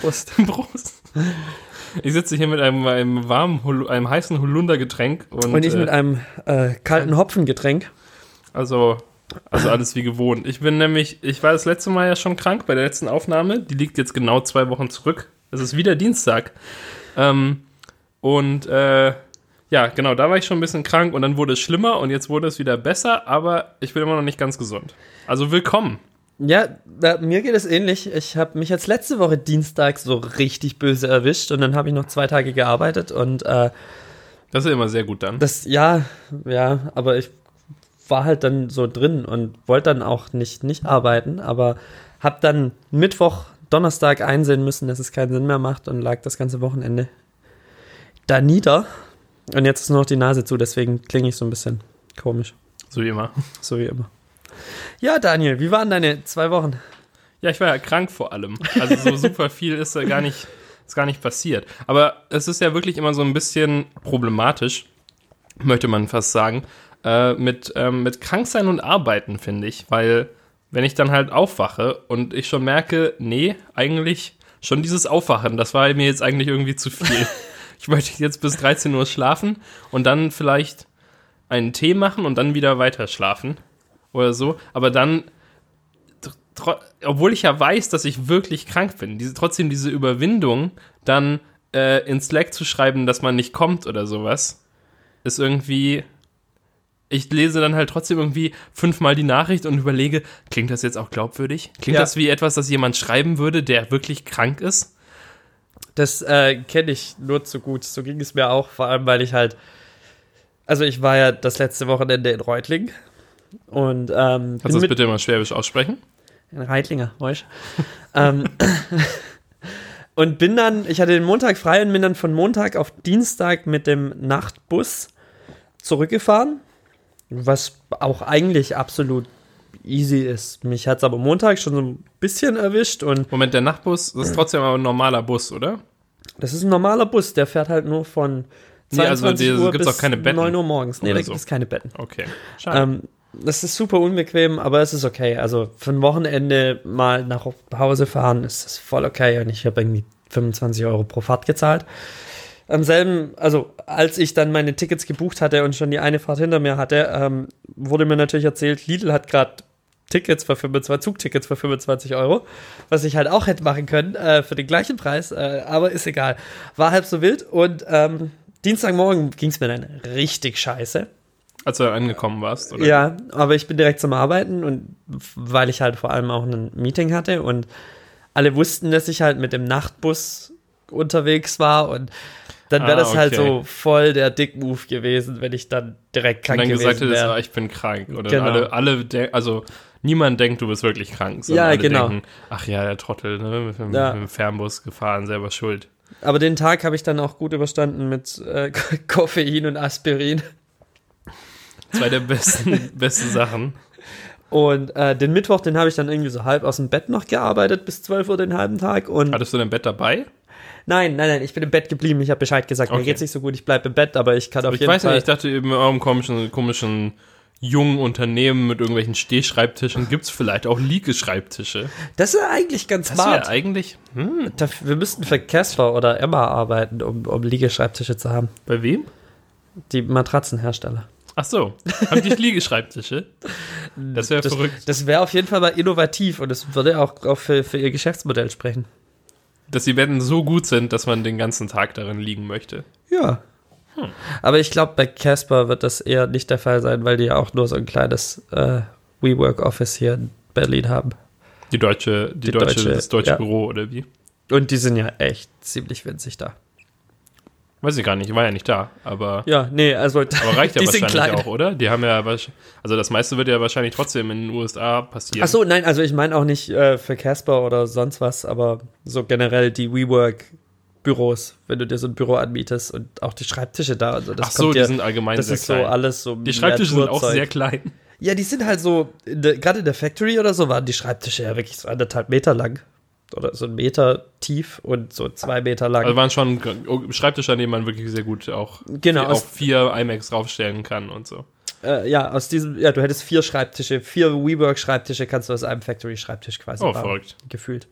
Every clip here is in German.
Prost. Prost. Ich sitze hier mit einem, einem warmen, einem heißen Holundergetränk und, Und ich mit äh, einem äh, kalten Hopfengetränk. also, also alles wie gewohnt. Ich bin nämlich, ich war das letzte Mal ja schon krank bei der letzten Aufnahme. Die liegt jetzt genau zwei Wochen zurück. Es ist wieder Dienstag. Ähm, und äh, ja, genau, da war ich schon ein bisschen krank und dann wurde es schlimmer und jetzt wurde es wieder besser, aber ich bin immer noch nicht ganz gesund. Also willkommen. Ja, da, mir geht es ähnlich. Ich habe mich jetzt letzte Woche Dienstag so richtig böse erwischt und dann habe ich noch zwei Tage gearbeitet und äh, Das ist immer sehr gut dann. das, ja, ja, aber ich war halt dann so drin und wollte dann auch nicht, nicht arbeiten, aber habe dann Mittwoch, Donnerstag einsehen müssen, dass es keinen Sinn mehr macht und lag das ganze Wochenende da nieder. Und jetzt ist nur noch die Nase zu, deswegen klinge ich so ein bisschen komisch, So wie immer. so wie immer. Ja, Daniel, wie waren deine zwei Wochen? Ja, ich war ja krank vor allem. Also so super viel ist da gar nicht, ist gar nicht passiert. Aber es ist ja wirklich immer so ein bisschen problematisch, möchte man fast sagen, äh, mit, ähm, mit Kranksein und Arbeiten, finde ich. Weil wenn ich dann halt aufwache und ich schon merke, nee, eigentlich schon dieses Aufwachen, das war mir jetzt eigentlich irgendwie zu viel. ich möchte jetzt bis 13 Uhr schlafen und dann vielleicht einen Tee machen und dann wieder weiter schlafen oder so. Aber dann obwohl ich ja weiß, dass ich wirklich krank bin, diese, trotzdem diese Überwindung, dann äh, in Slack zu schreiben, dass man nicht kommt oder sowas, ist irgendwie. Ich lese dann halt trotzdem irgendwie fünfmal die Nachricht und überlege, klingt das jetzt auch glaubwürdig? Klingt Ja. das wie etwas, das jemand schreiben würde, der wirklich krank ist? Das äh, kenne ich nur zu gut. So ging es mir auch, vor allem weil ich halt. Also ich war ja das letzte Wochenende in Reutling und ähm, Kannst du das bitte mal schwäbisch aussprechen? in Reitlinger, weißt ähm, Und bin dann, ich hatte den Montag frei und bin dann von Montag auf Dienstag mit dem Nachtbus zurückgefahren, was auch eigentlich absolut easy ist. Mich hat es aber Montag schon so ein bisschen erwischt und Moment, der Nachtbus, das ist trotzdem aber ein normaler Bus, oder? das ist ein normaler Bus, der fährt halt nur von Nee, also 22 die- Uhr gibt's bis auch keine Betten 9 Uhr morgens. Nee, da so. gibt es keine Betten. Okay. Schade. Ähm, das ist super unbequem, aber es ist okay. Also für ein Wochenende mal nach Hause fahren ist das voll okay. Und ich habe irgendwie 25 Euro pro Fahrt gezahlt. Am selben, also als ich dann meine Tickets gebucht hatte und schon die eine Fahrt hinter mir hatte, ähm, wurde mir natürlich erzählt, Lidl hat gerade Tickets für 25, Zugtickets für 25 Euro, was ich halt auch hätte machen können äh, für den gleichen Preis, äh, aber ist egal. War halb so wild und ähm, Dienstagmorgen ging es mir dann richtig scheiße. Als du angekommen warst, oder? Ja, aber ich bin direkt zum Arbeiten und weil ich halt vor allem auch ein Meeting hatte und alle wussten, dass ich halt mit dem Nachtbus unterwegs war und dann wäre Ah, das halt okay. so voll der Dick-Move gewesen, wenn ich dann direkt Und krank dann gesagt gewesen hättest, ah, wäre. ich bin krank. Oder Genau. alle, alle also niemand denkt, du bist wirklich krank. Ja, genau. Denken, ach ja, der Trottel, ne, mit, dem- Ja. mit dem Fernbus gefahren, selber schuld. Aber den Tag habe ich dann auch gut überstanden mit äh, Koffein und Aspirin. Zwei der besten, besten Sachen. Und äh, den Mittwoch, den habe ich dann irgendwie so halb aus dem Bett noch gearbeitet bis 12 Uhr den halben Tag. Und Hattest du dein Bett dabei? nein, nein, nein, ich bin im Bett geblieben. Ich habe Bescheid gesagt, mir Okay. geht's nicht so gut, ich bleibe im Bett, aber ich kann auf ich jeden weiß Fall. nicht, ich dachte eben in eurem komischen, komischen jungen Unternehmen mit irgendwelchen Stehschreibtischen gibt es vielleicht auch Liegeschreibtische. Das ist eigentlich ganz Das smart. eigentlich, hm, Da- Wir müssten für Casper oder Emma arbeiten, um, um Liegeschreibtische zu haben. bei wem? Die Matratzenhersteller. Ach so, haben die Liegeschreibtische? Das wäre verrückt. das wäre auf jeden Fall mal innovativ und es würde auch, auch für, für ihr Geschäftsmodell sprechen. Dass die Betten so gut sind, dass man den ganzen Tag darin liegen möchte. Ja. Hm. Aber ich glaube, bei Casper wird das eher nicht der Fall sein, weil die ja auch nur so ein kleines äh, WeWork Office hier in Berlin haben. Die deutsche, die, Die deutsche, deutsche, das deutsche ja. Büro oder wie? Und die sind ja echt ziemlich winzig da. Weiß ich gar nicht, ich war ja nicht da, aber, Ja, nee, also aber reicht ja die sind wahrscheinlich klein. auch, oder? Die haben ja, also das meiste wird ja wahrscheinlich trotzdem in den USA passieren. Ach so, nein, also ich meine auch nicht äh, für Casper oder sonst was, aber so generell die WeWork-Büros, wenn du dir so ein Büro anmietest und auch die Schreibtische da und so. Das Ach so, die ja, sind allgemein das sehr ist klein. so alles so die Schreibtische sind auch sehr klein. Ja, die sind halt so, gerade in der Factory oder so waren die Schreibtische ja wirklich so anderthalb Meter lang. Oder so ein Meter tief und so zwei Meter lang. Also waren schon Schreibtische, an denen man wirklich sehr gut auch, Genau, vier, auch vier iMacs draufstellen kann und so. äh, ja, aus diesem, ja, du hättest vier Schreibtische, vier WeWork-Schreibtische kannst du aus einem Factory-Schreibtisch quasi Oh, bauen. verrückt. Gefühlt.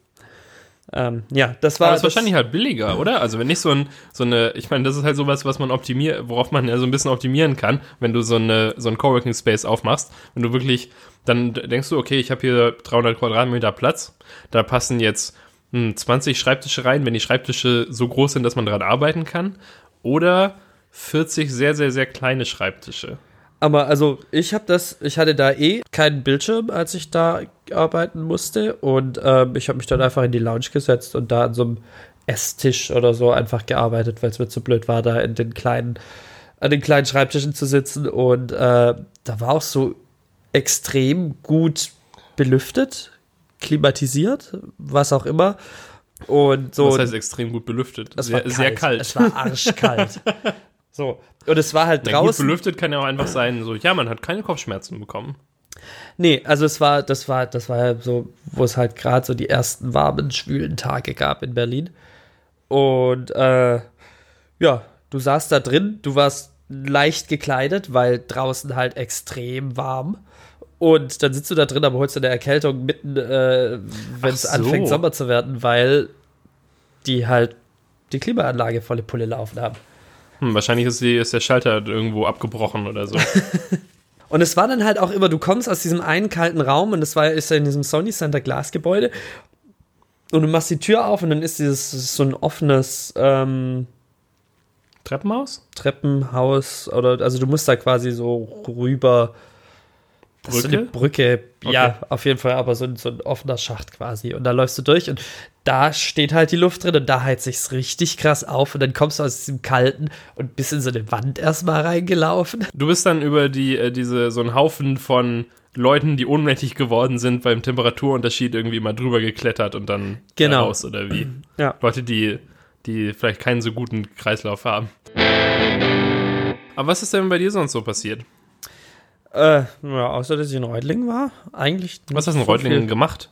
Ähm, ja, das war. Aber das ist wahrscheinlich halt billiger, oder? Also wenn nicht so, ein, so eine, ich meine, das ist halt sowas, was man optimiert, worauf man ja so ein bisschen optimieren kann, wenn du so eine so ein Coworking Space aufmachst, wenn du wirklich, dann denkst du, okay, ich habe hier 300 Quadratmeter Platz, da passen jetzt hm, 20 Schreibtische rein, wenn die Schreibtische so groß sind, dass man dran arbeiten kann, oder 40 sehr sehr sehr kleine Schreibtische. Aber also ich habe das, ich hatte da eh keinen Bildschirm, als ich da arbeiten musste und ähm, ich habe mich dann einfach in die Lounge gesetzt und da an so einem Esstisch oder so einfach gearbeitet, weil es mir zu blöd war, da in den kleinen, an den kleinen Schreibtischen zu sitzen und äh, da war auch so extrem gut belüftet, klimatisiert, was auch immer. Und so. Das heißt extrem gut belüftet. Es Sehr, war kalt. sehr kalt. Es war arschkalt. so. Und es war halt Na, gut draußen. belüftet kann ja auch einfach sein, so, ja, man hat keine Kopfschmerzen bekommen. Nee, also es war, das war, das war ja so, wo es halt gerade so die ersten warmen, schwülen Tage gab in Berlin. Und äh, ja, du saßt da drin, du warst leicht gekleidet, weil draußen halt extrem warm. Und dann sitzt du da drin, aber holst du eine Erkältung mitten, äh, wenn es so. anfängt, Sommer zu werden, weil die halt die Klimaanlage volle Pulle laufen haben. Hm, wahrscheinlich ist, die, ist der Schalter irgendwo abgebrochen oder so. Und es war dann halt auch immer, du kommst aus diesem einen kalten Raum und das war ist ja in diesem Sony Center Glasgebäude und du machst die Tür auf und dann ist dieses so ein offenes ähm, Treppenhaus? Treppenhaus oder also du musst da quasi so rüber. Das ist so eine Brücke? Brücke, ja, auf jeden Fall, aber so ein, so ein offener Schacht quasi. Und da läufst du durch und da steht halt die Luft drin und da heizt sich's richtig krass auf und dann kommst du aus diesem Kalten und bist in so eine Wand erstmal reingelaufen. Du bist dann über die, äh, diese, so einen Haufen von Leuten, die ohnmächtig geworden sind beim Temperaturunterschied irgendwie mal drüber geklettert und dann Genau. raus oder wie? Ja. Leute, die, die vielleicht keinen so guten Kreislauf haben. Aber was ist denn bei dir sonst so passiert? Äh, ja, außer dass ich in Reutling war, eigentlich. Was hast du in so Reutlingen viel. gemacht?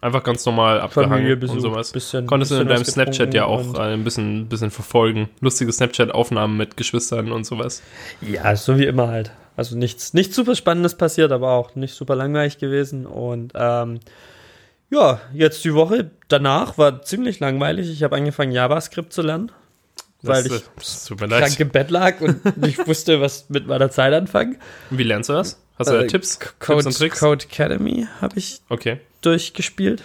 Einfach ganz normal abgehangen und sowas. bisschen- Konntest du in bisschen deinem Snapchat ja auch ein bisschen, bisschen verfolgen. Lustige Snapchat-Aufnahmen mit Geschwistern und sowas. Ja, so wie immer halt. Also nichts, nichts super Spannendes passiert, aber auch nicht super langweilig gewesen. Und ähm, ja, jetzt die Woche danach war ziemlich langweilig. Ich habe angefangen, JavaScript zu lernen, weil Das, ich tut mir krank im Bett lag und nicht wusste, was mit meiner Zeit anfangen. Wie lernst du das? Hast du da Äh, Tipps? Code, Tipps und Tricks? Code Academy habe ich Okay. Durchgespielt.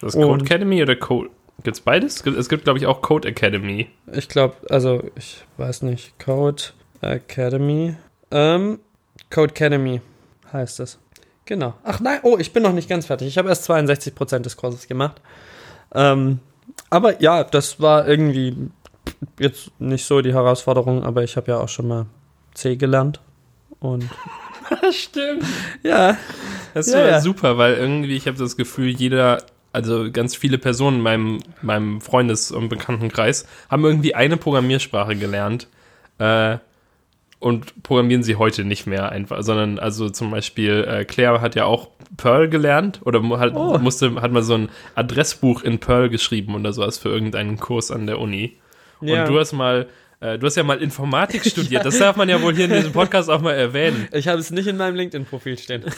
Das ist Code Academy oder Code? Gibt's beides? Es gibt, es gibt glaube ich, auch Code Academy. Ich glaube, also ich weiß nicht, Code Academy. Ähm, Code Academy heißt es. Genau. Ach nein, oh, ich bin noch nicht ganz fertig. Ich habe erst 62% des Kurses gemacht. Ähm, aber ja, das war irgendwie jetzt nicht so die Herausforderung, aber ich habe ja auch schon mal C gelernt. Und Stimmt. ja, Das ist Ja, super, weil irgendwie, ich habe das Gefühl, jeder, also ganz viele Personen in meinem, meinem Freundes- und Bekanntenkreis haben irgendwie eine Programmiersprache gelernt äh, und programmieren sie heute nicht mehr einfach, sondern also zum Beispiel äh, Claire hat ja auch Perl gelernt oder hat, Oh. musste, hat mal so ein Adressbuch in Perl geschrieben oder sowas für irgendeinen Kurs an der Uni. Ja. Und du hast mal, du hast ja mal Informatik studiert. Das darf man ja wohl hier in diesem Podcast auch mal erwähnen. ich habe es nicht in meinem LinkedIn-Profil stehen.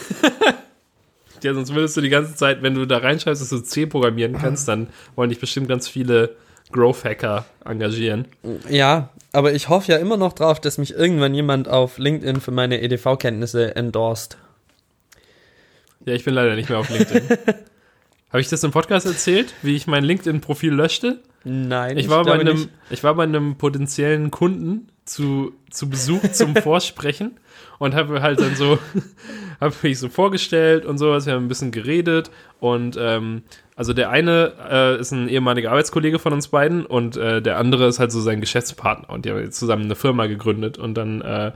Ja, sonst würdest du die ganze Zeit, wenn du da reinschreibst, dass du C programmieren kannst, dann wollen dich bestimmt ganz viele Growth-Hacker engagieren. Ja, aber ich hoffe ja immer noch drauf, dass mich irgendwann jemand auf LinkedIn für meine EDV-Kenntnisse endorsed. Ja, ich bin leider nicht mehr auf LinkedIn. Habe ich das im Podcast erzählt, wie ich mein LinkedIn-Profil löschte? Nein, Ich war, bei einem, nicht. ich war bei einem potenziellen Kunden zu, zu Besuch zum Vorsprechen und habe halt dann so, habe mich so vorgestellt und sowas, wir haben ein bisschen geredet und ähm, also der eine äh, ist ein ehemaliger Arbeitskollege von uns beiden und äh, der andere ist halt so sein Geschäftspartner und die haben jetzt zusammen eine Firma gegründet und dann äh,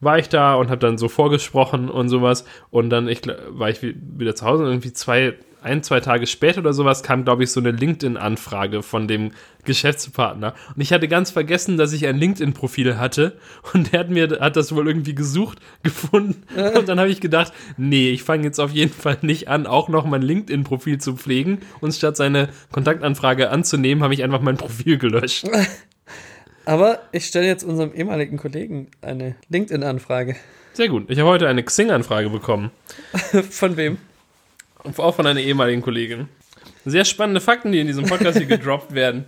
war ich da und habe dann so vorgesprochen und sowas und dann ich, war ich wi- wieder zu Hause und irgendwie zwei, ein, zwei Tage später oder sowas kam, glaube ich, so eine LinkedIn-Anfrage von dem Geschäftspartner und ich hatte ganz vergessen, dass ich ein LinkedIn-Profil hatte und der hat mir hat das wohl irgendwie gesucht, gefunden und dann habe ich gedacht, nee, ich fange jetzt auf jeden Fall nicht an, auch noch mein LinkedIn-Profil zu pflegen und statt seine Kontaktanfrage anzunehmen, habe ich einfach mein Profil gelöscht. Aber ich stelle jetzt unserem ehemaligen Kollegen eine LinkedIn-Anfrage. Sehr gut. Ich habe heute eine Xing-Anfrage bekommen. Von wem? Auch von einer ehemaligen Kollegin. Sehr spannende Fakten, die in diesem Podcast hier gedroppt werden.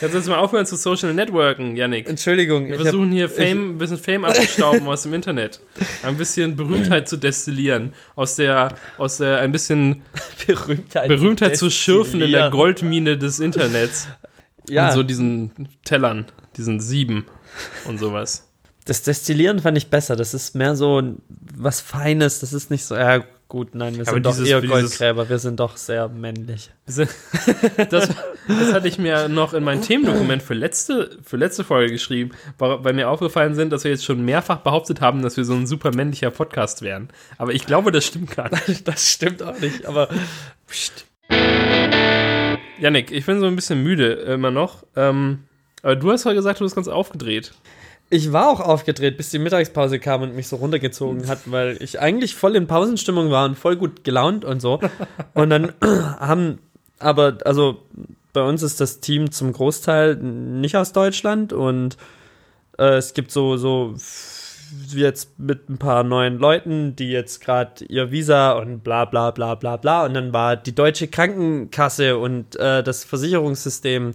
Kannst du jetzt mal aufhören zu Social Networken, Yannick? Entschuldigung. Wir versuchen hier Fame, ein bisschen Fame abzustauben aus dem Internet. Ein bisschen Berühmtheit zu destillieren. Aus der, aus der, ein bisschen Berühmtheit, Berühmtheit zu schürfen in der. Goldmine des Internets. Ja, Und so diesen Tellern, diesen Sieben und sowas. das Destillieren fand ich besser. Das ist mehr so was Feines. Das ist nicht so, ja gut, nein, wir Aber sind doch dieses- eher Goldgräber. Wir sind doch sehr männlich. Das, das hatte ich mir noch in mein Themendokument für letzte, für letzte Folge geschrieben, weil mir aufgefallen sind, dass wir jetzt schon mehrfach behauptet haben, dass wir so ein super männlicher Podcast wären. Aber ich glaube, das stimmt gar nicht. Das stimmt auch nicht, aber pst. Janik, ich bin so ein bisschen müde immer noch. Ähm, aber du hast heute gesagt, du bist ganz aufgedreht. Ich war auch aufgedreht, bis die Mittagspause kam und mich so runtergezogen hat, weil ich eigentlich voll in Pausenstimmung war und voll gut gelaunt und so. Und dann haben aber, also bei uns ist das Team zum Großteil nicht aus Deutschland und äh, es gibt so, so jetzt mit ein paar neuen Leuten, die jetzt gerade ihr Visa und bla bla bla bla bla und dann war die deutsche Krankenkasse und äh, das Versicherungssystem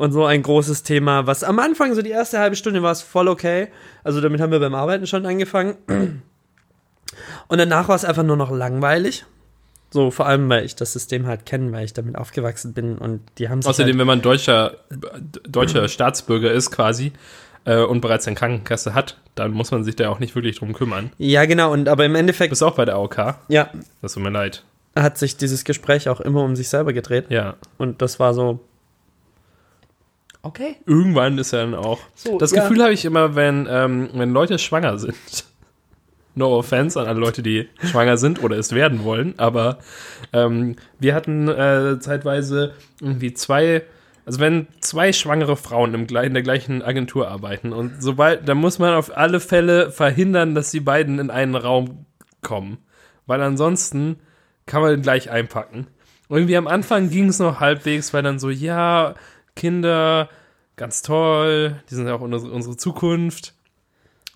und so ein großes Thema, was am Anfang, so die erste halbe Stunde war es voll okay. Also damit haben wir beim Arbeiten schon angefangen. Und danach war es einfach nur noch langweilig. So, vor allem, weil ich das System halt kenne, weil ich damit aufgewachsen bin und die haben sich Außerdem, halt, wenn man deutscher, deutscher Staatsbürger ist quasi äh, und bereits eine Krankenkasse hat, dann muss man sich da auch nicht wirklich drum kümmern. Ja, genau, und aber im Du Endeffekt, bist auch bei der AOK. ja, Das tut mir leid. hat sich dieses Gespräch auch immer um sich selber gedreht. Ja. Und das war so. Okay. Irgendwann ist ja dann auch. So, das ja. Gefühl habe ich immer, wenn, ähm, wenn Leute schwanger sind. No offense an alle Leute, die schwanger sind oder es werden wollen, aber ähm, wir hatten äh, zeitweise irgendwie zwei, also wenn zwei schwangere Frauen im, in der gleichen Agentur arbeiten und sobald, dann muss man auf alle Fälle verhindern, dass die beiden in einen Raum kommen, weil ansonsten kann man gleich einpacken. Und irgendwie am Anfang ging es noch halbwegs, weil dann so, ja, Kinder, ganz toll, die sind ja auch unsere, unsere Zukunft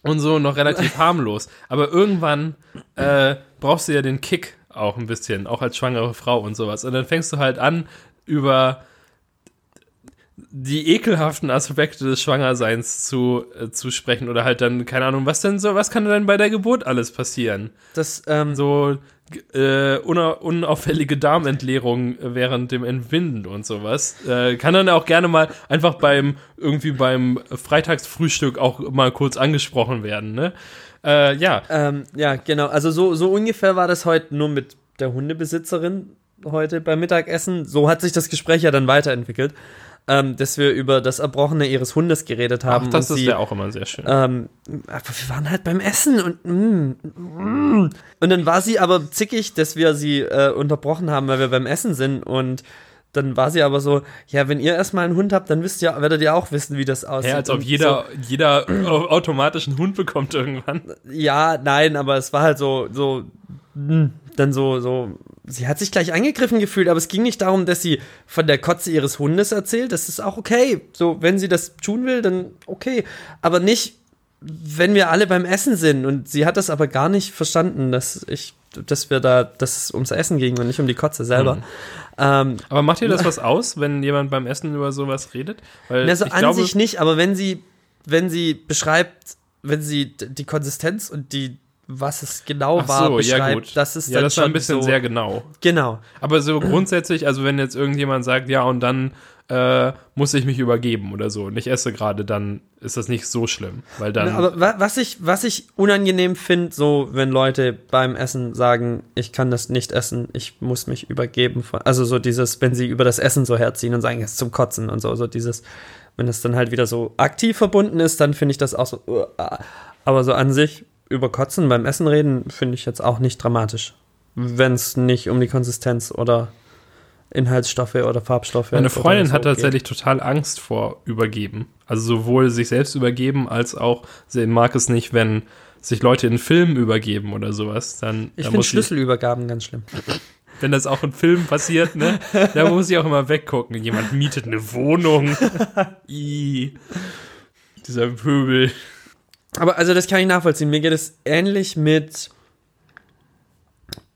und so noch relativ harmlos. Aber irgendwann äh, brauchst du ja den Kick auch ein bisschen, auch als schwangere Frau und sowas. Und dann fängst du halt an, über die ekelhaften Aspekte des Schwangerseins zu, äh, zu sprechen oder halt dann, keine Ahnung, was denn so, was kann denn bei der Geburt alles passieren? Das, ähm, So äh, una, unauffällige Darmentleerung während dem Entwinden und sowas. Äh, kann dann auch gerne mal einfach beim, irgendwie beim Freitagsfrühstück auch mal kurz angesprochen werden, ne? Äh, ja, Ähm, ja, genau. Also so, so ungefähr war das heute nur mit der Hundebesitzerin heute beim Mittagessen. So hat sich das Gespräch ja dann weiterentwickelt, ähm, dass wir über das Erbrochene ihres Hundes geredet haben. Ach, das und ist sie, ja auch immer sehr schön. ähm, aber wir waren halt beim Essen und mm, mm. und dann war sie aber zickig, dass wir sie äh, unterbrochen haben, weil wir beim Essen sind und dann war sie aber so, ja, wenn ihr erstmal einen Hund habt, dann wisst ihr, werdet ihr auch wissen, wie das aussieht. ja, als ob jeder, jeder au- automatisch einen Hund bekommt irgendwann. ja, nein, aber es war halt so, so, mh, dann so, so, sie hat sich gleich angegriffen gefühlt, aber es ging nicht darum, dass sie von der Kotze ihres Hundes erzählt. Das ist auch okay. So, wenn sie das tun will, dann okay. Aber nicht, wenn wir alle beim Essen sind. Und sie hat das aber gar nicht verstanden, dass ich, dass wir da, dass es ums Essen ging und nicht um die Kotze selber. Ähm, Aber macht dir das was aus, wenn jemand beim Essen über sowas redet? Weil Na, so ich an glaube, sich nicht, aber wenn sie, wenn sie beschreibt, wenn sie die Konsistenz und die, was es genau Ach war, so, ja beschreibt, gut. das ist ja, dann das war ein schon bisschen so, sehr genau. Genau. Aber so grundsätzlich, also wenn jetzt irgendjemand sagt, ja, und dann äh, muss ich mich übergeben oder so und ich esse gerade, dann ist das nicht so schlimm, weil dann Na, aber wa was ich, was ich unangenehm finde, so wenn Leute beim Essen sagen, ich kann das nicht essen, ich muss mich übergeben. Von, also so dieses, wenn sie über das Essen so herziehen und sagen, es ist zum Kotzen und so, so dieses, wenn das dann halt wieder so aktiv verbunden ist, dann finde ich das auch so. uh, ah. Aber so an sich über Kotzen beim Essen reden, finde ich jetzt auch nicht dramatisch. Wenn es nicht um die Konsistenz oder Inhaltsstoffe oder Farbstoffe. meine oder Freundin so hat geht. tatsächlich total Angst vor Übergeben. Also sowohl sich selbst übergeben, als auch, sie mag es nicht, wenn sich Leute in Filmen übergeben oder sowas. Dann, Ich finde Schlüsselübergaben ganz schlimm. wenn das auch in Filmen passiert, ne, da muss ich auch immer weggucken. Jemand mietet eine Wohnung. I, dieser Pöbel. Aber also das kann ich nachvollziehen. Mir geht es ähnlich mit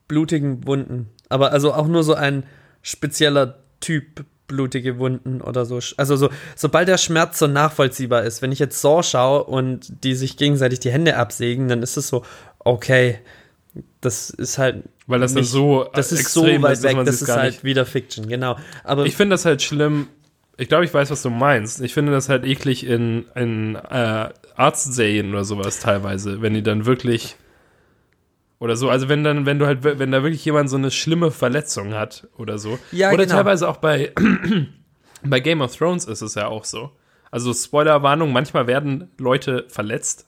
blutigen Wunden. Aber also auch nur so ein spezieller Typ blutige Wunden oder so. Also so, sobald der Schmerz so nachvollziehbar ist, wenn ich jetzt Saw schaue und die sich gegenseitig die Hände absägen, dann ist es so, okay, das ist halt. Weil das dann so Das ist so weit ist, weg, das ist halt nicht- wieder Fiction, genau. Aber Ich finde das halt schlimm. Ich glaube, ich weiß, was du meinst. Ich finde das halt eklig in, in äh, Arztserien oder sowas teilweise, wenn die dann wirklich oder so, also wenn dann, wenn du halt, wenn da wirklich jemand so eine schlimme Verletzung hat oder so. Ja, oder genau. teilweise auch bei, bei Game of Thrones ist es ja auch so. Also Spoilerwarnung, manchmal werden Leute verletzt.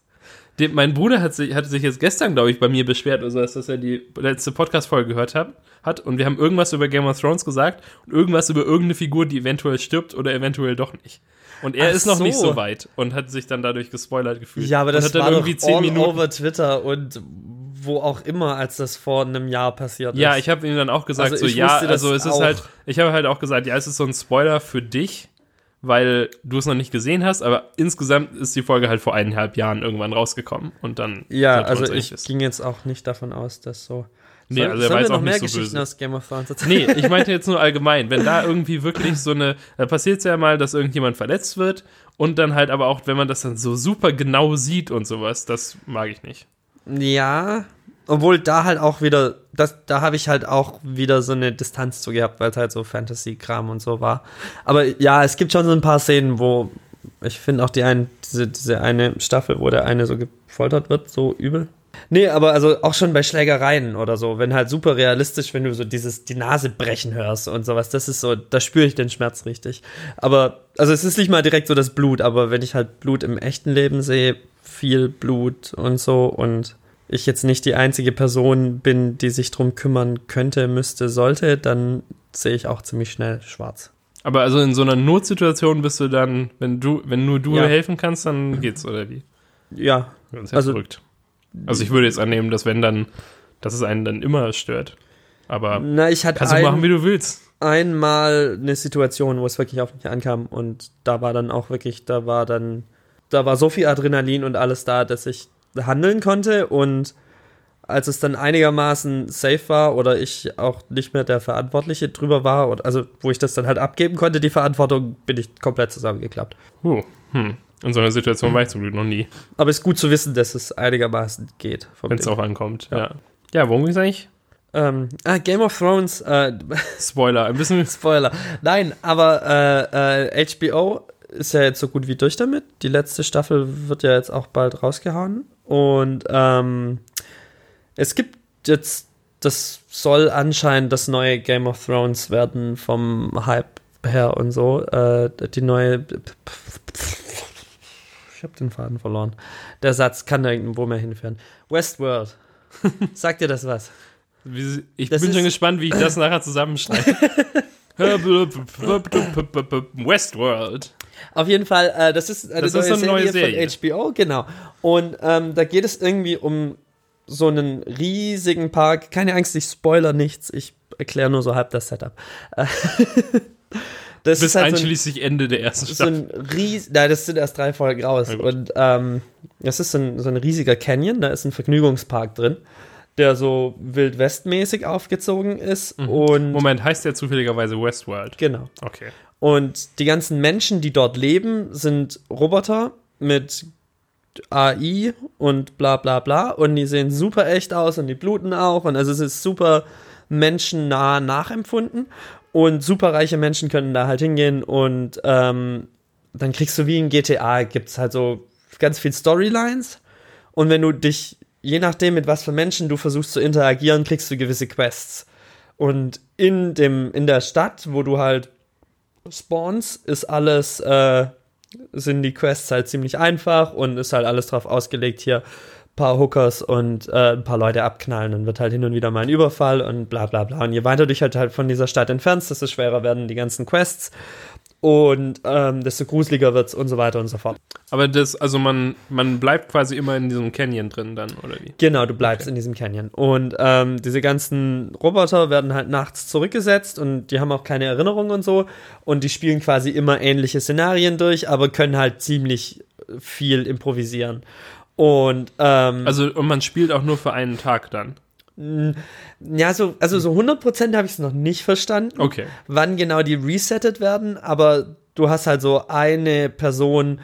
Dem, mein Bruder hat sich, hatte sich jetzt gestern, glaube ich, bei mir beschwert, also dass er die letzte Podcast-Folge gehört hat, hat und wir haben irgendwas über Game of Thrones gesagt und irgendwas über irgendeine Figur, die eventuell stirbt oder eventuell doch nicht. Und er Ach ist noch so. nicht so weit und hat sich dann dadurch gespoilert gefühlt. ja, aber und das hat dann war irgendwie doch zehn Minuten. over Twitter und wo auch immer, als das vor einem Jahr passiert Ja, ist. ich habe ihm dann auch gesagt, Also so ja, also es ist auch. halt, ich habe halt auch gesagt, ja, es ist so ein Spoiler für dich, weil du es noch nicht gesehen hast, aber insgesamt ist die Folge halt vor eineinhalb Jahren irgendwann rausgekommen und dann Ja, also ich wissen. ging jetzt auch nicht davon aus, dass so. Nee, also er noch auch mehr nicht so Geschichten böse. aus Game of Thrones erzählen? Nee, ich meinte jetzt nur allgemein, wenn da irgendwie wirklich so eine, da passiert es ja mal, dass irgendjemand verletzt wird und dann halt aber auch, wenn man das dann so super genau sieht und sowas, das mag ich nicht. Ja, obwohl da halt auch wieder, das, da habe ich halt auch wieder so eine Distanz zu gehabt, weil es halt so Fantasy-Kram und so war. Aber ja, es gibt schon so ein paar Szenen, wo ich finde auch die ein, diese, diese eine Staffel, wo der eine so gefoltert wird, so übel. Nee, aber also auch schon bei Schlägereien oder so, wenn halt super realistisch, wenn du so dieses, die Nase brechen hörst und sowas, das ist so, da spüre ich den Schmerz richtig. Aber, also es ist nicht mal direkt so das Blut, aber wenn ich halt Blut im echten Leben sehe, viel Blut und so und ich jetzt nicht die einzige Person bin, die sich drum kümmern könnte, müsste, sollte, dann sehe ich auch ziemlich schnell schwarz. Aber also in so einer Notsituation bist du dann, wenn du, wenn nur du Ja. helfen kannst, dann geht's, oder wie? Ja, Das ist ja Also- verrückt. Also ich würde jetzt annehmen, dass wenn dann, dass es einen dann immer stört. Aber na, ich hatte kannst du ein, machen, wie du willst. einmal eine Situation, wo es wirklich auf mich ankam und da war dann auch wirklich, da war dann, da war so viel Adrenalin und alles da, dass ich handeln konnte und als es dann einigermaßen safe war oder ich auch nicht mehr der Verantwortliche drüber war, oder, also wo ich das dann halt abgeben konnte, die Verantwortung, bin ich komplett zusammengeklappt. Huh. Hm. In so einer Situation war ich zum Glück noch nie, Aber es ist gut zu wissen, dass es einigermaßen geht. wenn es drauf ankommt. Ja. Ja. Ja, worum ging's eigentlich? Ähm, ah, Game of Thrones, äh, Spoiler. Ein bisschen. Spoiler. Nein, aber äh, äh, HBO ist ja jetzt so gut wie durch damit. Die letzte Staffel wird ja jetzt auch bald rausgehauen. Und ähm, es gibt jetzt, das soll anscheinend das neue Game of Thrones werden vom Hype her und so. Äh, die neue. Ich habe den Faden verloren. Der Satz kann da irgendwo mehr hinführen. Westworld. Sagt dir das was? Ich Das bin schon gespannt, wie ich das nachher zusammenschneide. Westworld. Auf jeden Fall, äh, das ist eine, Das neue, ist eine neue Serie Serie. von HBO, genau. Und ähm, da geht es irgendwie um so einen riesigen Park. Keine Angst, ich spoiler nichts. Ich erkläre nur so halb das Setup. Äh, das Bis ist halt so ein, einschließlich Ende der ersten so Staffel. ein ries, nein, das sind erst drei Folgen raus. Und ähm, das ist so ein, so ein riesiger Canyon, da ist ein Vergnügungspark drin, der so wildwestmäßig aufgezogen ist. Und Mhm. Moment, heißt der zufälligerweise Westworld? genau. Okay. Und die ganzen Menschen, die dort leben, sind Roboter mit AI und bla bla bla. Und die sehen super echt aus und die bluten auch. Und also es ist super menschennah nachempfunden. Und superreiche Menschen können da halt hingehen und ähm, dann kriegst du wie in GTA, gibt es halt so ganz viel Storylines. Und wenn du dich, je nachdem, mit was für Menschen du versuchst zu interagieren, kriegst du gewisse Quests. Und in dem, in der Stadt, wo du halt Spawns ist alles, äh, sind die Quests halt ziemlich einfach und ist halt alles drauf ausgelegt, hier ein paar Hookers und äh, ein paar Leute abknallen. Dann wird halt hin und wieder mal ein Überfall und bla bla bla. Und je weiter du dich halt, halt von dieser Stadt entfernst, desto schwerer werden die ganzen Quests und ähm, desto gruseliger wird's und so weiter und so fort. Aber das, also man, man bleibt quasi immer in diesem Canyon drin dann, oder wie? Genau, du bleibst in diesem Canyon. Und ähm, diese ganzen Roboter werden halt nachts zurückgesetzt und die haben auch keine Erinnerung und so. Und die spielen quasi immer ähnliche Szenarien durch, aber können halt ziemlich viel improvisieren. Und ähm, Also, und man spielt auch nur für einen Tag dann. Ja, so, also so 100% habe ich es noch nicht verstanden, Okay. wann genau die resettet werden, aber du hast halt so eine Person,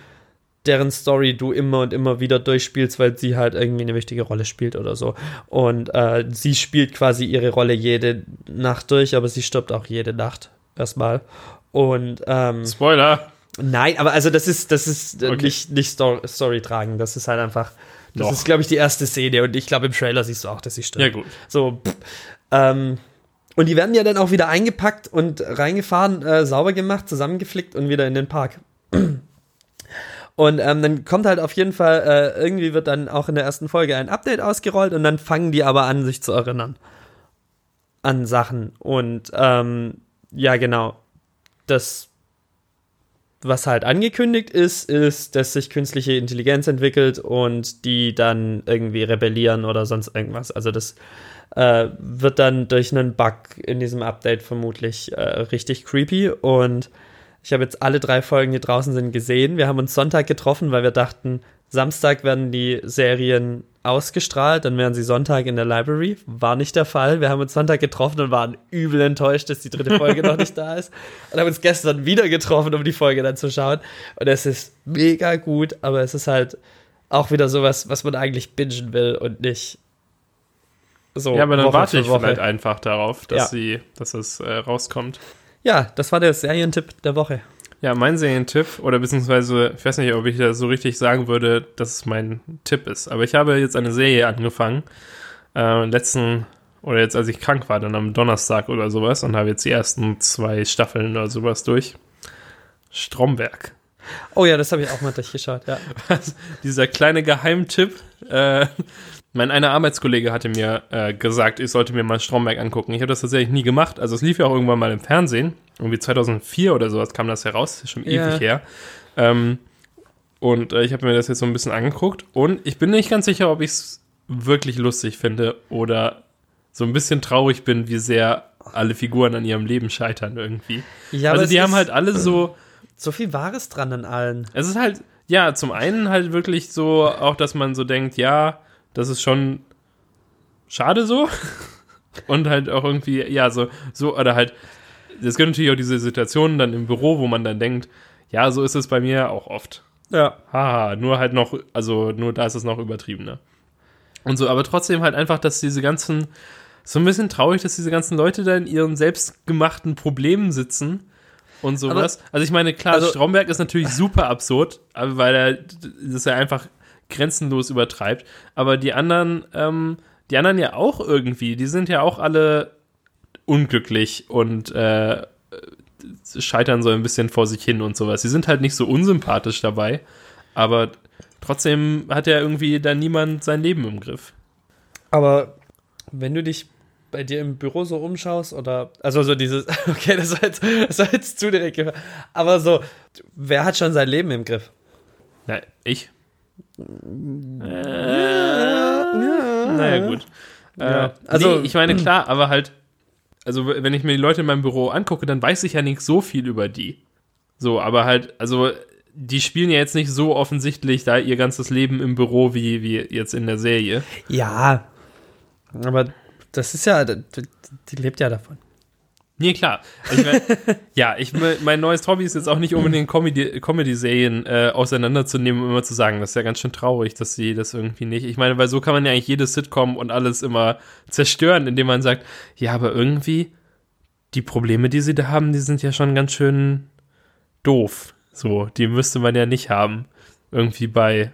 deren Story du immer und immer wieder durchspielst, weil sie halt irgendwie eine wichtige Rolle spielt oder so. Und äh, sie spielt quasi ihre Rolle jede Nacht durch, aber sie stirbt auch jede Nacht erstmal. Und ähm, Spoiler. Nein, aber also das ist, das ist äh, Okay. nicht, nicht Story, Story tragen. Das ist halt einfach, das Doch. ist, glaube ich, die erste Szene und ich glaube, im Trailer siehst du auch, dass sie stirbt. Ja, gut. So, pff, ähm, und die werden ja dann auch wieder eingepackt und reingefahren, äh, sauber gemacht, zusammengeflickt und wieder in den Park. Und ähm, dann kommt halt auf jeden Fall, äh, irgendwie wird dann auch in der ersten Folge ein Update ausgerollt und dann fangen die aber an, sich zu erinnern an Sachen. Und ähm, ja, genau. Das, was halt angekündigt ist, ist, dass sich künstliche Intelligenz entwickelt und die dann irgendwie rebellieren oder sonst irgendwas. Also das äh, wird dann durch einen Bug in diesem Update vermutlich äh, richtig creepy. Und ich habe jetzt alle drei Folgen, die draußen sind, gesehen. Wir haben uns Sonntag getroffen, weil wir dachten, Samstag werden die Serien ausgestrahlt, dann wären sie Sonntag in der Library. War nicht der Fall. Wir haben uns Sonntag getroffen und waren übel enttäuscht, dass die dritte Folge noch nicht da ist. Und haben uns gestern wieder getroffen, um die Folge dann zu schauen. Und es ist mega gut, aber es ist halt auch wieder sowas, was man eigentlich bingen will und nicht so. Ja, aber dann Woche warte ich vielleicht einfach darauf, dass Ja. sie, dass es äh, rauskommt. Ja, das war der Serientipp der Woche. Ja, mein Serientipp, oder beziehungsweise, ich weiß nicht, ob ich das so richtig sagen würde, dass es mein Tipp ist. Aber ich habe jetzt eine Serie angefangen, äh, letzten, oder jetzt als ich krank war, dann am Donnerstag oder sowas, und habe jetzt die ersten zwei Staffeln oder sowas durch. Stromberg. Oh ja, das habe ich auch mal durchgeschaut, ja. Dieser kleine Geheimtipp. Äh, mein einer Arbeitskollege hatte mir äh, gesagt, ich sollte mir mal Stromberg angucken. Ich habe das tatsächlich nie gemacht. Also es lief ja auch irgendwann mal im Fernsehen. Irgendwie 2004 oder sowas kam das heraus. Ist schon Ja. ewig her. Ähm, und äh, ich habe mir das jetzt so ein bisschen angeguckt. Und ich bin nicht ganz sicher, ob ich es wirklich lustig finde oder so ein bisschen traurig bin, wie sehr alle Figuren an ihrem Leben scheitern irgendwie. ja also die haben halt alle so so viel Wahres dran an allen. es ist halt, ja, zum einen halt wirklich so, auch dass man so denkt, ja, das ist schon schade so. Und halt auch irgendwie, ja, so, so, oder halt, es gibt natürlich auch diese Situationen dann im Büro, wo man dann denkt, ja, so ist es bei mir auch oft. Ja. Haha, nur halt noch, also nur da ist es noch übertriebener. Und so, aber trotzdem halt einfach, dass diese ganzen, so ein bisschen traurig, dass diese ganzen Leute da in ihren selbstgemachten Problemen sitzen und sowas. also ich meine, klar, also- Stromberg ist natürlich super absurd, aber weil er das ja einfach grenzenlos übertreibt. Aber die anderen, ähm, die anderen ja auch irgendwie, die sind ja auch alle unglücklich und äh, scheitern so ein bisschen vor sich hin und sowas. Sie sind halt nicht so unsympathisch dabei, aber trotzdem hat ja irgendwie da niemand sein Leben im Griff. Aber wenn du dich bei dir im Büro so umschaust oder also so dieses okay, das war jetzt, das war jetzt zu direkt, aber so wer hat schon sein Leben im Griff? Na, ich? Äh, naja, gut. Ja, Äh, also- also, nee, ich meine, klar, aber halt, also wenn ich mir die Leute in meinem Büro angucke, dann weiß ich ja nicht so viel über die. So, aber halt, also die spielen ja jetzt nicht so offensichtlich da ihr ganzes Leben im Büro wie, wie jetzt in der Serie. Ja. Aber das ist ja die, die lebt ja davon. Nee, klar. Also ich mein, ja, ich, mein neues Hobby ist jetzt auch nicht unbedingt Comedy- Comedy-Serien äh, auseinanderzunehmen und immer zu sagen, das ist ja ganz schön traurig, dass sie das irgendwie nicht. Ich meine, weil so kann man ja eigentlich jedes Sitcom und alles immer zerstören, indem man sagt, ja, aber irgendwie die Probleme, die sie da haben, die sind ja schon ganz schön doof. So, die müsste man ja nicht haben. Irgendwie bei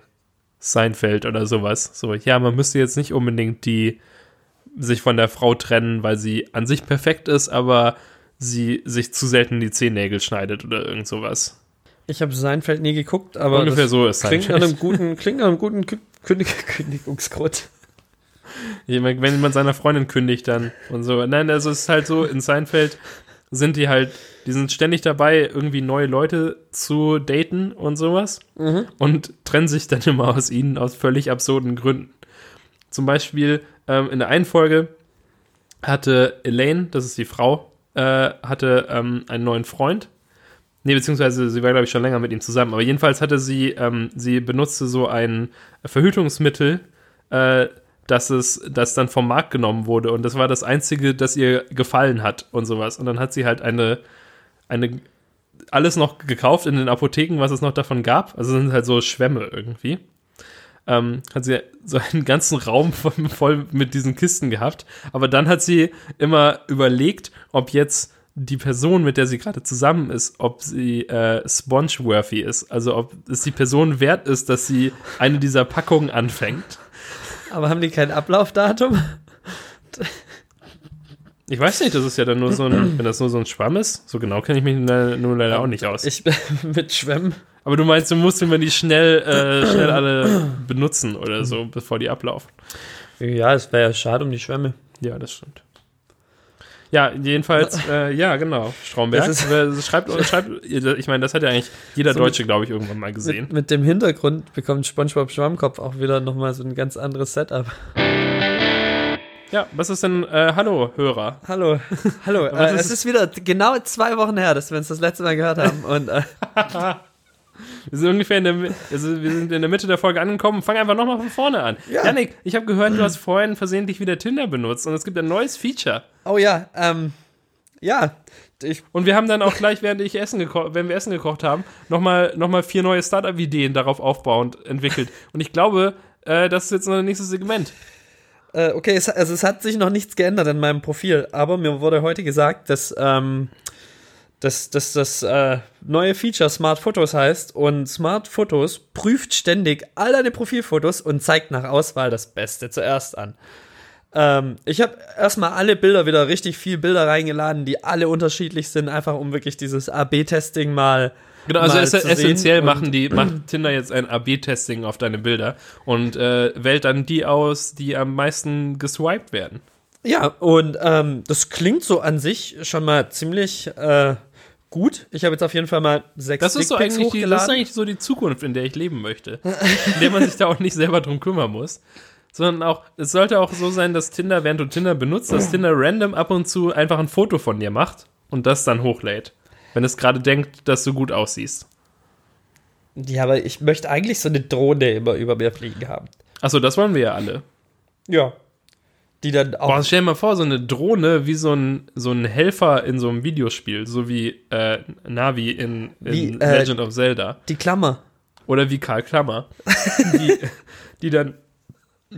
Seinfeld oder sowas. So, ja, man müsste jetzt nicht unbedingt die sich von der Frau trennen, weil sie an sich perfekt ist, aber sie sich zu selten die Zehennägel schneidet oder irgend sowas. Ich habe Seinfeld nie geguckt, aber Ungefähr so ist klingt Seinfeld. einem guten klingt nach einem guten Kü- Kündig Kündigungsgrund. Wenn man seiner Freundin kündigt dann und so. Nein, also es ist halt so, in Seinfeld sind die halt, die sind ständig dabei, irgendwie neue Leute zu daten und sowas und trennen sich dann immer aus ihnen aus völlig absurden Gründen. Zum Beispiel ähm, in der einen Folge hatte Elaine, das ist die Frau, äh, hatte ähm, einen neuen Freund. Nee, beziehungsweise sie war, glaube ich, schon länger mit ihm zusammen. Aber jedenfalls hatte sie, ähm, sie benutzte so ein Verhütungsmittel, äh, dass es das dann vom Markt genommen wurde und das war das einzige, das ihr gefallen hat und sowas. Und dann hat sie halt eine, eine alles noch gekauft in den Apotheken, was es noch davon gab. Also sind halt so Schwämme irgendwie. Ähm, hat sie so einen ganzen Raum voll, mit diesen Kisten gehabt. Aber dann hat sie immer überlegt, ob jetzt die Person, mit der sie gerade zusammen ist, ob sie äh, sponge-worthy ist. Also ob es die Person wert ist, dass sie eine dieser Packungen anfängt. Aber haben die kein Ablaufdatum? Ich weiß nicht, das ist ja dann nur so ein, wenn das nur so ein Schwamm ist. So genau kenne ich mich le- nur leider auch nicht aus. Ich mit Schwämmen. Aber du meinst, du musst immer die schnell, äh, schnell alle benutzen oder so, bevor die ablaufen. Ja, es wäre ja schade um die Schwämme. Ja, das stimmt. Ja, jedenfalls, äh, ja, genau. Stromberg. Das ist- schreibt, schreibt, ich meine, das hat ja eigentlich jeder So Deutsche, glaube ich, irgendwann mal gesehen. Mit, mit dem Hintergrund bekommt SpongeBob Schwammkopf auch wieder nochmal so ein ganz anderes Setup. Ja, was ist denn, äh, hallo, Hörer? Hallo, hallo. Äh, ist- es ist wieder genau zwei Wochen her, dass wir uns das letzte Mal gehört haben. Und äh, Wir sind ungefähr in der, also wir sind in der Mitte der Folge angekommen. Fang einfach nochmal von vorne an. Ja. Janik, ich habe gehört, du hast vorhin versehentlich wieder Tinder benutzt und es gibt ein neues Feature. oh ja, ähm, ja, ich, Und wir haben dann auch gleich, während ich Essen wenn wir Essen gekocht haben, nochmal noch mal vier neue Startup-Ideen darauf aufbauend entwickelt. Und ich glaube, äh, das ist jetzt unser nächstes Segment. Äh, okay, es, also es hat sich noch nichts geändert an meinem Profil, aber mir wurde heute gesagt, dass ähm, dass, das äh, neue Feature Smart Photos heißt und Smart Photos prüft ständig all deine Profilfotos und zeigt nach Auswahl das Beste zuerst an. Ähm, ich habe erstmal alle Bilder wieder richtig viel Bilder reingeladen, die alle unterschiedlich sind, einfach um wirklich dieses AB-Testing mal. Genau, also es, essentiell machen die, macht Tinder jetzt ein AB-Testing auf deine Bilder und äh, wählt dann die aus, die am meisten geswiped werden. Ja, und ähm, das klingt so an sich schon mal ziemlich äh, gut. Ich habe jetzt auf jeden Fall mal sechs Das ist so eigentlich, die, das ist eigentlich so die Zukunft, in der ich leben möchte. In der man sich da auch nicht selber drum kümmern muss. Sondern auch, es sollte auch so sein, dass Tinder, während du Tinder benutzt, dass Tinder random ab und zu einfach ein Foto von dir macht und das dann hochlädt. Wenn es gerade denkt, dass du gut aussiehst. Ja, aber ich möchte eigentlich so eine Drohne immer über mir fliegen haben. Achso, das wollen wir ja alle. Ja. Die dann auch. Boah, stell dir mal vor, so eine Drohne wie so ein, so ein Helfer in so einem Videospiel, so wie äh, Navi in, in Wie, äh, Legend of Zelda. die Klammer. Oder wie Karl Klammer, die, die, dann,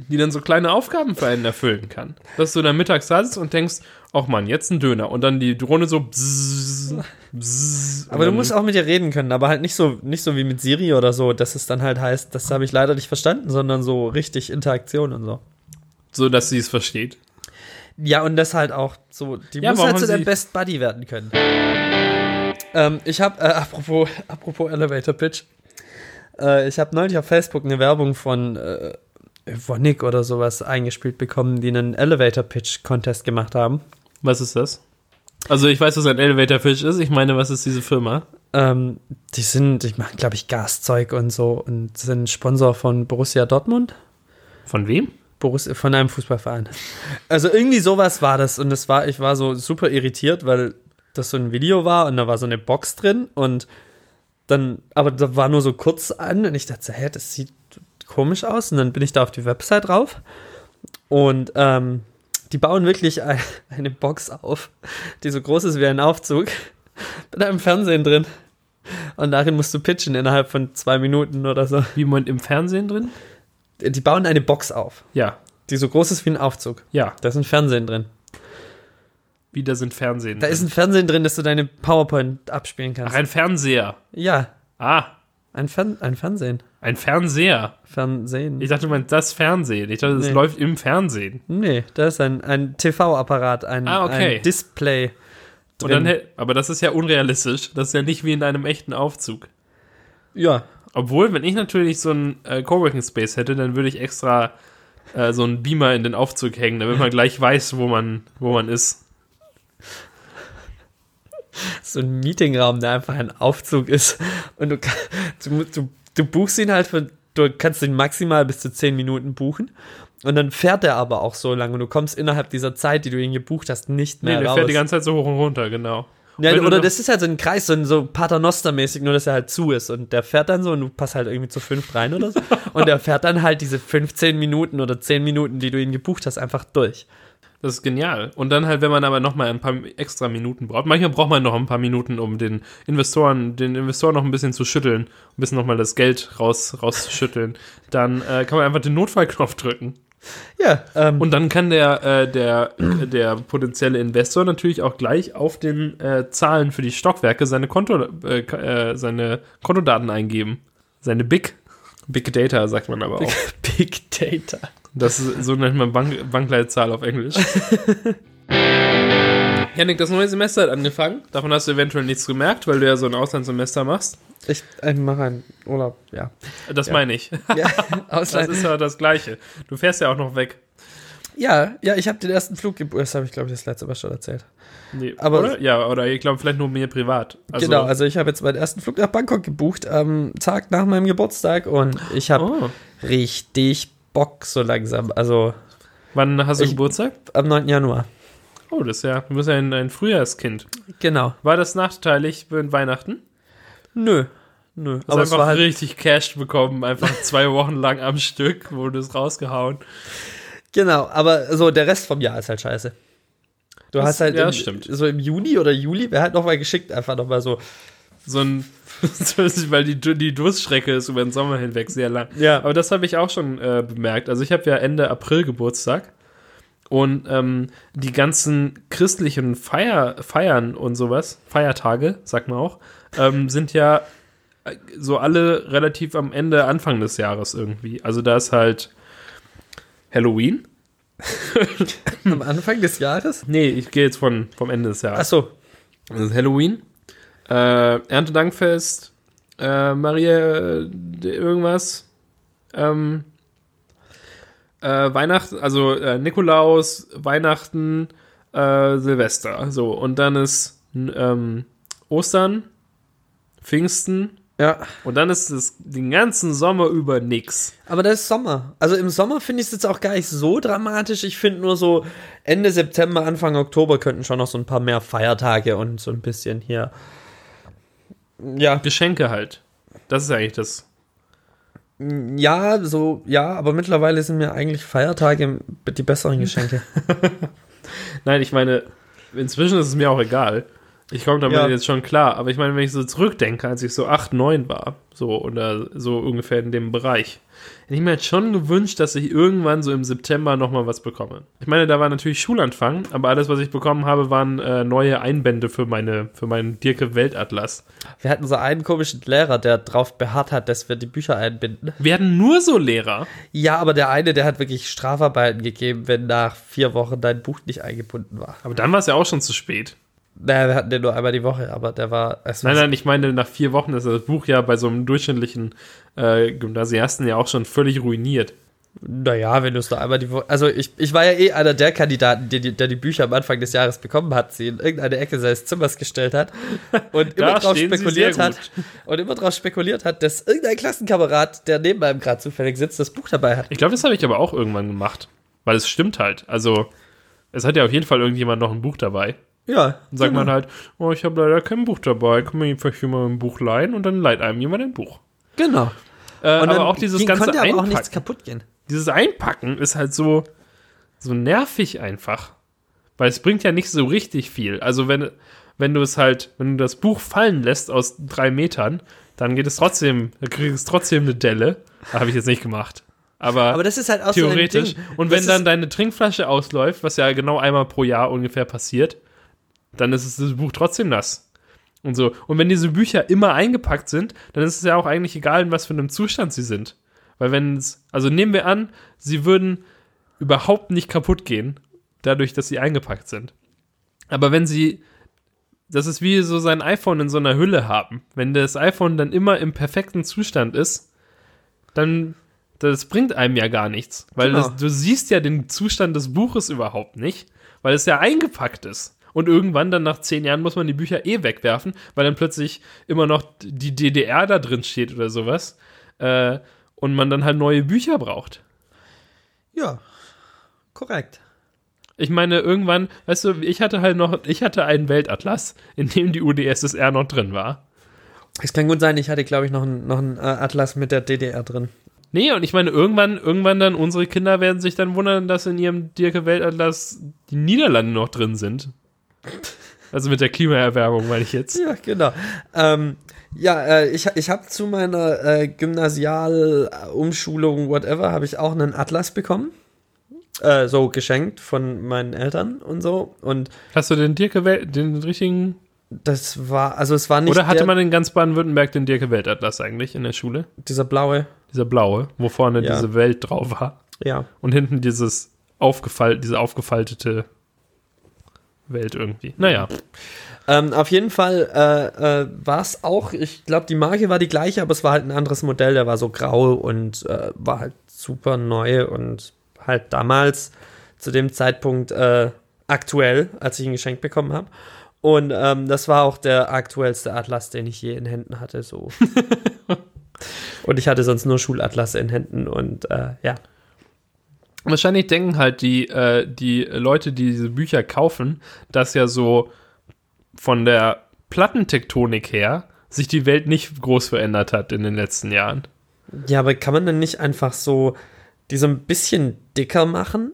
die dann so kleine Aufgaben für einen erfüllen kann. Dass du dann mittags da sitzt und denkst, ach man, jetzt ein Döner. Und dann die Drohne so bzzz, bzzz, Aber du musst auch mit ihr reden können, aber halt nicht so, nicht so wie mit Siri oder so, dass es dann halt heißt, das habe ich leider nicht verstanden, sondern so richtig Interaktion und so. so, dass sie es versteht. Ja, und das halt auch so, die Ja, muss halt zu deinem sie- Best Buddy werden können. Ähm, ich habe, äh, apropos, apropos Elevator Pitch, äh, ich habe neulich auf Facebook eine Werbung von äh, Vonik oder sowas eingespielt bekommen, die einen Elevator Pitch Contest gemacht haben. Was ist das? Also ich weiß, was ein Elevator Fish ist. Ich meine, was ist diese Firma? Ähm, die sind, die machen, glaube ich, Gaszeug und so und sind Sponsor von Borussia Dortmund. Von wem? Borussia, von einem Fußballverein. Also irgendwie sowas war das und es war, ich war so super irritiert, weil das so ein Video war und da war so eine Box drin und dann, aber da war nur so kurz an und ich dachte, hä, das sieht komisch aus und dann bin ich da auf die Website drauf und ähm, die bauen wirklich ein, eine Box auf, die so groß ist wie ein Aufzug mit einem Fernsehen drin und darin musst du pitchen innerhalb von zwei Minuten oder so. Wie man im Fernsehen drin? Die bauen eine Box auf, Ja, die so groß ist wie ein Aufzug. ja. Da ist ein Fernsehen drin. Wieder sind Fernsehen. Da drin. ist ein Fernsehen drin, dass du deine PowerPoint abspielen Ach, kannst. ein Fernseher. ja, Ah, ein, Fern ein Fernsehen. ein Fernseher. Fernsehen. Ich dachte, du meinst das Fernsehen. Ich dachte, es Nee. läuft im Fernsehen. nee, da ist ein, ein TV-Apparat, ein, Ah, okay. ein Display. Und dann, Drin. hä- aber das ist ja unrealistisch. Das ist ja nicht wie in einem echten Aufzug. Ja, Obwohl, wenn ich natürlich so einen äh, Coworking Space hätte, dann würde ich extra äh, so einen Beamer in den Aufzug hängen, damit man gleich weiß, wo man, wo man ist. so ein Meetingraum, der einfach ein Aufzug ist. Und du, du, du, du buchst ihn halt für, du kannst ihn maximal bis zu 10 Minuten buchen. Und dann fährt er aber auch so lange und du kommst innerhalb dieser Zeit, die du ihn gebucht hast, nicht Nee, mehr der raus. fährt die ganze Zeit so hoch und runter, genau. Ja, Wenn oder das ist halt so ein Kreis, so, ein- so Paternoster-mäßig, nur dass er halt zu ist. Und der fährt dann so und du passt halt irgendwie zu fünf rein oder so. und der fährt dann halt diese 15 Minuten oder 10 Minuten, die du ihn gebucht hast, einfach durch. Das ist genial. Und dann halt, wenn man aber noch mal ein paar extra Minuten braucht. Manchmal braucht man noch ein paar Minuten, um den Investoren, den Investoren noch ein bisschen zu schütteln, ein bisschen noch mal das Geld raus, rauszuschütteln. Dann äh, kann man einfach den Notfallknopf drücken. Ja, ähm, Und dann kann der, äh, der, der potenzielle Investor natürlich auch gleich auf den äh, Zahlen für die Stockwerke seine, Konto, äh, äh, seine Kontodaten eingeben. Seine Big, Big Data, sagt man aber auch. Big Data. Das ist, so nennt man Bank, Bankleitzahl auf Englisch. Janik, das neue Semester hat angefangen. Davon hast du eventuell nichts gemerkt, weil du ja so ein Auslandssemester machst. Ich mache einen Urlaub, ja. Das meine ich. ja, Das Ausland. ist ja das Gleiche. Du fährst ja auch noch weg. ja, ja, ich habe den ersten Flug gebucht. Das habe ich, glaube ich, das letzte Mal schon erzählt. Nee, Aber- oder? Ja, oder ich glaube vielleicht nur mir privat. Also, genau, also ich habe jetzt meinen ersten Flug nach Bangkok gebucht am Tag nach meinem Geburtstag und ich habe Oh. richtig Bock so langsam. Also Wann hast du Ich- Geburtstag? am 9. Januar. Oh, das ist ja, du bist ja ein, ein Frühjahrskind. Genau. War das nachteilig für Weihnachten? Nö. Nö. Hast Aber es einfach war halt, richtig Cash bekommen, einfach zwei Wochen lang am Stück, wurde es rausgehauen. genau, aber so der Rest vom Jahr ist halt scheiße. Du Das- hast halt ja, im, so im Juni oder Juli, wer hat noch mal geschickt, einfach noch mal so. So ein, weil die, die Durststrecke ist über den Sommer hinweg sehr lang. Ja. Aber das habe ich auch schon äh, bemerkt. Also ich habe ja Ende April Geburtstag und ähm, die ganzen christlichen Feier, Feiern und sowas, Feiertage, sagt man auch, ähm, sind ja äh, so alle relativ am Ende, Anfang des Jahres irgendwie. Also da ist halt Halloween. Am Anfang des Jahres? Nee, ich gehe jetzt von, vom Ende des Jahres. Ach so. Das ist Halloween, äh, Erntedankfest, äh, Maria äh, irgendwas, ähm, äh, Weihnachten, also äh, Nikolaus, Weihnachten, äh, Silvester, so und dann ist ähm, Ostern, Pfingsten Ja. und dann ist es den ganzen Sommer über nix. Aber das ist Sommer. Also im Sommer finde ich es jetzt auch gar nicht so dramatisch. Ich finde nur so Ende September, Anfang Oktober könnten schon noch so ein paar mehr Feiertage und so ein bisschen hier. Ja, Geschenke halt. Das ist eigentlich das. ja, so, ja, aber mittlerweile sind mir eigentlich Feiertage die besseren Geschenke. Nein, ich meine, inzwischen ist es mir auch egal. Ich komme damit Ja. jetzt schon klar. Aber ich meine, wenn ich so zurückdenke, als ich so 8, 9 war, so oder so ungefähr in dem Bereich, hätte ich mir jetzt schon gewünscht, dass ich irgendwann so im September nochmal was bekomme. Ich meine, da war natürlich Schulanfang, aber alles, was ich bekommen habe, waren äh, neue Einbände für meine, für meinen Dirke Weltatlas. Wir hatten so einen komischen Lehrer, der drauf beharrt hat, dass wir die Bücher einbinden. Wir hatten nur so Lehrer. Ja, aber der eine, der hat wirklich Strafarbeiten gegeben, wenn nach vier Wochen dein Buch nicht eingebunden war. Aber dann war es ja auch schon zu spät. Naja, wir hatten den nur einmal die Woche, aber der war. Nein, nein, ich meine, nach vier Wochen ist das Buch ja bei so einem durchschnittlichen äh, Gymnasiasten ja auch schon völlig ruiniert. Naja, wenn du es nur einmal die Woche. Also, ich, ich war ja eh einer der Kandidaten, die, die, der die Bücher am Anfang des Jahres bekommen hat, sie in irgendeine Ecke seines Zimmers gestellt hat und immer drauf spekuliert hat. Und immer drauf spekuliert hat, dass irgendein Klassenkamerad, der neben einem gerade zufällig sitzt, das Buch dabei hat. Ich glaube, das habe ich aber auch irgendwann gemacht. Weil es stimmt halt. Also, es hat ja auf jeden Fall irgendjemand noch ein Buch dabei. Ja. Dann sagt man halt, oh, ich habe leider kein Buch dabei. Kann man vielleicht jemand ein Buch leihen? Und dann leiht einem jemand ein Buch. Genau. Äh, aber auch dieses ganze konnte aber auch nichts Einpacken. kaputt gehen. Dieses Einpacken ist halt so, so nervig einfach. Weil es bringt ja nicht so richtig viel. Also, wenn, wenn du es halt, wenn du das Buch fallen lässt aus drei Metern, dann geht es trotzdem, dann kriegst du trotzdem eine Delle. Habe ich jetzt nicht gemacht. Aber, Aber das ist halt auch theoretisch. so ein Ding. Und wenn dann deine Trinkflasche ausläuft, was ja genau einmal pro Jahr ungefähr passiert, dann ist es das Buch trotzdem nass. Und so. Und wenn diese Bücher immer eingepackt sind, dann ist es ja auch eigentlich egal, in was für einem Zustand sie sind. Weil wenn es, also nehmen wir an, sie würden überhaupt nicht kaputt gehen, dadurch, dass sie eingepackt sind. Aber wenn sie, das ist wie so sein iPhone in so einer Hülle haben. Wenn das iPhone dann immer im perfekten Zustand ist, dann, das bringt einem ja gar nichts. Weil Genau. das, du siehst ja den Zustand des Buches überhaupt nicht, weil es ja eingepackt ist. Und irgendwann dann nach zehn Jahren muss man die Bücher eh wegwerfen, weil dann plötzlich immer noch die DDR da drin steht oder sowas. Äh, und man dann halt neue Bücher braucht. Ja. Korrekt. Ich meine, irgendwann, weißt du, ich hatte halt noch, ich hatte einen Weltatlas, in dem die UdSSR noch drin war. Es kann gut sein, ich hatte, glaube ich, noch einen noch einen, äh, Atlas mit der DDR drin. Nee, und ich meine, irgendwann, irgendwann dann, unsere Kinder werden sich dann wundern, dass in ihrem Dirke Weltatlas die Niederlande noch drin sind. Also mit der Klimaerwärmung, meine ich jetzt. Ja, genau. Ähm, ja, äh, ich, ich habe zu meiner äh, Gymnasialumschulung, whatever, habe ich auch einen Atlas bekommen. Äh, so geschenkt von meinen Eltern und so. Und Hast du den Dirke Welt, den richtigen, das war, also es war nicht oder hatte man in ganz Baden-Württemberg den Dirke Weltatlas eigentlich in der Schule? dieser blaue. Dieser blaue, wo vorne Ja. diese Welt drauf war. Ja. Und hinten dieses aufgefal diese aufgefaltete Welt irgendwie. Naja. Ähm, auf jeden Fall äh, äh, war es auch, ich glaube, die Marke war die gleiche, aber es war halt ein anderes Modell, der war so grau und äh, war halt super neu und halt damals zu dem Zeitpunkt äh, aktuell, als ich ihn geschenkt bekommen habe. Und ähm, das war auch der aktuellste Atlas, den ich je in Händen hatte. So. und ich hatte sonst nur Schulatlasse in Händen und äh, ja. Wahrscheinlich denken halt die, äh, die Leute, die diese Bücher kaufen, dass ja so von der Plattentektonik her sich die Welt nicht groß verändert hat in den letzten Jahren. Ja, aber kann man dann nicht einfach so die so ein bisschen dicker machen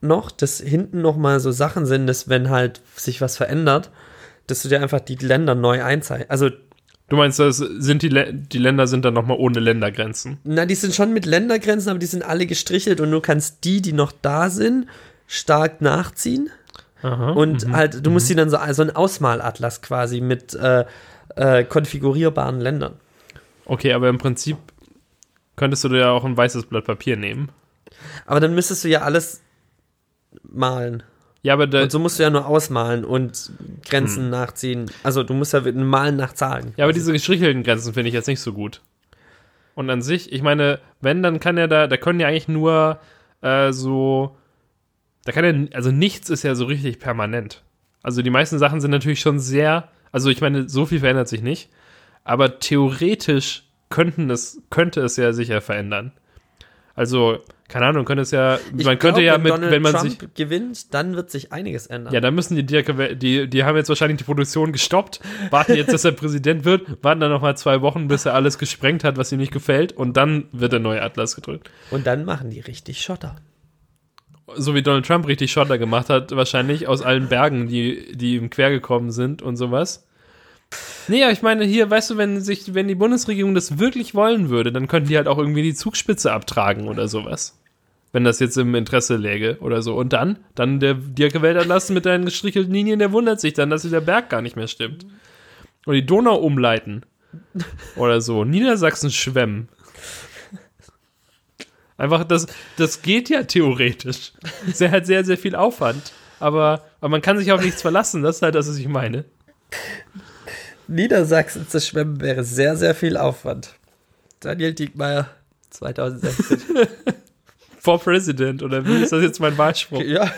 noch, dass hinten noch mal so Sachen sind, dass wenn halt sich was verändert, dass du dir einfach die Länder neu einzeichnest. Also, Du meinst, das sind die, die Länder sind dann nochmal ohne Ländergrenzen? na, die sind schon mit Ländergrenzen, aber die sind alle gestrichelt und du kannst die, die noch da sind, stark nachziehen. Aha. Und halt, du musst die dann so, so ein Ausmalatlas quasi mit äh, äh, konfigurierbaren Ländern. Okay, aber im Prinzip könntest du dir ja auch ein weißes Blatt Papier nehmen. Aber dann müsstest du ja alles malen. Ja, aber da, Und so musst du ja nur ausmalen und Grenzen nachziehen. Also du musst ja mit- malen nach Zahlen. Ja, aber diese gestrichelten Grenzen finde ich jetzt nicht so gut. Und an sich, ich meine, wenn, dann kann er da, da können ja eigentlich nur äh, so, da kann er, also nichts ist ja so richtig permanent. Also die meisten Sachen sind natürlich schon sehr, also ich meine, so viel verändert sich nicht, aber theoretisch könnten es, könnte es ja sicher verändern. Also, keine Ahnung, könnte es ja, Ich man könnte glaub, ja wenn mit, Donald wenn man Trump sich, gewinnt, dann wird sich einiges ändern. ja, da müssen die die, die haben jetzt wahrscheinlich die Produktion gestoppt, warten jetzt, dass er Präsident wird, warten dann nochmal zwei Wochen, bis er alles gesprengt hat, was ihm nicht gefällt, und dann wird der neue Atlas gedrückt. Und dann machen die richtig Schotter. So wie Donald Trump richtig Schotter gemacht hat, wahrscheinlich aus allen Bergen, die, die ihm quer gekommen sind und sowas. Nee, aber ich meine, hier, weißt du, wenn sich, wenn die Bundesregierung das wirklich wollen würde, dann könnten die halt auch irgendwie die Zugspitze abtragen oder sowas. Wenn das jetzt im Interesse läge oder so. Und dann, dann der Dirke Weltatlas mit deinen gestrichelten Linien, der wundert sich dann, dass der Berg gar nicht mehr stimmt. Und die Donau umleiten. Oder so. Niedersachsen schwemmen. Einfach, das, das geht ja theoretisch. Sehr hat sehr, sehr viel Aufwand. Aber, aber man kann sich auf nichts verlassen. Das ist halt das, was ich meine. Niedersachsen zu schwemmen wäre sehr, sehr viel Aufwand. Daniel Diekmeyer, 2016. For President, oder wie ist das jetzt mein Wahlspruch? ja.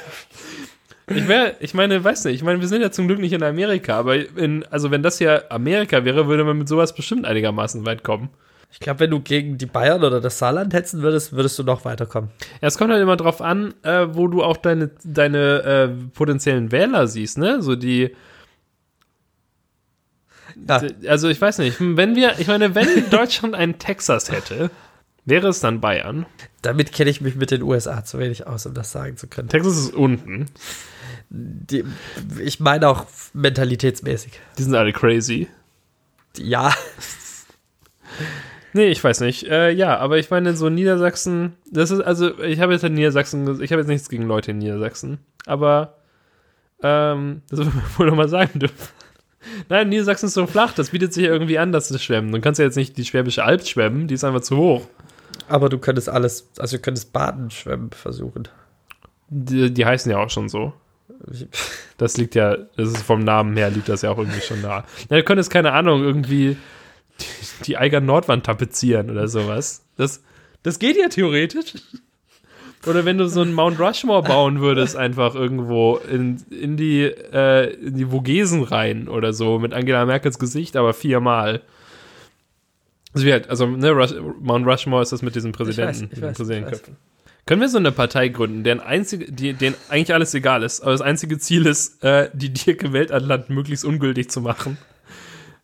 Ich wäre, ich meine, weiß nicht, ich meine, wir sind ja zum Glück nicht in Amerika, aber in, also wenn das ja Amerika wäre, würde man mit sowas bestimmt einigermaßen weit kommen. Ich glaube, wenn du gegen die Bayern oder das Saarland hetzen würdest, würdest du noch weiterkommen. Ja, es kommt halt immer drauf an, äh, wo du auch deine, deine äh, potenziellen Wähler siehst, ne? So die, Ja, Also ich weiß nicht, wenn wir, ich meine, wenn Deutschland einen Texas hätte, wäre es dann Bayern. damit kenne ich mich mit den USA zu wenig aus, um das sagen zu können. Texas ist unten. Die, ich meine auch mentalitätsmäßig. Die sind alle crazy. Ja, Nee, ich weiß nicht. Äh, ja, aber ich meine, so Niedersachsen, das ist, also, ich habe jetzt in Niedersachsen, ich habe jetzt nichts gegen Leute in Niedersachsen, aber, ähm, das würde man wohl nochmal sagen dürfen. Nein, Niedersachsen ist so flach, das bietet sich irgendwie an, das zu schwemmen. Du kannst ja jetzt nicht die Schwäbische Alb schwemmen, die ist einfach zu hoch. aber du könntest alles, also du könntest Baden schwemmen versuchen. Die, die heißen ja auch schon so. Das liegt ja, das ist vom Namen her, liegt das ja auch irgendwie schon da. Ja, du könntest, keine Ahnung, irgendwie die, die Eiger Nordwand tapezieren oder sowas. Das, das geht ja theoretisch. Oder wenn du so einen Mount Rushmore bauen würdest, einfach irgendwo in, in, die, äh, in die Vogesen rein oder so, mit Angela Merkels Gesicht, aber viermal. Also, wie halt, also ne, Rush, Mount Rushmore ist das mit diesem Präsidenten, ich weiß, ich weiß. Präsidentenköpfen. Können wir so eine Partei gründen, deren einzige, die, denen eigentlich alles egal ist, aber das einzige Ziel ist, äh, die Dirke Weltatlant möglichst ungültig zu machen?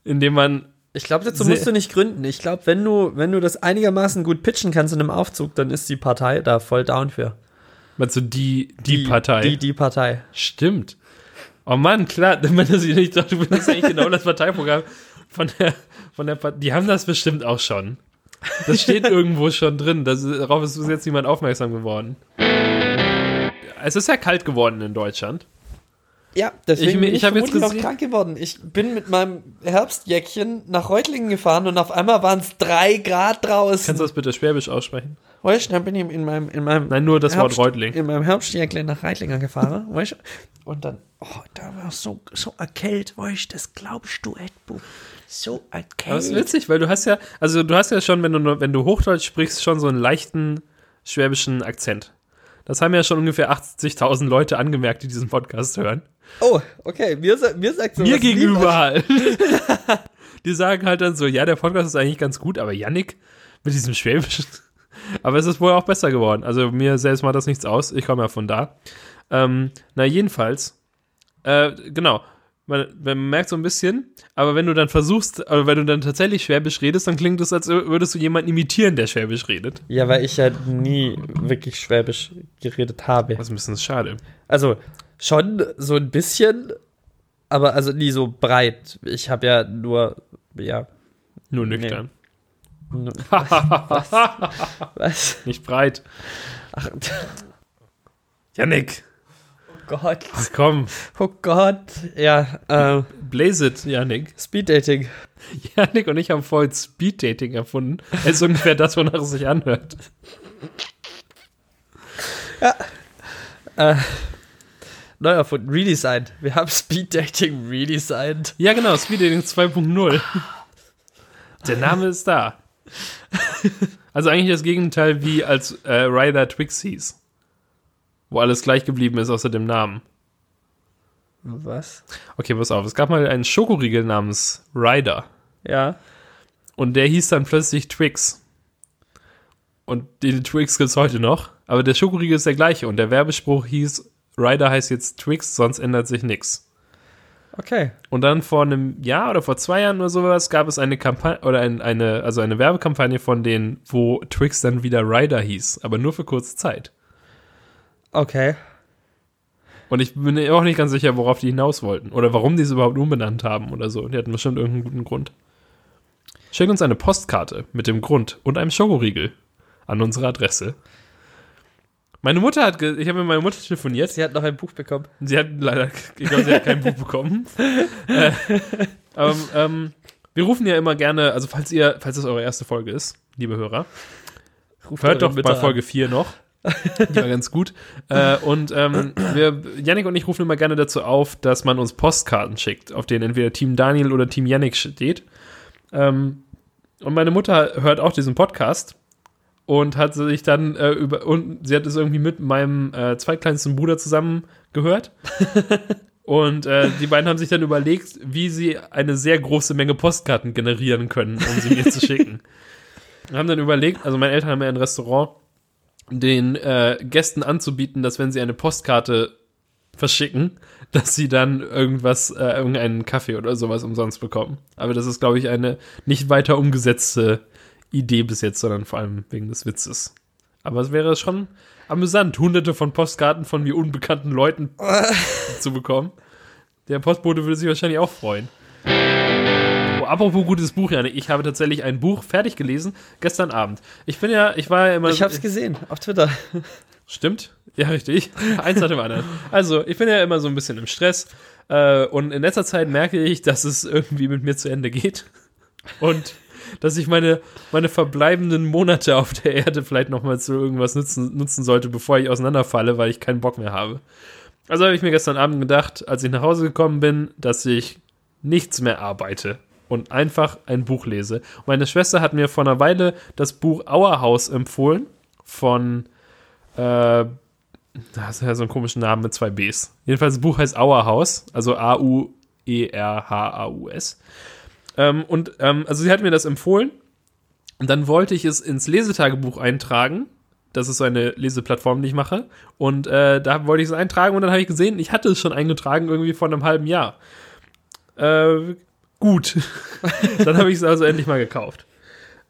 Indem man. Ich glaube, dazu musst du nicht gründen. Ich glaube, wenn du, wenn du das einigermaßen gut pitchen kannst in einem Aufzug, dann ist die Partei da voll down für. Meinst du die, die, Partei? Die, die Partei. Stimmt. Oh Mann, klar, ich dachte, du bist eigentlich genau das Parteiprogramm von der, von der Partei. Die haben das bestimmt auch schon. Das steht irgendwo schon drin. Das, darauf ist bis jetzt niemand aufmerksam geworden. Es ist ja kalt geworden in Deutschland. Ja, deswegen Ich- bin ich ich, jetzt gesehen- krank geworden. Ich bin mit meinem Herbstjäckchen nach Reutlingen gefahren und auf einmal waren es drei Grad draußen. Kannst du das bitte Schwäbisch aussprechen? Weißt dann bin ich in meinem, in meinem Nein, nur das Wort Herbst- Reutling. In meinem Herbstjäckchen nach Reitlinger gefahren, weißt? Und dann, oh, da war so, so erkältet, weißt das glaubst du, Edbu. So Aber es ist witzig, weil du hast ja, also du hast ja schon, wenn du, wenn du Hochdeutsch sprichst, schon so einen leichten schwäbischen Akzent. Das haben ja schon ungefähr 80.000 Leute angemerkt, die diesen Podcast hören. Oh, okay, mir, mir sagt sowas Mir gegenüber halt. Die sagen halt dann so, ja, der Podcast ist eigentlich ganz gut, aber Yannick mit diesem Schwäbischen. Aber es ist wohl auch besser geworden. Also mir selbst macht das nichts aus. Ich komme ja von da. Ähm, na, jedenfalls, äh, genau. Man, man merkt so ein bisschen, aber wenn du dann versuchst, aber wenn du dann tatsächlich Schwäbisch redest, dann klingt es, als würdest du jemanden imitieren, der Schwäbisch redet. Ja, weil ich ja nie wirklich Schwäbisch geredet habe. Das ist ein bisschen schade. Also schon so ein bisschen, aber also nie so breit. Ich habe ja nur, ja, Nur nüchtern. nur, was? was? Nicht breit. Ach, Yannick, oh Gott, ach komm, oh Gott, ja, äh, blaze it, Yannick. Speeddating. Janik und ich haben vorhin Speed-Dating erfunden. Es ist ungefähr das, wonach es sich anhört. Neu erfunden, redesigned. Wir haben Speeddating redesigned. Ja, genau, Speed-Dating 2.0. Der Name ist da. Also eigentlich das Gegenteil, wie als äh, Ryder Twix hieß. Wo alles gleich geblieben ist, außer dem Namen. Was? Okay, pass auf. Es gab mal einen Schokoriegel namens Ryder. Ja. Und der hieß dann plötzlich Twix. Und den Twix gibt's heute noch. Aber der Schokoriegel ist der gleiche. Und der Werbespruch hieß, Ryder heißt jetzt Twix, sonst ändert sich nichts. Okay. Und dann vor einem Jahr oder vor zwei Jahren oder sowas gab es eine Kampagne oder ein, eine, also eine Werbekampagne von denen, wo Twix dann wieder Ryder hieß, aber nur für kurze Zeit. Okay. Und ich bin auch nicht ganz sicher, worauf die hinaus wollten oder warum die es überhaupt umbenannt haben oder so. Die hatten bestimmt irgendeinen guten Grund. Schickt uns eine Postkarte mit dem Grund und einem Schokoriegel an unsere Adresse. Meine Mutter hat, ge- ich habe mit meiner Mutter telefoniert. Sie hat noch ein Buch bekommen. Sie hat leider, ich glaube, sie hat kein Buch bekommen. äh, ähm, ähm, wir rufen ja immer gerne, also falls ihr, falls das eure erste Folge ist, liebe Hörer, Ruft hört doch mal an. Folge 4 noch. Die war ganz gut. Äh, und ähm, wir, Yannick und ich rufen immer gerne dazu auf, dass man uns Postkarten schickt, auf denen entweder Team Daniel oder Team Yannick steht. Ähm, und meine Mutter hört auch diesen Podcast und hat sich dann äh, über und sie hat es irgendwie mit meinem äh, zweitkleinsten Bruder zusammen gehört. und äh, die beiden haben sich dann überlegt, wie sie eine sehr große Menge Postkarten generieren können, um sie mir zu schicken. Wir haben dann überlegt, also meine Eltern haben ja ein Restaurant, den äh, Gästen anzubieten, dass wenn sie eine Postkarte verschicken, dass sie dann irgendwas, äh, irgendeinen Kaffee oder sowas umsonst bekommen. Aber das ist, glaube ich, eine nicht weiter umgesetzte Idee bis jetzt, sondern vor allem wegen des Witzes. Aber es wäre schon amüsant, hunderte von Postkarten von mir unbekannten Leuten zu bekommen. Der Postbote würde sich wahrscheinlich auch freuen. Oh, apropos gutes Buch, Janik. Ich habe tatsächlich ein Buch fertig gelesen gestern Abend. Ich bin ja, ich war ja immer. Ich hab's gesehen auf Twitter. Stimmt. Ja, richtig. Eins nach dem anderen. Also, ich bin ja immer so ein bisschen im Stress. Äh, und in letzter Zeit merke ich, dass es irgendwie mit mir zu Ende geht. Und dass ich meine, meine verbleibenden Monate auf der Erde vielleicht nochmal zu irgendwas nutzen, nutzen sollte, bevor ich auseinanderfalle, weil ich keinen Bock mehr habe. Also habe ich mir gestern Abend gedacht, als ich nach Hause gekommen bin, dass ich nichts mehr arbeite und einfach ein Buch lese. Meine Schwester hat mir vor einer Weile das Buch Auerhaus empfohlen von äh, das ist ja so einen komischen Namen mit zwei Bs. Jedenfalls das Buch heißt Auerhaus, also E A-U-E-R-H-A-U-S. Ähm, und ähm, also sie hat mir das empfohlen und dann wollte ich es ins Lesetagebuch eintragen, das ist so eine Leseplattform, die ich mache. Und äh, da wollte ich es eintragen und dann habe ich gesehen, ich hatte es schon eingetragen, irgendwie vor einem halben Jahr. Äh, gut. dann habe ich es also endlich mal gekauft.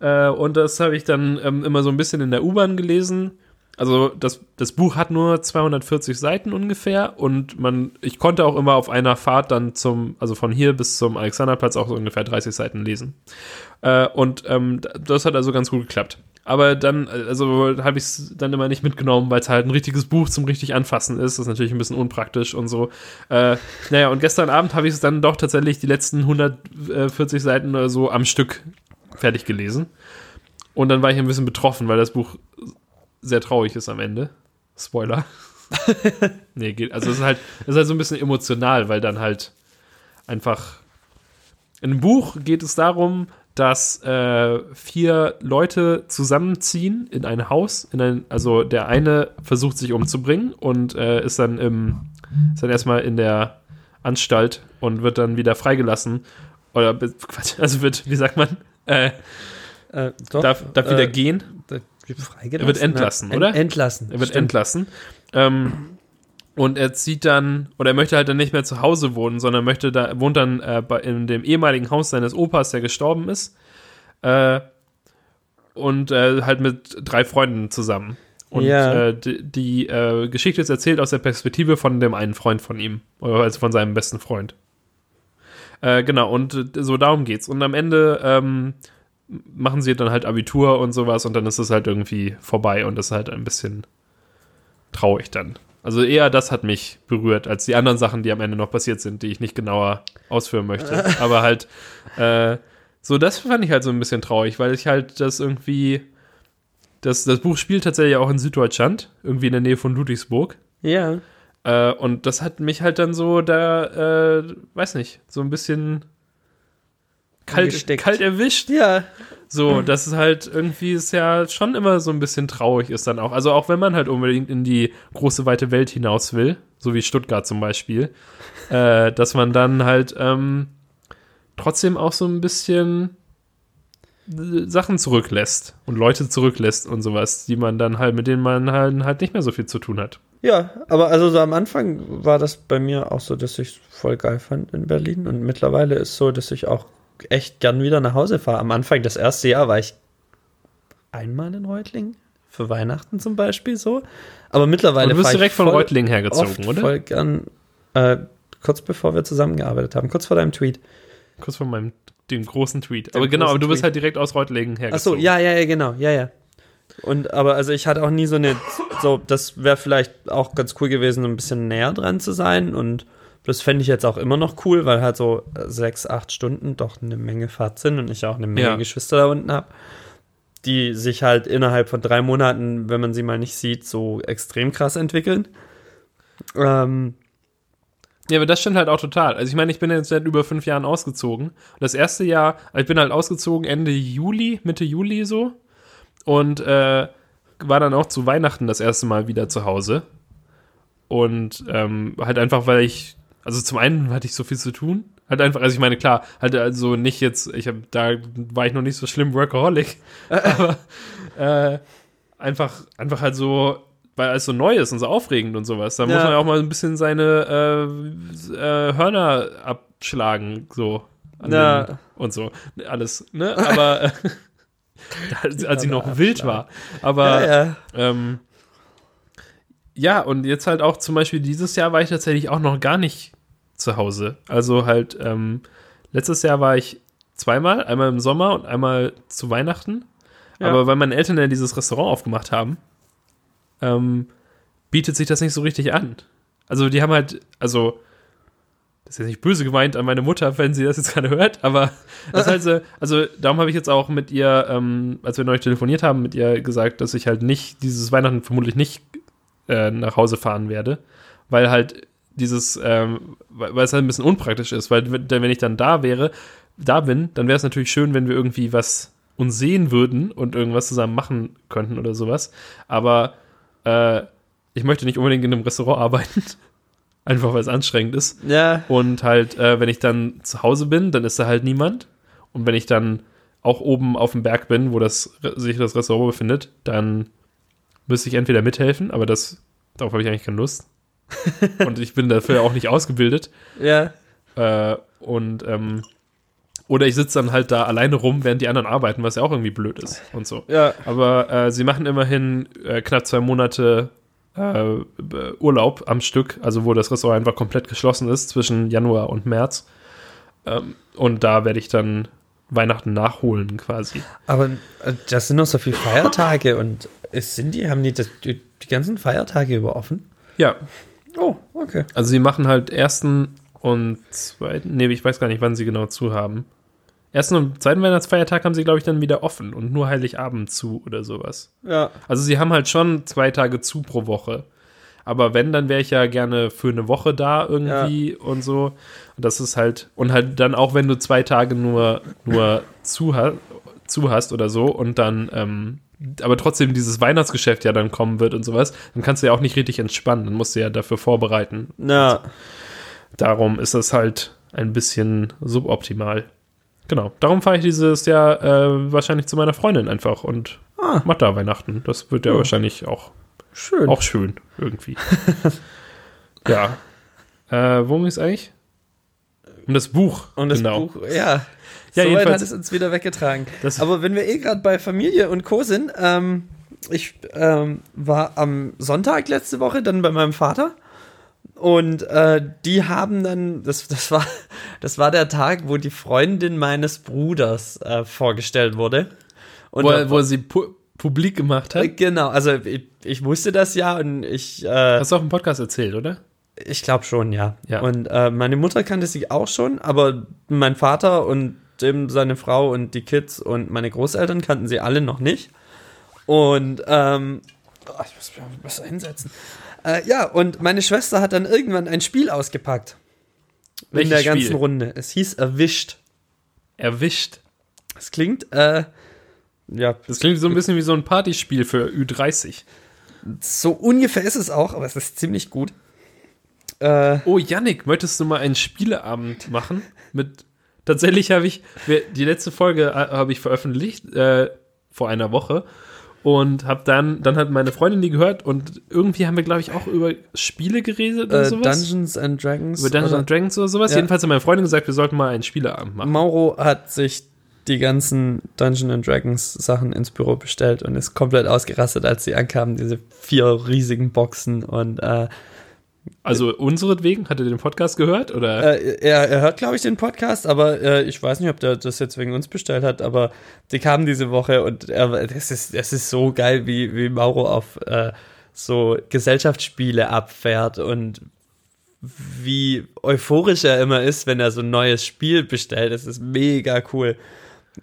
Äh, und das habe ich dann ähm, immer so ein bisschen in der U-Bahn gelesen. Also das, das Buch hat nur 240 Seiten ungefähr und man, ich konnte auch immer auf einer Fahrt dann zum, also von hier bis zum Alexanderplatz auch so ungefähr 30 Seiten lesen. Äh, und ähm, das hat also ganz gut geklappt. Aber dann, also habe ich es dann immer nicht mitgenommen, weil es halt ein richtiges Buch zum richtig anfassen ist. Das ist natürlich ein bisschen unpraktisch und so. Äh, naja, und gestern Abend habe ich es dann doch tatsächlich die letzten 140 Seiten oder so am Stück fertig gelesen. Und dann war ich ein bisschen betroffen, weil das Buch sehr traurig ist am Ende. Spoiler. nee, geht, also es ist halt, es ist halt so ein bisschen emotional, weil dann halt einfach in einem Buch geht es darum, dass äh, vier Leute zusammenziehen in ein Haus, in ein, also der eine versucht sich umzubringen und äh, ist dann im, ist dann erstmal in der Anstalt und wird dann wieder freigelassen. Oder Quatsch, also wird, wie sagt man? Äh, Äh, darf, darf wieder äh, gehen. Freigelassen? Er wird entlassen, Ja, oder? Ent entlassen. Er wird stimmt. entlassen. Ähm, und er zieht dann, oder er möchte halt dann nicht mehr zu Hause wohnen, sondern möchte da, wohnt dann äh, in dem ehemaligen Haus seines Opas, der gestorben ist. Äh, und äh, halt mit drei Freunden zusammen. Und Ja. äh, die, die äh, Geschichte ist erzählt aus der Perspektive von dem einen Freund von ihm, also von seinem besten Freund. Äh, genau, und so darum geht's. Und am Ende ähm, machen sie dann halt Abitur und sowas und dann ist es halt irgendwie vorbei und das ist halt ein bisschen traurig dann. Also eher das hat mich berührt, als die anderen Sachen, die am Ende noch passiert sind, die ich nicht genauer ausführen möchte. Aber halt, äh, so das fand ich halt so ein bisschen traurig, weil ich halt das irgendwie, das, das Buch spielt tatsächlich auch in Süddeutschland, irgendwie in der Nähe von Ludwigsburg. Ja. Äh, und das hat mich halt dann so da, äh, weiß nicht, so ein bisschen kalt, kalt erwischt. Ja. So, dass es halt irgendwie ist ja schon immer so ein bisschen traurig ist dann auch. Also auch wenn man halt unbedingt in die große weite Welt hinaus will, so wie Stuttgart zum Beispiel, äh, dass man dann halt ähm, trotzdem auch so ein bisschen äh, Sachen zurücklässt und Leute zurücklässt und sowas, die man dann halt, mit denen man halt, halt nicht mehr so viel zu tun hat. Ja, aber also so am Anfang war das bei mir auch so, dass ich es voll geil fand in Berlin und mittlerweile ist so, dass ich auch echt gern wieder nach Hause fahre. Am Anfang, das erste Jahr, war ich einmal in Reutlingen. Für Weihnachten zum Beispiel so. Aber mittlerweile du bist direkt von Reutlingen hergezogen, oder? voll gern, äh, kurz bevor wir zusammengearbeitet haben, kurz vor deinem Tweet. Kurz vor meinem dem großen Tweet. Dem aber genau, aber du bist Tweet. halt direkt aus Reutlingen Ach hergezogen. so, ja, ja, ja, genau, ja, ja. Und aber also ich hatte auch nie so eine, so das wäre vielleicht auch ganz cool gewesen, so ein bisschen näher dran zu sein und das fände ich jetzt auch immer noch cool, weil halt so äh, sechs, acht Stunden doch eine Menge Fahrt sind und ich auch eine Menge Ja. Geschwister da unten habe, die sich halt innerhalb von drei Monaten, wenn man sie mal nicht sieht, so extrem krass entwickeln. Ähm, Ja, aber das stimmt halt auch total. Also ich meine, ich bin jetzt seit über fünf Jahren ausgezogen. Und das erste Jahr, also ich bin halt ausgezogen Ende Juli, Mitte Juli so. Und äh, war dann auch zu Weihnachten das erste Mal wieder zu Hause. Und ähm, halt einfach, weil ich, also zum einen hatte ich so viel zu tun. Halt einfach, also ich meine, klar, halt also nicht jetzt, ich habe, da war ich noch nicht so schlimm Workaholic. aber äh, einfach, einfach halt so, weil es so neu ist und so aufregend und sowas. Da muss Ja. man ja auch mal ein bisschen seine äh, äh, Hörner abschlagen, so. an Ja. den- Und so. Alles, ne? Aber äh, als, als sie noch wild war. Aber ja, ja. ähm, ja, und jetzt halt auch zum Beispiel dieses Jahr war ich tatsächlich auch noch gar nicht zu Hause. Also halt, ähm, letztes Jahr war ich zweimal, einmal im Sommer und einmal zu Weihnachten. Ja. Aber weil meine Eltern ja dieses Restaurant aufgemacht haben, ähm, bietet sich das nicht so richtig an. Also die haben halt, also das ist jetzt nicht böse gemeint an meine Mutter, wenn sie das jetzt gerade hört, aber das ist halt so, also darum habe ich jetzt auch mit ihr, ähm, als wir neulich telefoniert haben, mit ihr gesagt, dass ich halt nicht, dieses Weihnachten vermutlich nicht äh, nach Hause fahren werde, weil halt dieses, ähm, weil es halt ein bisschen unpraktisch ist, weil wenn wenn ich dann da wäre, da bin, dann wäre es natürlich schön, wenn wir irgendwie was uns sehen würden und irgendwas zusammen machen könnten oder sowas, aber äh, ich möchte nicht unbedingt in einem Restaurant arbeiten, einfach weil es anstrengend ist. ja. Und halt, äh, wenn ich dann zu Hause bin, dann ist da halt niemand. Und wenn ich dann auch oben auf dem Berg bin, wo das, sich das Restaurant befindet, dann müsste ich entweder mithelfen, aber das, darauf habe ich eigentlich keine Lust. und ich bin dafür auch nicht ausgebildet. Ja. Äh, und ähm, oder ich sitze dann halt da alleine rum, während die anderen arbeiten, was ja auch irgendwie blöd ist und so. Ja. Aber äh, sie machen immerhin äh, knapp zwei Monate äh, Urlaub am Stück, also wo das Restaurant einfach komplett geschlossen ist zwischen Januar und März. Ähm, und da werde ich dann Weihnachten nachholen quasi. Aber äh, das sind noch so viele Feiertage und es sind die, haben die das, die, die ganzen Feiertage über offen? Ja, Oh, okay. also sie machen halt ersten und zweiten, nee, ich weiß gar nicht, wann sie genau zu haben. Ersten und zweiten Weihnachtsfeiertag haben sie, glaube ich, dann wieder offen und nur Heiligabend zu oder sowas. Ja. Also sie haben halt schon zwei Tage zu pro Woche. Aber wenn, dann wäre ich ja gerne für eine Woche da irgendwie und so. Und das ist halt, und halt dann auch, wenn du zwei Tage nur, nur zu, ha zu hast oder so und dann, ähm, aber trotzdem dieses Weihnachtsgeschäft ja dann kommen wird und sowas, dann kannst du ja auch nicht richtig entspannen. Dann musst du ja dafür vorbereiten. Na, Darum ist das halt ein bisschen suboptimal. Genau. Darum fahre ich dieses Jahr äh, wahrscheinlich zu meiner Freundin einfach und Ah. mach da Weihnachten. Das wird ja Ja. wahrscheinlich auch schön. auch schön, irgendwie. ja. Äh, worum ist eigentlich? Um das Buch. und das genau. Buch, ja. Ja, Soweit jedenfalls- hat es uns wieder weggetragen. Das- Aber wenn wir eh gerade bei Familie und Co. sind, ähm, ich ähm, war am Sonntag letzte Woche dann bei meinem Vater und äh, die haben dann, das, das, war, das war der Tag, wo die Freundin meines Bruders äh, vorgestellt wurde. Und Wo, da- wo sie pu publik gemacht äh, hat. genau, also ich, ich wusste das ja und ich, äh, Hast du auch im Podcast erzählt, oder? ich glaube schon, ja. Ja. Und äh, meine Mutter kannte sie auch schon, aber mein Vater und dem seine Frau und die Kids und meine Großeltern kannten sie alle noch nicht. Und ähm, oh, ich muss mich besser hinsetzen. Äh, ja, und meine Schwester hat dann irgendwann ein Spiel ausgepackt. in Welches der ganzen Spiel? Runde. Es hieß Erwischt. Erwischt. Es klingt, äh, ja, Das klingt so ein bisschen wie so ein Partyspiel für Ü30. so ungefähr ist es auch, aber es ist ziemlich gut. Äh, Oh, Yannick, möchtest du mal einen Spieleabend machen? Mit tatsächlich habe ich die letzte Folge äh, habe ich veröffentlicht äh, vor einer Woche und habe dann dann hat meine Freundin die gehört und irgendwie haben wir glaube ich auch über Spiele geredet oder äh, sowas. Dungeons and Dragons. über Dungeons oder- and Dragons oder sowas. Ja. Jedenfalls hat meine Freundin gesagt, wir sollten mal einen Spieleabend machen. Mauro hat sich die ganzen Dungeons and Dragons Sachen ins Büro bestellt und ist komplett ausgerastet, als sie ankamen, diese vier riesigen Boxen und äh, Also unseretwegen hat er den Podcast gehört oder äh, er, er hört, glaube ich, den Podcast, aber äh, ich weiß nicht, ob der das jetzt wegen uns bestellt hat, aber die kamen diese Woche und er, es ist, es ist so geil, wie, wie Mauro auf äh, so Gesellschaftsspiele abfährt und wie euphorisch er immer ist, wenn er so ein neues Spiel bestellt. Das ist mega cool.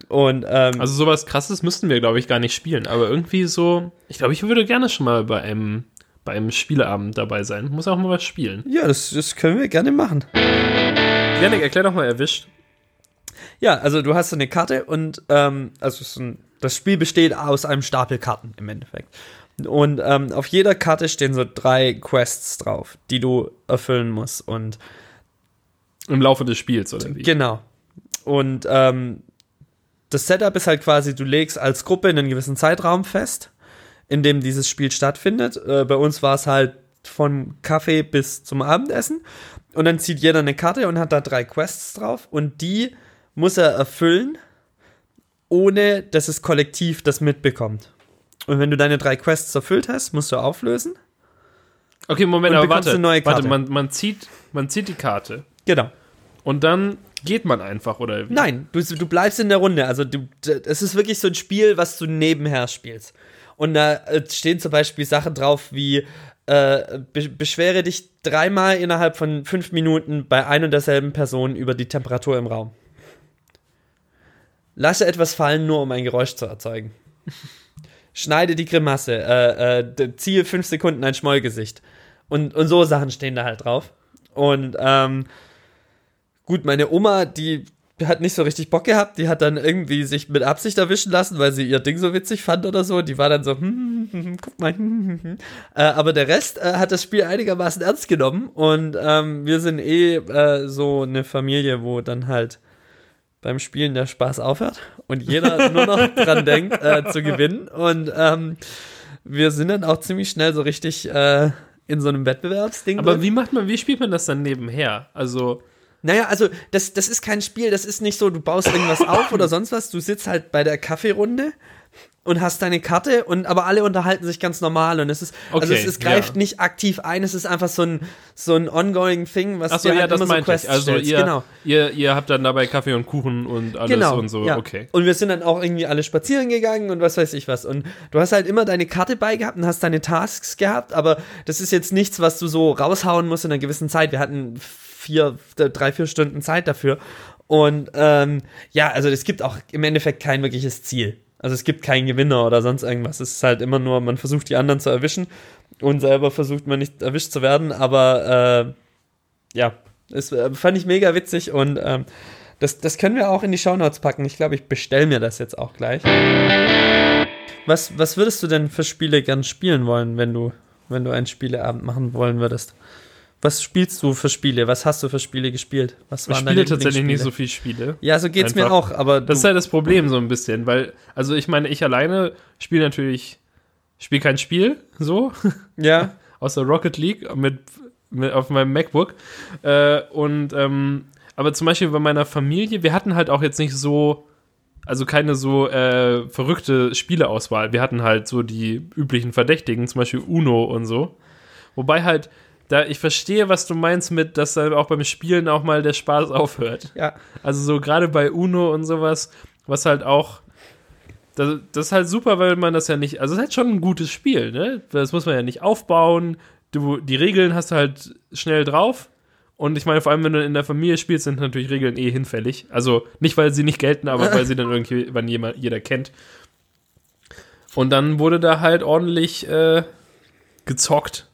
Und ähm, also sowas krasses müssten wir glaube ich gar nicht spielen, aber irgendwie so, ich glaube, ich würde gerne schon mal bei einem bei einem Spieleabend dabei sein. Muss auch mal was spielen. ja, das, das können wir gerne machen. Janik, erklär doch mal erwischt. Ja, also du hast so eine Karte und ähm, also ein, das Spiel besteht aus einem Stapel Karten im Endeffekt. Und ähm, auf jeder Karte stehen so drei Quests drauf, die du erfüllen musst. Und Im Laufe des Spiels, oder wie? genau. Und ähm, das Setup ist halt quasi, du legst als Gruppe einen gewissen Zeitraum fest, in dem dieses Spiel stattfindet. Äh, bei uns war es halt von Kaffee bis zum Abendessen. Und dann zieht jeder eine Karte und hat da drei Quests drauf. Und die muss er erfüllen, ohne dass das Kollektiv das mitbekommt. Und wenn du deine drei Quests erfüllt hast, musst du auflösen. Okay, Moment, aber warte. eine neue Warte, Karte. man, man, zieht, man zieht die Karte Genau. und dann geht man einfach, oder wie? Nein, du, du bleibst in der Runde. Also du, es ist wirklich so ein Spiel, was du nebenher spielst. Und da äh, stehen zum Beispiel Sachen drauf wie äh, be beschwere dich dreimal innerhalb von fünf Minuten bei ein und derselben Person über die Temperatur im Raum. Lasse etwas fallen, nur um ein Geräusch zu erzeugen. Schneide die Grimasse. Äh, äh, ziehe fünf Sekunden ein Schmollgesicht. Und, und so Sachen stehen da halt drauf. Und ähm, gut, meine Oma, die hat nicht so richtig Bock gehabt. Die hat dann irgendwie sich mit Absicht erwischen lassen, weil sie ihr Ding so witzig fand oder so. Die war dann so, hm, hm, hm, hm, guck mal. Hm, hm, hm. Äh, aber der Rest äh, hat das Spiel einigermaßen ernst genommen. Und ähm, wir sind eh äh, so eine Familie, wo dann halt beim Spielen der Spaß aufhört und jeder nur noch dran denkt, äh, zu gewinnen. Und ähm, wir sind dann auch ziemlich schnell so richtig äh, in so einem Wettbewerbsding. Aber drin. wie macht man, wie spielt man das dann nebenher? Also, Naja, also das, das ist kein Spiel, das ist nicht so, du baust irgendwas auf oder sonst was, du sitzt halt bei der Kaffeerunde und hast deine Karte und aber alle unterhalten sich ganz normal und es ist also Okay, es, es greift ja. nicht aktiv ein, es ist einfach so ein so ein ongoing Thing, was achso, dir ja, halt das immer so Quests ich. Also, stellst. ihr, genau. ihr, ihr habt dann dabei Kaffee und Kuchen und alles Genau, und so. ja. Okay. Und wir sind dann auch irgendwie alle spazieren gegangen und was weiß ich was. Und du hast halt immer deine Karte bei gehabt und hast deine Tasks gehabt, aber das ist jetzt nichts, was du so raushauen musst in einer gewissen Zeit. Wir hatten vier, drei, vier Stunden Zeit dafür. Und ähm, ja, also es gibt auch im Endeffekt kein wirkliches Ziel. Also es gibt keinen Gewinner oder sonst irgendwas. Es ist halt immer nur, man versucht die anderen zu erwischen und selber versucht man nicht erwischt zu werden, aber äh, ja, es äh, fand ich mega witzig und ähm, das, das können wir auch in die Shownotes packen. Ich glaube, ich bestelle mir das jetzt auch gleich. Was, was würdest du denn für Spiele gern spielen wollen, wenn du, wenn du einen Spieleabend machen wollen würdest? Was spielst du für Spiele? Was hast du für Spiele gespielt? Was Ich waren spiele deine tatsächlich nicht so Lieblingsspiele? viel Spiele. Ja, so geht's mir Einfach. auch, aber Das ist halt das Problem so ein bisschen, weil, also ich meine, ich alleine spiele natürlich, spiele kein Spiel, so, ja, außer Rocket League mit, mit auf meinem MacBook. Äh, und, ähm, aber zum Beispiel bei meiner Familie, wir hatten halt auch jetzt nicht so, also keine so äh, verrückte Spieleauswahl. Wir hatten halt so die üblichen Verdächtigen, zum Beispiel Uno und so. Wobei halt, da ich verstehe, was du meinst mit, dass dann auch beim Spielen auch mal der Spaß aufhört. ja, Also so gerade bei Uno und sowas, was halt auch. Das, das ist halt super, weil man das ja nicht. Also es ist halt schon ein gutes Spiel, ne? Das muss man ja nicht aufbauen. Du, die Regeln hast du halt schnell drauf. Und ich meine, vor allem, wenn du in der Familie spielst, sind natürlich Regeln eh hinfällig. Also nicht, weil sie nicht gelten, aber weil sie dann irgendwie, wann jemand, jeder kennt. Und dann wurde da halt ordentlich äh, gezockt,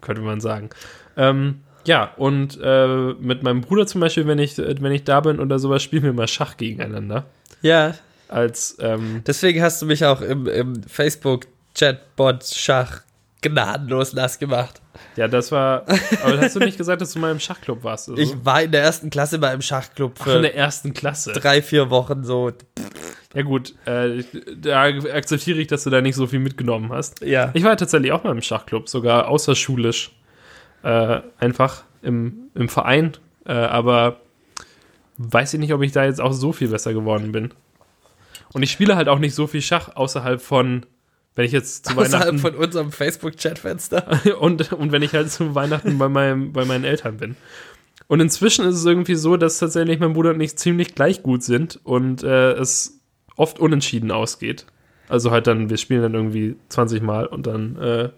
könnte man sagen. Ähm, ja, und äh, mit meinem Bruder zum Beispiel, wenn ich, wenn ich da bin oder sowas, spielen wir mal Schach gegeneinander. ja. Als, ähm, Deswegen hast du mich auch im, im Facebook-Chatbot-Schach gnadenlos nass gemacht. Ja, das war. Aber hast du nicht gesagt, dass du mal im Schachclub warst? Oder so? Ich war in der ersten Klasse bei einem Schachclub Ach, in für der ersten Klasse. drei, vier Wochen so. Ja, gut, äh, da akzeptiere ich, dass du da nicht so viel mitgenommen hast. Ja. Ich war tatsächlich auch mal im Schachclub, sogar außerschulisch. Äh, einfach im, im Verein. Äh, aber weiß ich nicht, ob ich da jetzt auch so viel besser geworden bin. Und ich spiele halt auch nicht so viel Schach außerhalb von, wenn ich jetzt zu Außerhalb Weihnachten von unserem Facebook-Chatfenster. und, und wenn ich halt zu Weihnachten bei, meinem, bei meinen Eltern bin. Und inzwischen ist es irgendwie so, dass tatsächlich mein Bruder und ich ziemlich gleich gut sind und äh, es oft unentschieden ausgeht. Also halt dann, wir spielen dann irgendwie 20 Mal und dann äh,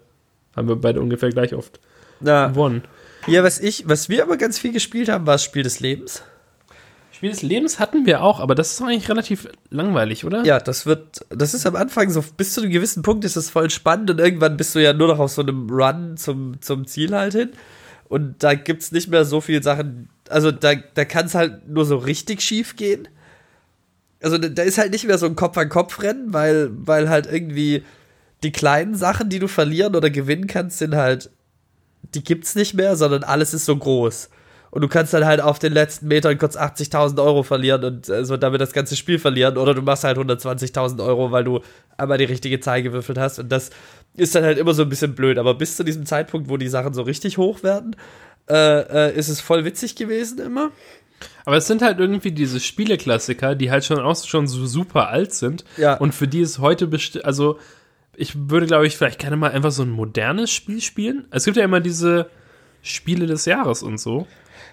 haben wir beide ungefähr gleich oft Ja. gewonnen. ja, was ich, was wir aber ganz viel gespielt haben, war das Spiel des Lebens. Spiel des Lebens hatten wir auch, aber das ist eigentlich relativ langweilig, oder? Ja, das wird, das ist am Anfang so, bis zu einem gewissen Punkt ist es voll spannend und irgendwann bist du ja nur noch auf so einem Run zum, zum Ziel halt hin. Und da gibt's nicht mehr so viel Sachen, also da, da kann es halt nur so richtig schief gehen. Also da, da ist halt nicht mehr so ein Kopf-an-Kopf-Rennen, weil, weil halt irgendwie die kleinen Sachen, die du verlieren oder gewinnen kannst, sind halt, die gibt's nicht mehr, sondern alles ist so groß. Und du kannst dann halt auf den letzten Metern kurz 80.000 Euro verlieren und äh, so damit das ganze Spiel verlieren. Oder du machst halt 120.000 Euro, weil du einmal die richtige Zahl gewürfelt hast. Und das ist dann halt immer so ein bisschen blöd. Aber bis zu diesem Zeitpunkt, wo die Sachen so richtig hoch werden, äh, äh, ist es voll witzig gewesen immer. Aber es sind halt irgendwie diese Spieleklassiker, die halt schon auch schon so super alt sind. Ja. Und für die es heute besti- also ich würde, glaube ich, vielleicht gerne mal einfach so ein modernes Spiel spielen. Es gibt ja immer diese Spiele des Jahres und so,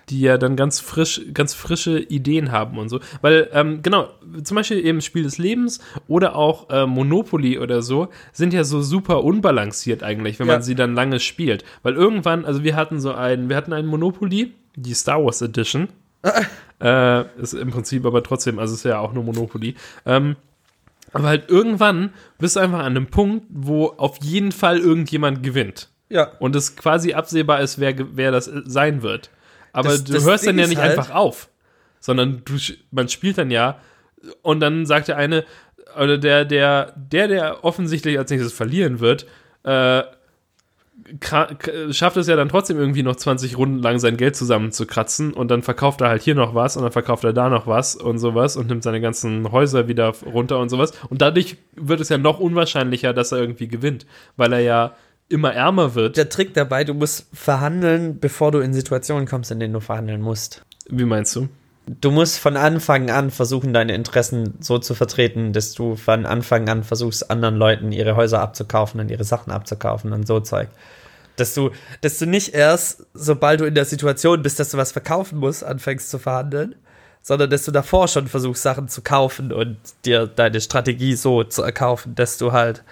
die ja dann ganz frisch, ganz frische Ideen haben und so. Weil, ähm, genau, zum Beispiel eben Spiel des Lebens oder auch äh, Monopoly oder so sind ja so super unbalanciert eigentlich, wenn Ja. man sie dann lange spielt. Weil irgendwann, also wir hatten so ein, wir hatten ein Monopoly, die Star Wars Edition. Äh, ist im Prinzip aber trotzdem, also ist ja auch nur Monopoly. Ähm, aber halt irgendwann bist du einfach an einem Punkt, wo auf jeden Fall irgendjemand gewinnt. Ja. Und es quasi absehbar ist, wer, wer das äh, sein wird. Aber Das- du das hörst dann Ding ja ist nicht halt- einfach auf, sondern du, man spielt dann ja und dann sagt der eine, oder der, der, der, der offensichtlich als nächstes verlieren wird, äh, schafft es ja dann trotzdem irgendwie noch 20 Runden lang sein Geld zusammenzukratzen und dann verkauft er halt hier noch was und dann verkauft er da noch was und sowas und nimmt seine ganzen Häuser wieder runter und sowas. Und dadurch wird es ja noch unwahrscheinlicher, dass er irgendwie gewinnt, weil er ja immer ärmer wird. Der Trick dabei, du musst verhandeln, bevor du in Situationen kommst, in denen du verhandeln musst. Wie meinst du? Du musst von Anfang an versuchen, deine Interessen so zu vertreten, dass du von Anfang an versuchst, anderen Leuten ihre Häuser abzukaufen und ihre Sachen abzukaufen und so Zeug. Dass du, dass du nicht erst, sobald du in der Situation bist, dass du was verkaufen musst, anfängst zu verhandeln, sondern dass du davor schon versuchst, Sachen zu kaufen und dir deine Strategie so zu erkaufen, dass du halt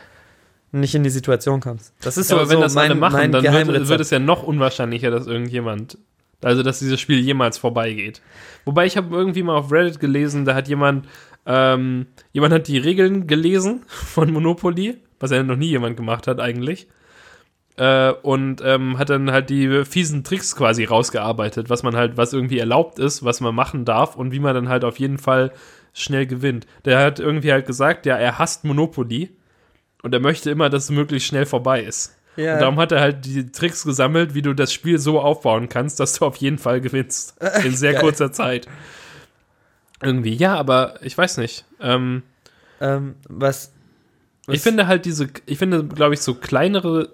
nicht in die Situation kommst. Das ist ja, so, aber wenn so das mein, alle machen, dann wird, wird, es ja noch unwahrscheinlicher, dass irgendjemand, also dass dieses Spiel jemals vorbeigeht. Wobei ich habe irgendwie mal auf Reddit gelesen, da hat jemand, ähm, jemand hat die Regeln gelesen von Monopoly, was ja noch nie jemand gemacht hat eigentlich. Äh, und ähm, hat dann halt die fiesen Tricks quasi rausgearbeitet, was man halt, was irgendwie erlaubt ist, was man machen darf und wie man dann halt auf jeden Fall schnell gewinnt. Der hat irgendwie halt gesagt, ja, er hasst Monopoly und er möchte immer, dass es möglichst schnell vorbei ist. Ja. Und darum hat er halt die Tricks gesammelt, wie du das Spiel so aufbauen kannst, dass du auf jeden Fall gewinnst. In sehr kurzer Zeit. Irgendwie, ja, aber ich weiß nicht. Ähm, ähm, was, was, Ich finde halt diese, ich finde, glaube ich, so kleinere,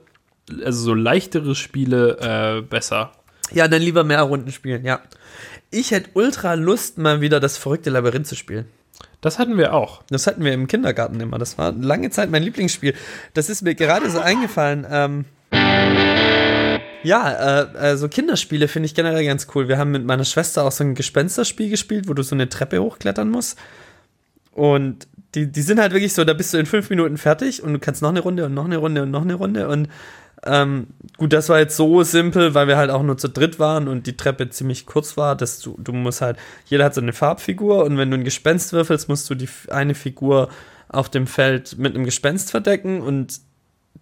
also so leichtere Spiele äh, besser. Ja, dann lieber mehr Runden spielen, ja. Ich hätte ultra Lust, mal wieder das verrückte Labyrinth zu spielen. Das hatten wir auch. Das hatten wir im Kindergarten immer. Das war lange Zeit mein Lieblingsspiel. Das ist mir gerade so eingefallen. Ähm, ja, äh, also Kinderspiele finde ich generell ganz cool. Wir haben mit meiner Schwester auch so ein Gespensterspiel gespielt, wo du so eine Treppe hochklettern musst. Und die, die sind halt wirklich so, da bist du in fünf Minuten fertig und du kannst noch eine Runde und noch eine Runde und noch eine Runde. Und ähm, gut, das war jetzt so simpel, weil wir halt auch nur zu dritt waren und die Treppe ziemlich kurz war, dass du, du musst halt, jeder hat so eine Farbfigur und wenn du ein Gespenst würfelst, musst du die eine Figur auf dem Feld mit einem Gespenst verdecken und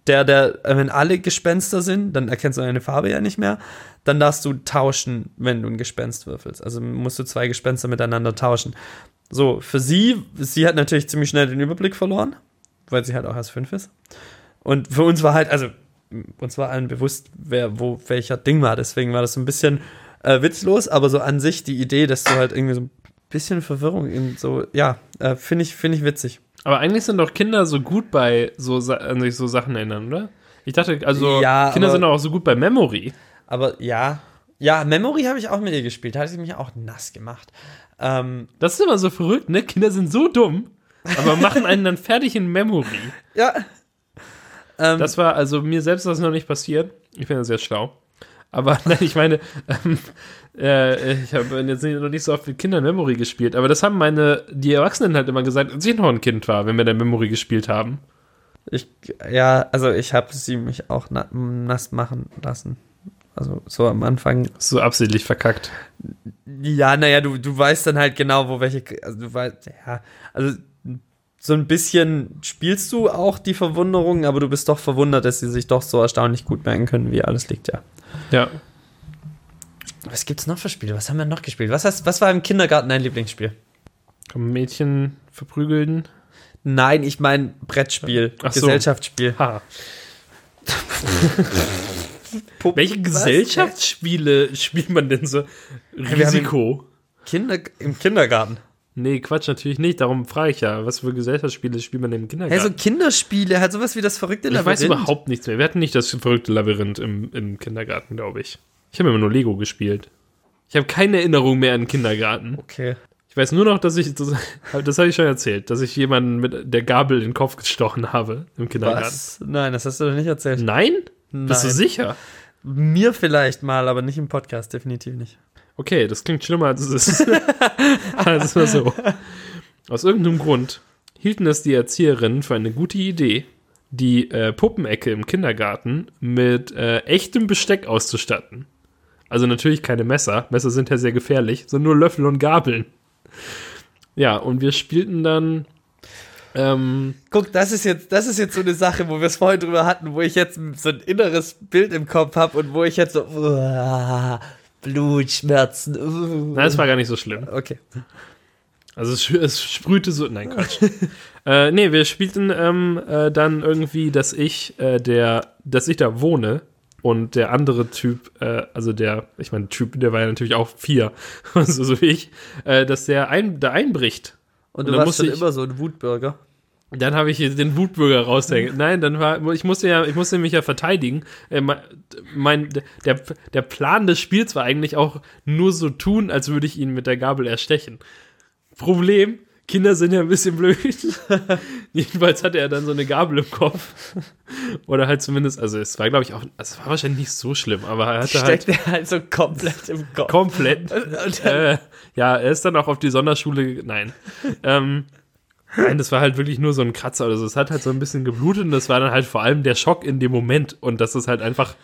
der, der, äh, wenn alle Gespenster sind, dann erkennst du deine Farbe ja nicht mehr, dann darfst du tauschen, wenn du ein Gespenst würfelst. Also musst du zwei Gespenster miteinander tauschen. So, für sie, sie hat natürlich ziemlich schnell den Überblick verloren, weil sie halt auch erst fünf ist. Und für uns war halt, also uns war allen bewusst, wer wo welcher Ding war. Deswegen war das so ein bisschen äh, witzlos, aber so an sich die Idee, dass du halt irgendwie so ein bisschen Verwirrung in so, ja, äh, finde ich, finde ich witzig. Aber eigentlich sind doch Kinder so gut bei so an sich so Sachen erinnern, oder? Ich dachte, also ja, Kinder aber, sind auch so gut bei Memory. Aber ja, ja, Memory habe ich auch mit ihr gespielt. Da hat sie mich auch nass gemacht. Ähm, das ist immer so verrückt, ne? Kinder sind so dumm, aber machen einen dann fertig in Memory. Ja, ähm, das war, also mir selbst ist das noch nicht passiert. Ich finde das sehr schlau. Aber nein, ich meine, ähm, äh, ich habe jetzt noch nicht so oft mit Kindern Memory gespielt, aber das haben meine, die Erwachsenen halt immer gesagt, als ich noch ein Kind war, wenn wir dann Memory gespielt haben. Ich, ja, also ich habe sie mich auch na nass machen lassen. Also so am Anfang. So absichtlich verkackt. Ja, naja, du, du weißt dann halt genau, wo welche. Also du weißt, ja, also so ein bisschen spielst du auch die Verwunderung, aber du bist doch verwundert, dass sie sich doch so erstaunlich gut merken können, wie alles liegt, ja. Ja. Was gibt's noch für Spiele? Was haben wir noch gespielt? Was, heißt, was war im Kindergarten dein Lieblingsspiel? Mädchen verprügeln? Nein, ich meine Brettspiel, Ach Gesellschaftsspiel. So. Ha. Welche Gesellschaftsspiele spielt man denn so? Risiko. Kinder, Im Kindergarten. Nee, Quatsch, natürlich nicht. Darum frage ich ja, was für Gesellschaftsspiele spielt man im Kindergarten? Ja, so Kinderspiele, halt sowas wie das verrückte Labyrinth. Ich weiß überhaupt nichts mehr. Wir hatten nicht das verrückte Labyrinth im, im Kindergarten, glaube ich. Ich habe immer nur Lego gespielt. Ich habe keine Erinnerung mehr an den Kindergarten. Okay. Ich weiß nur noch, dass ich, das, das habe ich schon erzählt, dass ich jemanden mit der Gabel in den Kopf gestochen habe im Kindergarten. Was? Nein, das hast du doch nicht erzählt. Nein? Nein. Bist du sicher? Mir vielleicht mal, aber nicht im Podcast, definitiv nicht. Okay, das klingt schlimmer als es ist. also so. Aus irgendeinem Grund hielten es die Erzieherinnen für eine gute Idee, die äh, Puppenecke im Kindergarten mit äh, echtem Besteck auszustatten. Also natürlich keine Messer. Messer sind ja sehr gefährlich, sondern nur Löffel und Gabeln. Ja, und wir spielten dann. Ähm, Guck, das ist jetzt, das ist jetzt so eine Sache, wo wir es vorhin drüber hatten, wo ich jetzt so ein inneres Bild im Kopf habe und wo ich jetzt so, uh, Blutschmerzen. Uh. Nein, es war gar nicht so schlimm. Okay. Also es, es sprühte so. Nein, Quatsch. äh, nee, wir spielten ähm, äh, dann irgendwie, dass ich, äh, der, dass ich da wohne und der andere Typ, äh, also der, ich meine, Typ, der war ja natürlich auch vier, so, so wie ich, äh, dass der ein, da einbricht. Und du dann warst dann immer so ein Wutbürger. Dann habe ich hier den Wutbürger raushängen. Nein, dann war, ich musste ja, ich musste mich ja verteidigen. Äh, mein, der, der Plan des Spiels war eigentlich auch nur so tun, als würde ich ihn mit der Gabel erstechen. Problem, Kinder sind ja ein bisschen blöd. Jedenfalls hatte er dann so eine Gabel im Kopf. Oder halt zumindest, also es war, glaube ich, auch, also es war wahrscheinlich nicht so schlimm, aber er hatte halt Steckt er halt so komplett im Kopf. komplett. Äh, ja, er ist dann auch auf die Sonderschule. Nein. Ähm, nein, das war halt wirklich nur so ein Kratzer oder so. Es hat halt so ein bisschen geblutet und das war dann halt vor allem der Schock in dem Moment und dass es halt einfach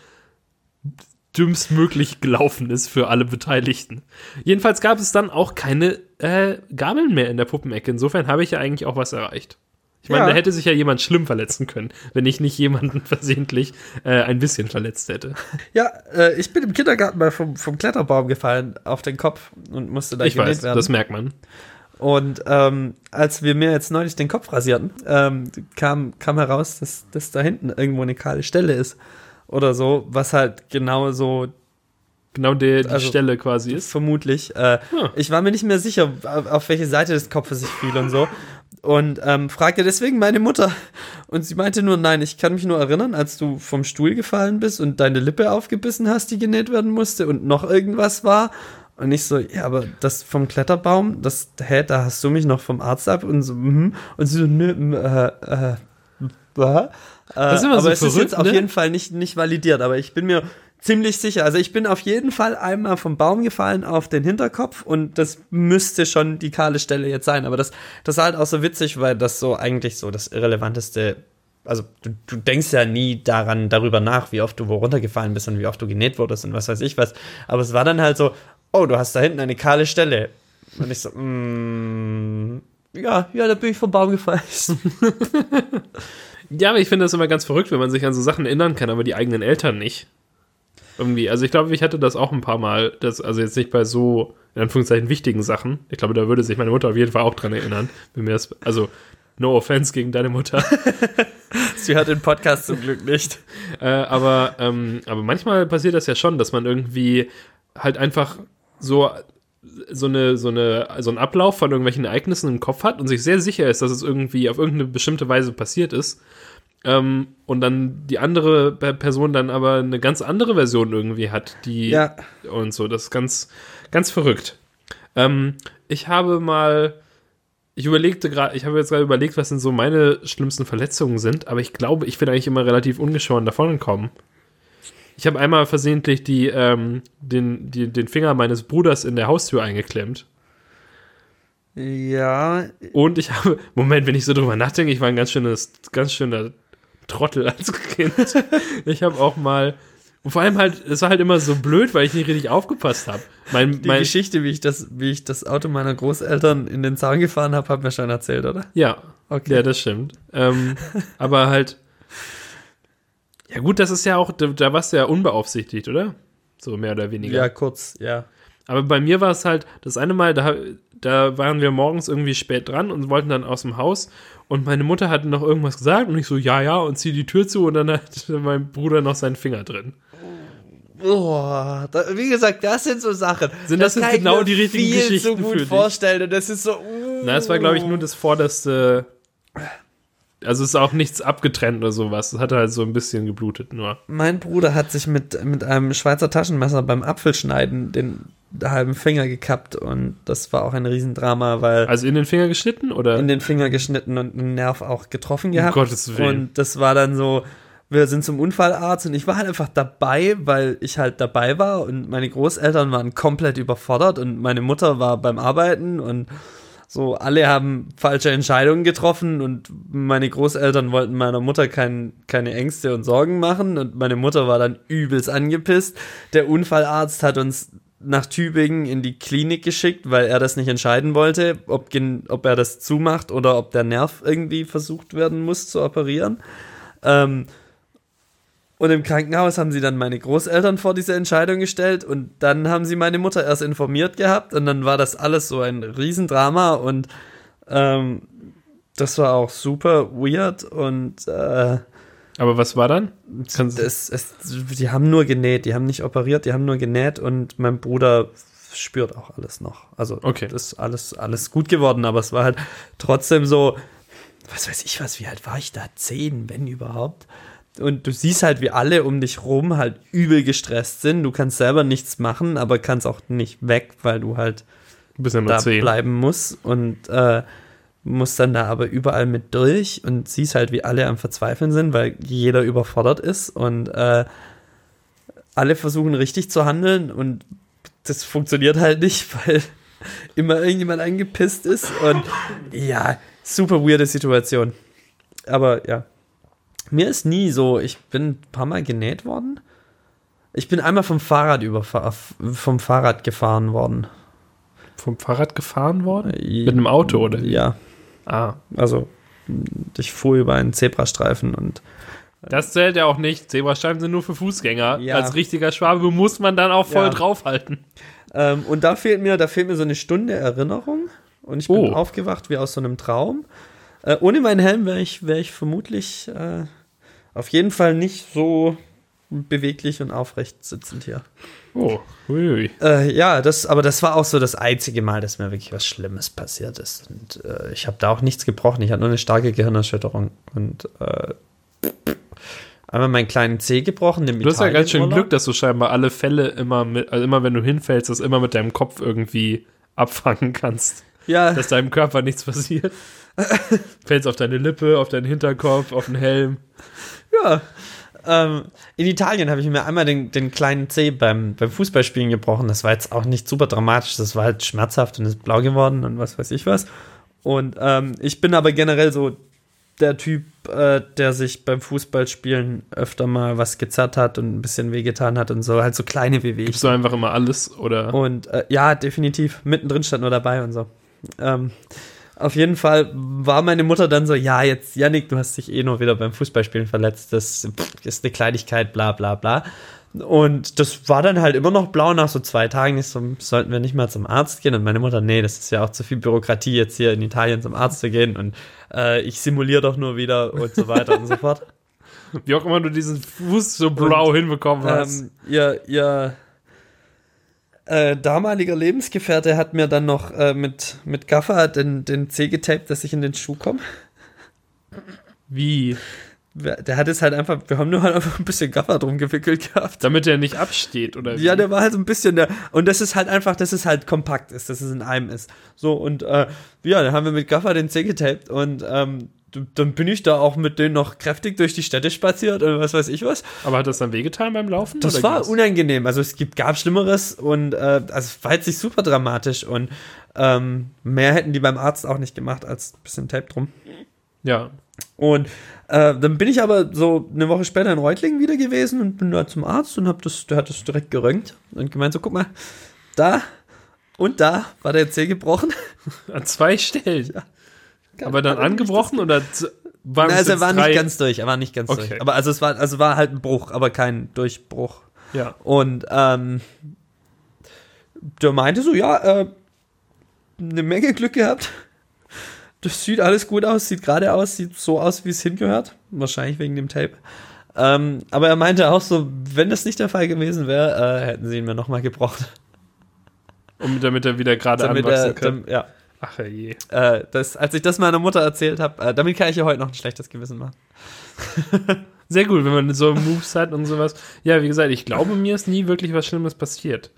dümmstmöglich gelaufen ist für alle Beteiligten. Jedenfalls gab es dann auch keine äh, Gabeln mehr in der Puppenecke. Insofern habe ich ja eigentlich auch was erreicht. Ich meine, Ja. da hätte sich ja jemand schlimm verletzen können, wenn ich nicht jemanden versehentlich äh, ein bisschen verletzt hätte. Ja, äh, ich bin im Kindergarten mal vom, vom Kletterbaum gefallen auf den Kopf und musste da Ich weiß, werden. das merkt man. Und ähm, als wir mir jetzt neulich den Kopf rasierten, ähm, kam, kam heraus, dass, dass da hinten irgendwo eine kahle Stelle ist. Oder so, was halt genau so Genau der, die Also- Stelle quasi ist. vermutlich. Äh, Ja. Ich war mir nicht mehr sicher, auf, auf welche Seite des Kopfes ich fiel und so. Und ähm, fragte deswegen meine Mutter. Und sie meinte nur, nein, ich kann mich nur erinnern, als du vom Stuhl gefallen bist und deine Lippe aufgebissen hast, die genäht werden musste und noch irgendwas war. Und ich so, ja, aber das vom Kletterbaum, das, hä, da hast du mich noch vom Arzt ab und so, mhm. Und sie so, nö, äh, äh, was? Das ist Äh, immer so aber es ist verrückt, jetzt auf ne? jeden Fall nicht, nicht validiert, aber ich bin mir ziemlich sicher. Also ich bin auf jeden Fall einmal vom Baum gefallen auf den Hinterkopf und das müsste schon die kahle Stelle jetzt sein. Aber das, das ist halt auch so witzig, weil das so eigentlich so das Irrelevanteste. Also du, du denkst ja nie daran, darüber nach, wie oft du wo runtergefallen bist und wie oft du genäht wurdest und was weiß ich was. Aber es war dann halt so, oh, du hast da hinten eine kahle Stelle. Und ich so, mm, ja, ja, da bin ich vom Baum gefallen. Ja, aber ich finde das immer ganz verrückt, wenn man sich an so Sachen erinnern kann, aber die eigenen Eltern nicht. Irgendwie, also ich glaube, ich hatte das auch ein paar Mal, das, also jetzt nicht bei so, in Anführungszeichen, wichtigen Sachen. Ich glaube, da würde sich meine Mutter auf jeden Fall auch dran erinnern. Wenn mir das, also, no offense gegen deine Mutter. Sie hört den Podcast zum Glück nicht. äh, aber, ähm, aber manchmal passiert das ja schon, dass man irgendwie halt einfach so, so, eine, so, eine, so einen Ablauf von irgendwelchen Ereignissen im Kopf hat und sich sehr sicher ist, dass es irgendwie auf irgendeine bestimmte Weise passiert ist. Ähm, und dann die andere Pe- Person dann aber eine ganz andere Version irgendwie hat, die Ja. und so. Das ist ganz, ganz verrückt. Ähm, ich habe mal, ich überlegte gerade, ich habe jetzt gerade überlegt, was denn so meine schlimmsten Verletzungen sind, aber ich glaube, ich bin eigentlich immer relativ ungeschoren davon gekommen. Ich habe einmal versehentlich die, ähm, den, die, den Finger meines Bruders in der Haustür eingeklemmt. Ja, Und ich habe, Moment, wenn ich so drüber nachdenke, ich war ein ganz schönes, ganz schöner Trottel als Kind. ich habe auch mal, und vor allem halt, es war halt immer so blöd, weil ich nicht richtig aufgepasst habe. Mein, die mein, Geschichte, wie ich, das, wie ich das Auto meiner Großeltern in den Zaun gefahren habe, haben wir schon erzählt, oder? ja, Okay. ja, das stimmt. Ähm, aber halt, ja gut, das ist ja auch, da, da warst du ja unbeaufsichtigt, oder? So mehr oder weniger. Ja, kurz, ja. Aber bei mir war es halt, das eine Mal, da, da waren wir morgens irgendwie spät dran und wollten dann aus dem Haus und meine Mutter hatte noch irgendwas gesagt und ich so, ja, ja, und zieh die Tür zu und dann hat mein Bruder noch seinen Finger drin. Boah, da, wie gesagt, das sind so Sachen. Sind das jetzt kann ich genau die richtigen viel Geschichten so gut für dich? vorstellen und das ist so. Uh, Na, es war, glaube ich, nur das vorderste. Also ist auch nichts abgetrennt oder sowas. Es hatte halt so ein bisschen geblutet nur. Mein Bruder hat sich mit, mit einem Schweizer Taschenmesser beim Apfelschneiden den halben Finger gekappt und das war auch ein Riesendrama, weil Also in den Finger geschnitten oder? in den Finger geschnitten und einen Nerv auch getroffen um gehabt. Gottes Willen. Und das war dann so, wir sind zum Unfallarzt und ich war halt einfach dabei, weil ich halt dabei war und meine Großeltern waren komplett überfordert und meine Mutter war beim Arbeiten und so, alle haben falsche Entscheidungen getroffen und meine Großeltern wollten meiner Mutter kein, keine Ängste und Sorgen machen und meine Mutter war dann übelst angepisst. Der Unfallarzt hat uns nach Tübingen in die Klinik geschickt, weil er das nicht entscheiden wollte, ob, ob er das zumacht oder ob der Nerv irgendwie versucht werden muss zu operieren. Ähm, und im Krankenhaus haben sie dann meine Großeltern vor diese Entscheidung gestellt und dann haben sie meine Mutter erst informiert gehabt und dann war das alles so ein Riesendrama und ähm, das war auch super weird und äh, Aber was war dann? Es, es, die haben nur genäht, die haben nicht operiert, die haben nur genäht und mein Bruder spürt auch alles noch. Also Okay. das ist alles, alles gut geworden, aber es war halt trotzdem so, was weiß ich was, wie alt war ich da? Zehn, wenn überhaupt. Und du siehst halt, wie alle um dich rum halt übel gestresst sind. Du kannst selber nichts machen, aber kannst auch nicht weg, weil du halt Du ja da zehn. bleiben muss und äh, muss dann da aber überall mit durch und siehst halt, wie alle am Verzweifeln sind, weil jeder überfordert ist und äh, alle versuchen richtig zu handeln und das funktioniert halt nicht, weil immer irgendjemand angepisst ist und ja, super weirde Situation. Aber ja, mir ist nie so, ich bin ein paar Mal genäht worden. Ich bin einmal vom Fahrrad überfahr vom Fahrrad gefahren worden. Vom Fahrrad gefahren worden? Mit Mit einem Auto, oder? Ja, Ah. also ich fuhr über einen Zebrastreifen und Das zählt ja auch nicht. Zebrastreifen sind nur für Fußgänger. Ja. Als richtiger Schwabe muss man dann auch voll Ja. draufhalten. ähm, und da fehlt mir, da fehlt mir so eine Stunde Erinnerung und ich bin Oh. aufgewacht wie aus so einem Traum. Äh, ohne meinen Helm wäre ich, wär ich vermutlich äh, auf jeden Fall nicht so beweglich und aufrecht sitzend hier. Oh, uiui. Äh, ja, das, aber das war auch so das einzige Mal, dass mir wirklich was Schlimmes passiert ist. Und äh, ich habe da auch nichts gebrochen. Ich hatte nur eine starke Gehirnerschütterung und äh, einmal meinen kleinen Zeh gebrochen. Im Du hast ja ganz schön. Glück, dass du scheinbar alle Fälle immer mit, also immer wenn du hinfällst, das immer mit deinem Kopf irgendwie abfangen kannst. Ja, Dass deinem Körper nichts passiert. Fällst auf deine Lippe, auf deinen Hinterkopf, auf den Helm. Ja. Ähm, in Italien habe ich mir einmal den, den kleinen Zeh beim, beim Fußballspielen gebrochen. Das war jetzt auch nicht super dramatisch. Das war halt schmerzhaft und ist blau geworden und was weiß ich was. Und ähm, ich bin aber generell so der Typ, äh, der sich beim Fußballspielen öfter mal was gezerrt hat und ein bisschen wehgetan hat und so. Halt so kleine Wehwehchen. Gibst du einfach immer alles oder? Und äh, ja, definitiv. Mittendrin stand nur dabei und so. Ähm, auf jeden Fall war meine Mutter dann so, ja, jetzt, Yannick, du hast dich eh nur wieder beim Fußballspielen verletzt. Das ist eine Kleinigkeit, bla bla bla. Und das war dann halt immer noch blau nach so zwei Tagen. Ich so, sollten wir nicht mal zum Arzt gehen? Und meine Mutter, nee, das ist ja auch zu viel Bürokratie, jetzt hier in Italien zum Arzt zu gehen. Und äh, ich simuliere doch nur wieder und so weiter und so fort. Wie auch immer du diesen Fuß so blau hinbekommen hast. Ähm, ihr ihr äh, damaliger Lebensgefährte hat mir dann noch äh, mit, mit Gaffer den, den Zeh getaped, dass ich in den Schuh komme. Wie? Der hat es halt einfach, wir haben nur halt einfach ein bisschen Gaffer drum gewickelt gehabt. Damit er nicht absteht, oder wie? Ja, der war halt so ein bisschen der. Und das ist halt einfach, dass es halt kompakt ist, dass es in einem ist. So, und äh, ja, dann haben wir mit Gaffer den Zeh getaped und ähm, dann bin ich da auch mit denen noch kräftig durch die Städte spaziert oder was weiß ich was. Aber hat das dann wehgetan beim Laufen? Das war ging's? unangenehm. Also es gibt, gab Schlimmeres und äh, also es war jetzt nicht super dramatisch und ähm, mehr hätten die beim Arzt auch nicht gemacht als ein bisschen Tape drum. Ja. Und äh, dann bin ich aber so eine Woche später in Reutlingen wieder gewesen und bin da zum Arzt und hab das, der hat das direkt geröntgt und gemeint so, guck mal, da und da war der Zeh gebrochen. An zwei Stellen. Aber dann angebrochen oder waren also er war drei? nicht ganz durch, er war nicht ganz Okay. durch. Aber also es war, also war halt ein Bruch, aber kein Durchbruch. Ja. Und ähm, der meinte so, ja, äh, eine Menge Glück gehabt. Das sieht alles gut aus, sieht gerade aus, sieht so aus, wie es hingehört. Wahrscheinlich wegen dem Tape. Ähm, aber er meinte auch so, wenn das nicht der Fall gewesen wäre, äh, hätten sie ihn mir nochmal gebrochen. Um, damit er wieder gerade anwachsen er, kann. dam- ja, Ach je. äh, das, als ich das meiner Mutter erzählt habe, äh, damit kann ich ihr heute noch ein schlechtes Gewissen machen. Sehr gut, wenn man so Moves hat und sowas. Ja, wie gesagt, ich glaube, mir ist nie wirklich was Schlimmes passiert.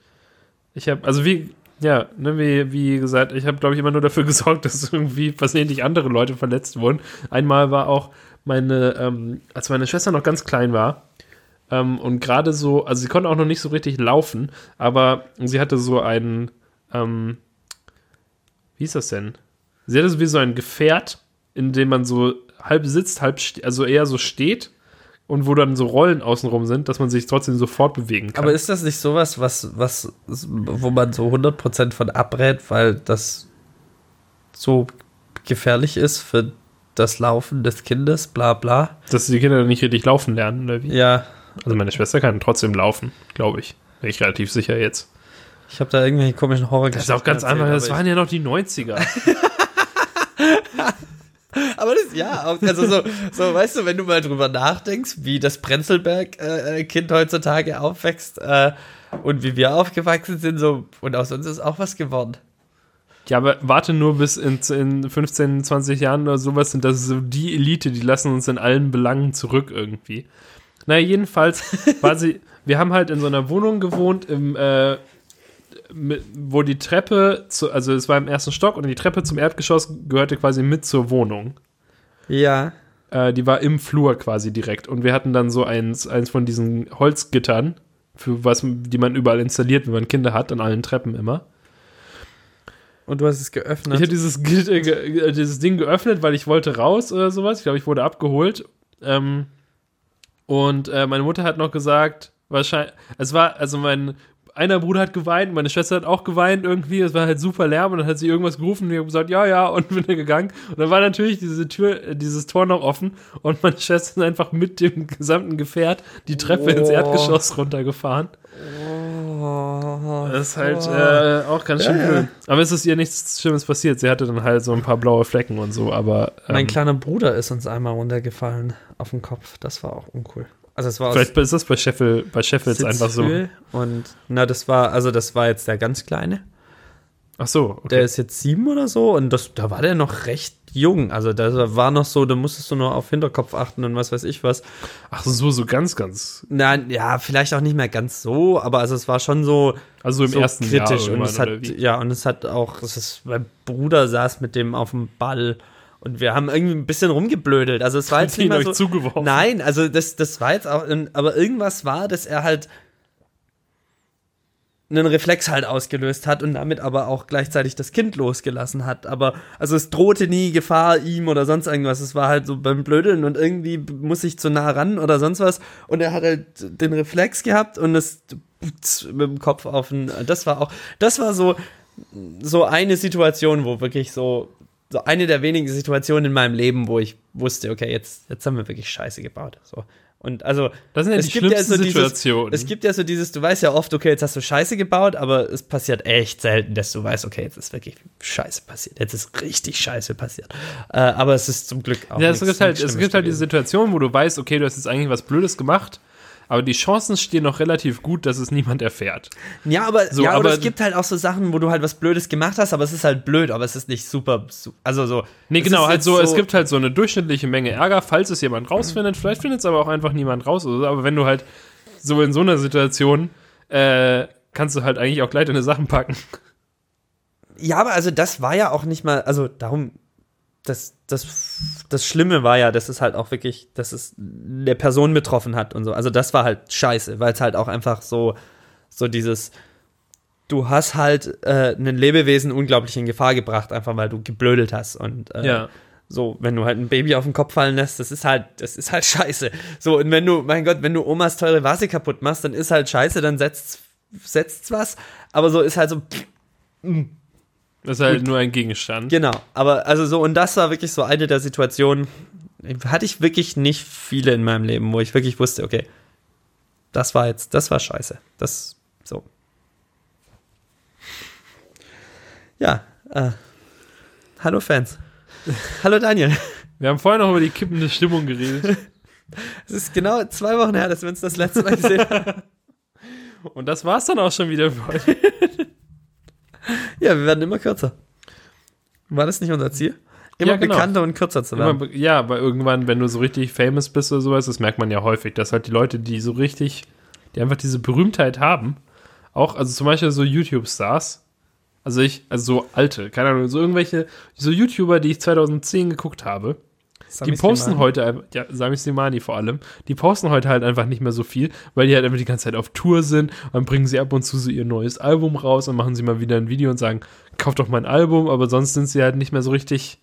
Ich habe, also wie, ja, ne, wie, wie gesagt, ich habe, glaube ich, immer nur dafür gesorgt, dass irgendwie versehentlich andere Leute verletzt wurden. Einmal war auch meine, ähm, als meine Schwester noch ganz klein war, ähm, und gerade so, also sie konnte auch noch nicht so richtig laufen, aber sie hatte so einen, ähm, wie ist das denn? Sie hatte so wie so ein Gefährt, in dem man so halb sitzt, halb, also eher so steht und wo dann so Rollen außenrum sind, dass man sich trotzdem sofort bewegen kann. Aber ist das nicht sowas, was, was, wo man so 100% von abrät, weil das so gefährlich ist für das Laufen des Kindes, bla bla? dass die Kinder nicht richtig laufen lernen, oder wie? Ja, Also meine Schwester kann trotzdem laufen, glaube ich. Bin ich relativ sicher jetzt. Ich habe da irgendwelche komischen Horror Das ist auch ganz einfach, das waren ja noch die 90er. Aber das, ja, auch- also so, so, weißt du, wenn du mal drüber nachdenkst, wie das Prenzlberg-Kind heutzutage aufwächst äh, und wie wir aufgewachsen sind, so, und aus uns ist auch was geworden. Ja, aber warte nur bis in, in 15, 20 Jahren oder sowas sind das so die Elite, die lassen uns in allen Belangen zurück irgendwie. Naja, jedenfalls war sie, wir haben halt in so einer Wohnung gewohnt, im, äh, wo die Treppe, zu, also es war im ersten Stock und die Treppe zum Erdgeschoss gehörte quasi mit zur Wohnung. Ja. Äh, die war im Flur quasi direkt. Und wir hatten dann so eins, eins von diesen Holzgittern, für was, die man überall installiert, wenn man Kinder hat, an allen Treppen immer. Und du hast es Ich geöffnet. habe dieses, äh, dieses Ding geöffnet, weil ich wollte raus oder sowas. Ich glaube, ich wurde abgeholt. Ähm, und äh, meine Mutter hat noch gesagt, wahrscheinlich, es war, also mein einer Bruder hat geweint, meine Schwester hat auch geweint irgendwie, es war halt super Lärm und dann hat sie irgendwas gerufen und ich habe gesagt, ja, ja, und bin dann gegangen. Und dann war natürlich diese Tür, äh, dieses Tor noch offen und meine Schwester ist einfach mit dem gesamten Gefährt die Treppe ins Oh. Erdgeschoss runtergefahren. Oh, Das ist halt äh, auch ganz schön Ja, ja. Aber es ist ihr nichts Schlimmes passiert. Sie hatte dann halt so ein paar blaue Flecken und so, aber ähm, Mein kleiner Bruder ist uns einmal runtergefallen auf den Kopf. Das war auch uncool. Also es war vielleicht ist das bei Sheffield, bei Sheffields einfach so. Und na, das war, also das war jetzt der ganz kleine. Ach so, okay. Der ist jetzt sieben oder so und das, da war der noch recht jung. Also da war noch so, da musstest du nur auf Hinterkopf achten und was weiß ich was. Ach so, so ganz, ganz. Nein, ja, vielleicht auch nicht mehr ganz so, aber also es war schon so, Also im so ersten Jahr kritisch und irgendwann, es hat, ja, und es hat auch, es ist, mein Bruder saß mit dem auf dem Ball und wir haben irgendwie ein bisschen rumgeblödelt. Also es war jetzt nicht mal so, zugeworfen. Nein, also das, das war jetzt auch, aber irgendwas war, dass er halt einen Reflex halt ausgelöst hat und damit aber auch gleichzeitig das Kind losgelassen hat. Aber also es drohte nie Gefahr ihm oder sonst irgendwas. Es war halt so beim Blödeln und irgendwie muss ich zu nah ran oder sonst was. Und er hat halt den Reflex gehabt und es mit dem Kopf auf den. Das war auch, das war so so eine Situation, wo wirklich so so eine der wenigen Situationen in meinem Leben, wo ich wusste, okay, jetzt jetzt haben wir wirklich Scheiße gebaut. So und also Das sind ja es die gibt ja so dieses- Situationen. es gibt ja so dieses, du weißt ja oft, okay, jetzt hast du Scheiße gebaut, aber es passiert echt selten, dass du weißt, okay, jetzt ist wirklich Scheiße passiert. Jetzt ist richtig Scheiße passiert. Äh, aber es ist zum Glück auch ja, es gibt halt, es gibt halt diese. Situation, wo du weißt, okay, du hast jetzt eigentlich was Blödes gemacht, aber die Chancen stehen noch relativ gut, dass es niemand erfährt. Ja, aber, So, ja, aber aber- es gibt halt auch so Sachen, wo du halt was Blödes gemacht hast, aber es ist halt blöd, aber es ist nicht super, su- also so. Nee, genau, halt jetzt so, es gibt halt so eine durchschnittliche Menge Ärger, falls es jemand rausfindet. Vielleicht findet es aber auch einfach niemand raus. Oder so. Aber wenn du halt so in so einer Situation, äh, kannst du halt eigentlich auch gleich deine Sachen packen. Ja, aber also das war ja auch nicht mal, also darum, das, das, das Schlimme war ja, dass es halt auch wirklich, dass es eine Person betroffen hat und so. Also das war halt scheiße, weil es halt auch einfach so, so dieses, du hast halt äh, ein Lebewesen unglaublich in Gefahr gebracht, einfach weil du geblödelt hast. Und äh, Ja. so, wenn du halt ein Baby auf den Kopf fallen lässt, das ist halt, das ist halt scheiße. So, und wenn du, mein Gott, wenn du Omas teure Vase kaputt machst, dann ist halt scheiße, dann setzt setzt's was, aber so ist halt so, Das ist halt nur ein Gegenstand. Genau, aber also so, und das war wirklich so eine der Situationen, hatte ich wirklich nicht viele in meinem Leben, wo ich wirklich wusste, okay, das war jetzt, das war scheiße. Das, so. Ja, äh, hallo Fans. hallo Daniel. Wir haben vorher noch über die kippende Stimmung geredet. Es ist genau zwei Wochen her, dass wir uns das letzte Mal gesehen haben. Und das war's dann auch schon wieder für heute. Ja, wir werden immer kürzer. War das nicht unser Ziel? Immer Ja, genau. bekannter und kürzer zu Immer, werden. be- ja, aber irgendwann, wenn du so richtig famous bist oder sowas, das merkt man ja häufig, dass halt die Leute, die so richtig, die einfach diese Berühmtheit haben, auch, also zum Beispiel so YouTube-Stars, also ich, also so alte, keine Ahnung, so irgendwelche, so YouTuber, die ich 2010 geguckt habe, die posten heute, ja, Sami Slimani vor allem, die posten heute halt einfach nicht mehr so viel, weil die halt einfach die ganze Zeit auf Tour sind. Dann bringen sie ab und zu so ihr neues Album raus und machen sie mal wieder ein Video und sagen, kauft doch mein Album, aber sonst sind sie halt nicht mehr so richtig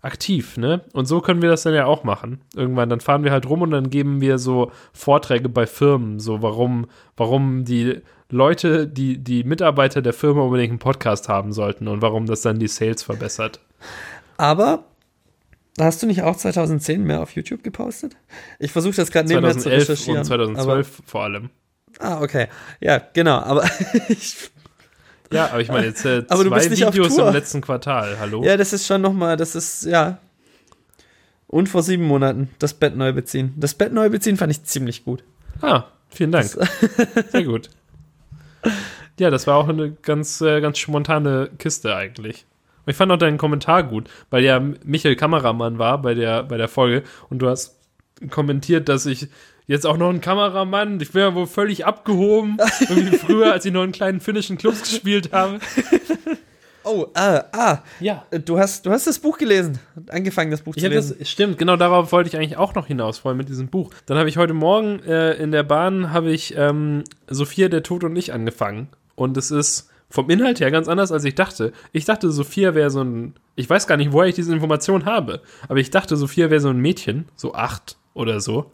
aktiv, ne? Und so können wir das dann ja auch machen. Irgendwann, dann fahren wir halt rum und dann geben wir so Vorträge bei Firmen, so warum, warum die Leute, die, die Mitarbeiter der Firma unbedingt einen Podcast haben sollten und warum das dann die Sales verbessert. Aber hast du nicht auch 2010 mehr auf YouTube gepostet? Ich versuche das gerade nebenher zu 2011 recherchieren. und 2012 vor allem. Ah, okay. Ja, genau. Aber ich, Ja, aber ich meine jetzt äh, Aber du zwei bist nicht auf Videos im letzten Quartal, hallo? ja, das ist schon noch mal, das ist ja. Und vor sieben Monaten das Bett neu beziehen. Das Bett neu beziehen fand ich ziemlich gut. Ah, vielen Dank. Sehr gut. Ja, das war auch eine ganz, äh, ganz spontane Kiste eigentlich. Und ich fand auch deinen Kommentar gut, weil ja Michael Kameramann war bei der, bei der Folge und du hast kommentiert, dass ich jetzt auch noch ein Kameramann, ich bin ja wohl völlig abgehoben, irgendwie früher, als ich noch in kleinen finnischen Clubs gespielt habe. Oh, ah, ah. Ja. Du hast, du hast das Buch gelesen. Angefangen, das Buch Ich zu lesen. das, stimmt, genau darauf wollte ich eigentlich auch noch hinaus, vor allem mit diesem Buch. Dann habe ich heute Morgen äh, in der Bahn habe ich ähm, Sophia, der Tod und ich angefangen. Und es ist vom Inhalt her ganz anders, als ich dachte. Ich dachte, Sophia wäre so ein, ich weiß gar nicht, woher ich diese Information habe, aber ich dachte, Sophia wäre so ein Mädchen, so acht oder so.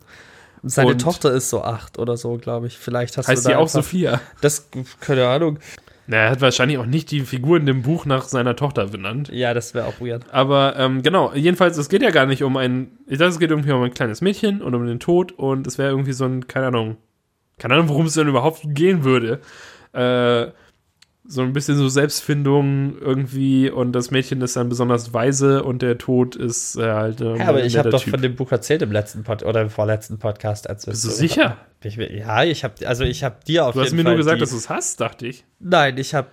Seine und- Tochter ist so acht oder so, glaube ich. Vielleicht hast Heißt du sie da auch einfach- Sophia? Das, keine Ahnung. Na, er hat wahrscheinlich auch nicht die Figur in dem Buch nach seiner Tochter benannt. Ja, das wäre auch weird. Aber ähm, genau, jedenfalls, es geht ja gar nicht um ein, ich dachte, es geht irgendwie um ein kleines Mädchen und um den Tod und es wäre irgendwie so ein, keine Ahnung, keine Ahnung, worum es denn überhaupt gehen würde. Äh, so ein bisschen so Selbstfindung irgendwie und das Mädchen ist dann besonders weise und der Tod ist äh, halt. Äh, Ja, aber ich habe doch Typ. von dem Buch erzählt im letzten Pod oder im vorletzten Podcast. Als Bist du sicher? Ich, ja, ich habe, also ich habe dir auf Du hast jeden mir Fall nur gesagt, die, dass du es hast, dachte ich. Nein, ich habe.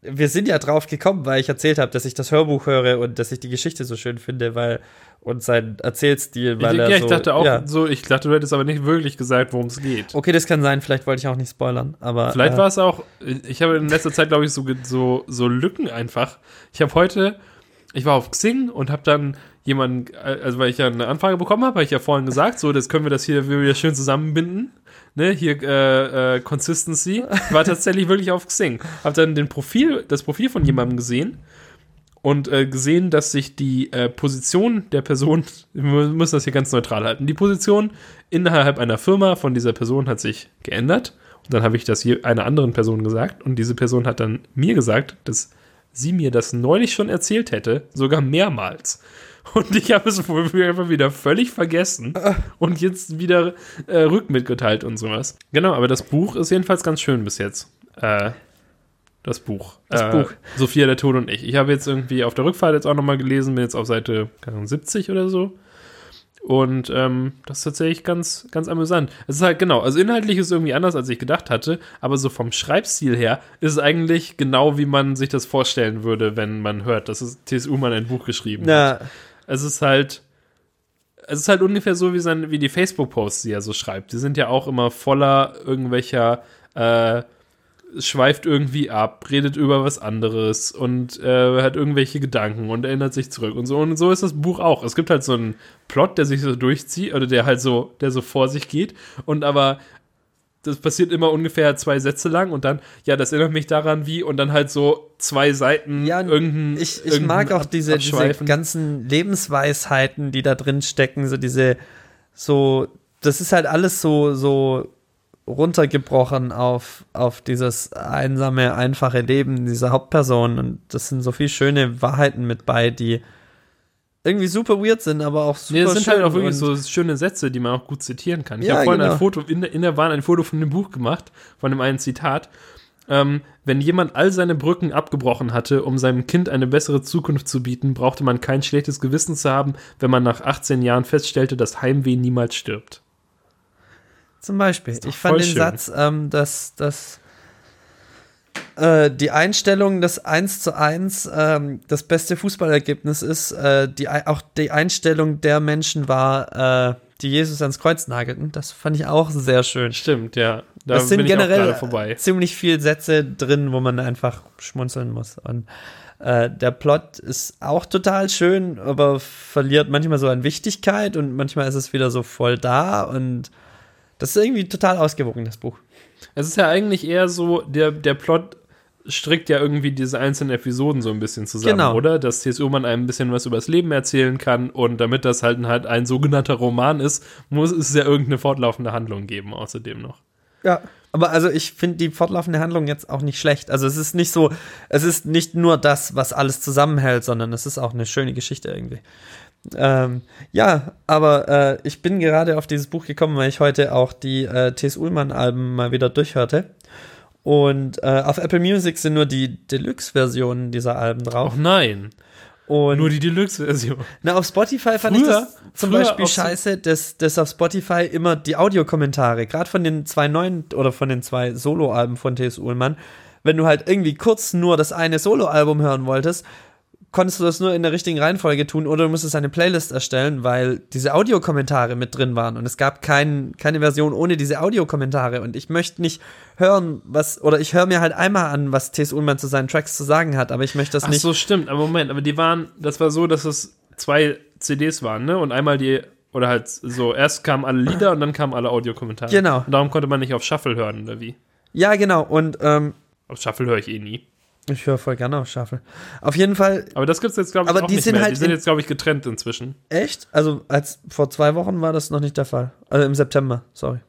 Wir sind ja drauf gekommen, weil ich erzählt habe, dass ich das Hörbuch höre und dass ich die Geschichte so schön finde, weil und sein Erzählstil, weil ich, er ja, so, ich dachte auch ja. so, ich dachte, du hättest aber nicht wirklich gesagt, worum es geht. Okay, das kann sein. Vielleicht wollte ich auch nicht spoilern, aber Vielleicht äh, war es auch, ich habe in letzter Zeit, glaube ich, so, so, so Lücken einfach. Ich habe heute, ich war auf Xing und habe dann jemanden, äh, also weil ich ja eine Anfrage bekommen habe, habe ich ja vorhin gesagt, so, das können wir das hier wieder schön zusammenbinden. Ne, hier äh, äh, Consistency. War tatsächlich wirklich auf Xing. Habe dann den Profil, das Profil von jemandem gesehen und äh, gesehen, dass sich die äh, Position der Person, wir müssen das hier ganz neutral halten, die Position innerhalb einer Firma von dieser Person hat sich geändert. Und dann habe ich das einer anderen Person gesagt und diese Person hat dann mir gesagt, dass sie mir das neulich schon erzählt hätte, sogar mehrmals. Und ich habe es wohl einfach wieder völlig vergessen und jetzt wieder äh, rück mitgeteilt und sowas. Genau, aber das Buch ist jedenfalls ganz schön bis jetzt. Äh, das Buch. Das äh, Buch. Sophia, der Tod und ich. Ich habe jetzt irgendwie auf der Rückfahrt jetzt auch nochmal gelesen, bin jetzt auf Seite keine Ahnung, 70 oder so. Und ähm, das ist tatsächlich ganz, ganz amüsant. Es ist halt genau, also inhaltlich ist es irgendwie anders, als ich gedacht hatte, aber so vom Schreibstil her ist es eigentlich genau, wie man sich das vorstellen würde, wenn man hört, dass T.S. Ullmann ein Buch geschrieben hat. na, Es ist halt, es ist halt ungefähr so wie, sein, wie die Facebook-Posts, die er so schreibt. Die sind ja auch immer voller irgendwelcher, äh, schweift irgendwie ab, redet über was anderes und äh, hat irgendwelche Gedanken und erinnert sich zurück und so. Und so ist das Buch auch. Es gibt halt so einen Plot, der sich so durchzieht oder der halt so, der so vor sich geht und aber das passiert immer ungefähr zwei Sätze lang und dann, ja, das erinnert mich daran, wie, und dann halt so zwei Seiten Ja, irgendein. ich, ich irgendein mag auch diese, diese ganzen Lebensweisheiten, die da drin stecken, so diese, so, das ist halt alles so, so runtergebrochen auf, auf dieses einsame, einfache Leben dieser Hauptperson und das sind so viele schöne Wahrheiten mit bei, die irgendwie super weird sind, aber auch super Nee, das sind halt auch wirklich so schöne Sätze, die man auch gut zitieren kann. Ich Ja, habe vorhin genau. ein Foto, in der, in der Bahn ein Foto von dem Buch gemacht, von dem einen Zitat. Ähm, wenn jemand all seine Brücken abgebrochen hatte, um seinem Kind eine bessere Zukunft zu bieten, brauchte man kein schlechtes Gewissen zu haben, wenn man nach 18 Jahren feststellte, dass Heimweh niemals stirbt. Zum Beispiel. Ich fand den schön. Satz, ähm, dass, dass äh, die Einstellung des 1 zu 1 ähm, das beste Fußballergebnis ist, äh, die, auch die Einstellung der Menschen war, äh, die Jesus ans Kreuz nagelten. Das fand ich auch sehr schön. Stimmt, ja. Da es sind generell ziemlich viele Sätze drin, wo man einfach schmunzeln muss. Und äh, der Plot ist auch total schön, aber verliert manchmal so an Wichtigkeit und manchmal ist es wieder so voll da und das ist irgendwie total ausgewogen, das Buch. Es ist ja eigentlich eher so, der, der Plot strickt ja irgendwie diese einzelnen Episoden so ein bisschen zusammen, Genau. oder? Dass T.S. Ullmann einem ein bisschen was übers Leben erzählen kann und damit das halt, halt ein sogenannter Roman ist, muss es ja irgendeine fortlaufende Handlung geben, außerdem noch. Ja. Aber also ich finde die fortlaufende Handlung jetzt auch nicht schlecht. Also es ist nicht so, es ist nicht nur das, was alles zusammenhält, sondern es ist auch eine schöne Geschichte irgendwie. Ähm, ja, aber äh, ich bin gerade auf dieses Buch gekommen, weil ich heute auch die äh, T.S. Ullmann-Alben mal wieder durchhörte. Und äh, auf Apple Music sind nur die Deluxe-Versionen dieser Alben drauf. Ach nein. Und Nur die Deluxe-Version. na, auf Spotify fand ich Früher- das zum Beispiel scheiße, dass, dass auf Spotify immer die Audiokommentare, gerade von den zwei neuen oder von den zwei Soloalben von T.S. Ullmann, wenn du halt irgendwie kurz nur das eine Soloalbum hören wolltest, konntest du das nur in der richtigen Reihenfolge tun oder du musstest eine Playlist erstellen, weil diese Audiokommentare mit drin waren und es gab kein, keine Version ohne diese Audiokommentare und ich möchte nicht hören, was, oder ich höre mir halt einmal an, was T.S. Ullmann zu seinen Tracks zu sagen hat, aber ich möchte das Ach nicht. so, stimmt. Aber Moment, aber die waren, das war so, dass es zwei CDs waren, ne? Und einmal die, oder halt so, erst kamen alle Lieder und dann kamen alle Audiokommentare. Genau. Und darum konnte man nicht auf Shuffle hören, oder wie? Ja, genau, und ähm, Auf Shuffle höre ich eh nie. Ich höre voll gerne auf Shuffle. Auf jeden Fall, Aber das gibt's jetzt, glaube ich, Aber auch die nicht sind mehr. halt die sind in- jetzt, glaube ich, getrennt inzwischen. Echt? Also als vor zwei Wochen war das noch nicht der Fall. Also im September, sorry.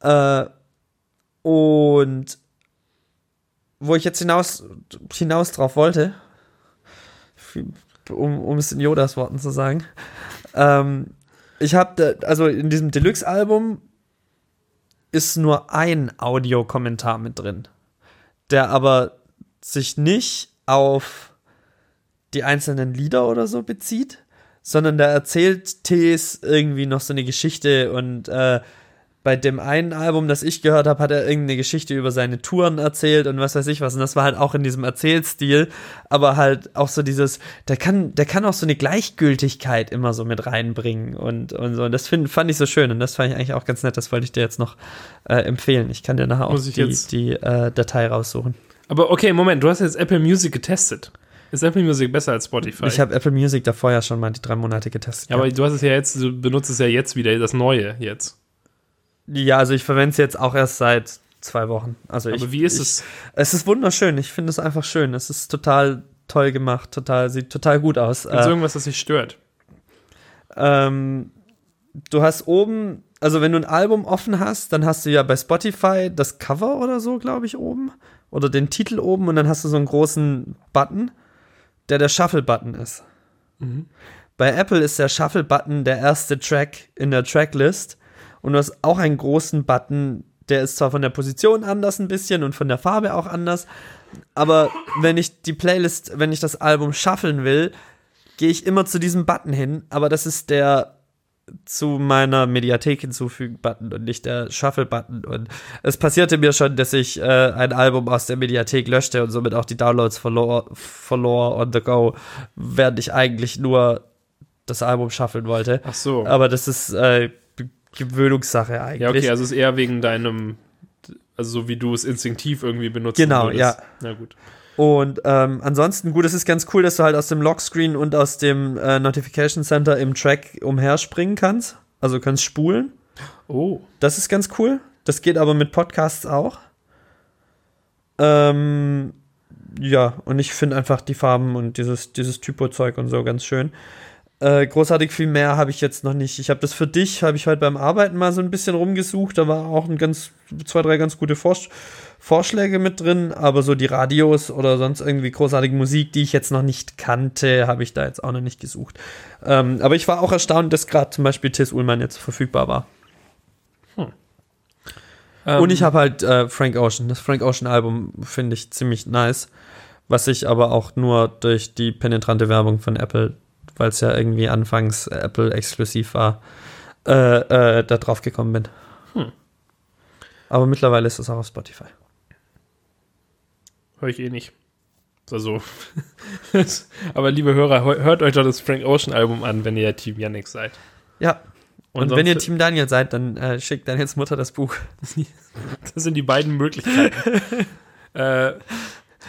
Äh, und wo ich jetzt hinaus, hinaus drauf wollte, um, um es in Yodas Worten zu sagen, ähm, ich habe, also in diesem Deluxe-Album ist nur ein Audiokommentar mit drin, der aber sich nicht auf die einzelnen Lieder oder so bezieht, sondern da erzählt Tees irgendwie noch so eine Geschichte und äh, bei dem einen Album, das ich gehört habe, hat er irgendeine Geschichte über seine Touren erzählt und was weiß ich was. Und das war halt auch in diesem Erzählstil, aber halt auch so dieses, der kann, der kann auch so eine Gleichgültigkeit immer so mit reinbringen und, und so. Und das find, fand ich so schön und das fand ich eigentlich auch ganz nett. Das wollte ich dir jetzt noch äh, empfehlen. Ich kann dir nachher auch die, die äh, Datei raussuchen. Aber okay, Moment, du hast jetzt Apple Music getestet. Ist Apple Music besser als Spotify? Ich habe Apple Music davor ja schon mal die drei Monate getestet. ja, aber du hast es ja jetzt, du benutzt es ja jetzt wieder, das Neue jetzt. Ja, also ich verwende es jetzt auch erst seit zwei Wochen. Also ich, Aber wie ist ich, es? Es ist wunderschön. Ich finde es einfach schön. Es ist total toll gemacht. Total, sieht total gut aus. Gibt es Äh, irgendwas, das dich stört? ähm, du hast oben, also wenn du ein Album offen hast, dann hast du ja bei Spotify das Cover oder so, glaube ich, oben. Oder den Titel oben und dann hast du so einen großen Button, der der Shuffle-Button ist. Mhm. Bei Apple ist der Shuffle-Button der erste Track in der Tracklist und du hast auch einen großen Button, der ist zwar von der Position anders ein bisschen und von der Farbe auch anders, aber wenn ich die Playlist, wenn ich das Album shufflen will, gehe ich immer zu diesem Button hin, aber das ist der zu meiner Mediathek hinzufügen Button und nicht der Shuffle Button und es passierte mir schon, dass ich äh, ein Album aus der Mediathek löschte und somit auch die Downloads verlor, verlor on the go, während ich eigentlich nur das Album shuffeln wollte. Ach so. Aber das ist äh, Gewöhnungssache eigentlich. ja, okay, also es ist eher wegen deinem, also so wie du es instinktiv irgendwie benutzt. Genau, ja. Na gut. Und ähm, ansonsten, gut, es ist ganz cool, dass du halt aus dem Lockscreen und aus dem äh, Notification Center im Track umherspringen kannst. Also du kannst spulen. Oh. Das ist ganz cool. Das geht aber mit Podcasts auch. Ähm, ja, und ich finde einfach die Farben und dieses, dieses Typo-Zeug und so ganz schön. Äh, großartig viel mehr habe ich jetzt noch nicht. Ich habe das für dich, habe ich heute beim Arbeiten mal so ein bisschen rumgesucht. Da war auch ein ganz, zwei, drei ganz gute Vorsch Vorschläge mit drin, aber so die Radios oder sonst irgendwie großartige Musik, die ich jetzt noch nicht kannte, habe ich da jetzt auch noch nicht gesucht. Ähm, aber ich war auch erstaunt, dass gerade zum Beispiel Tis Ullmann jetzt verfügbar war. Ähm, Und ich habe halt äh, Frank Ocean. Das Frank Ocean Album finde ich ziemlich nice. Was ich aber auch nur durch die penetrante Werbung von Apple, weil es ja irgendwie anfangs Apple exklusiv war, äh, äh, da drauf gekommen bin. Hm. Aber mittlerweile ist es auch auf Spotify. Höre ich eh nicht. Also. Aber liebe Hörer, hört euch doch das Frank Ocean Album an, wenn ihr Team Yannick seid. Ja. Und, Und wenn ihr Team Daniel seid, dann äh, schickt Daniels Mutter das Buch. Das sind die beiden Möglichkeiten. äh,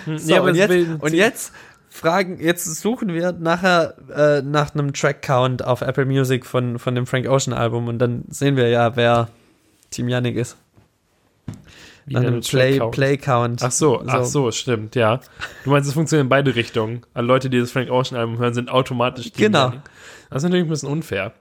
hm, So, nee, aber und, jetzt, und jetzt fragen, jetzt suchen wir nachher äh, nach einem Track-Count auf Apple Music von, von dem Frank Ocean Album und dann sehen wir ja, wer Team Yannick ist. Wie Nach einem ein Play, Count. Ach so, ach so, stimmt, ja. Du meinst, es funktioniert in beide Richtungen. Alle Leute, die das Frank Ocean Album hören, sind automatisch Team Genau. Yannick. Das ist natürlich ein bisschen unfair.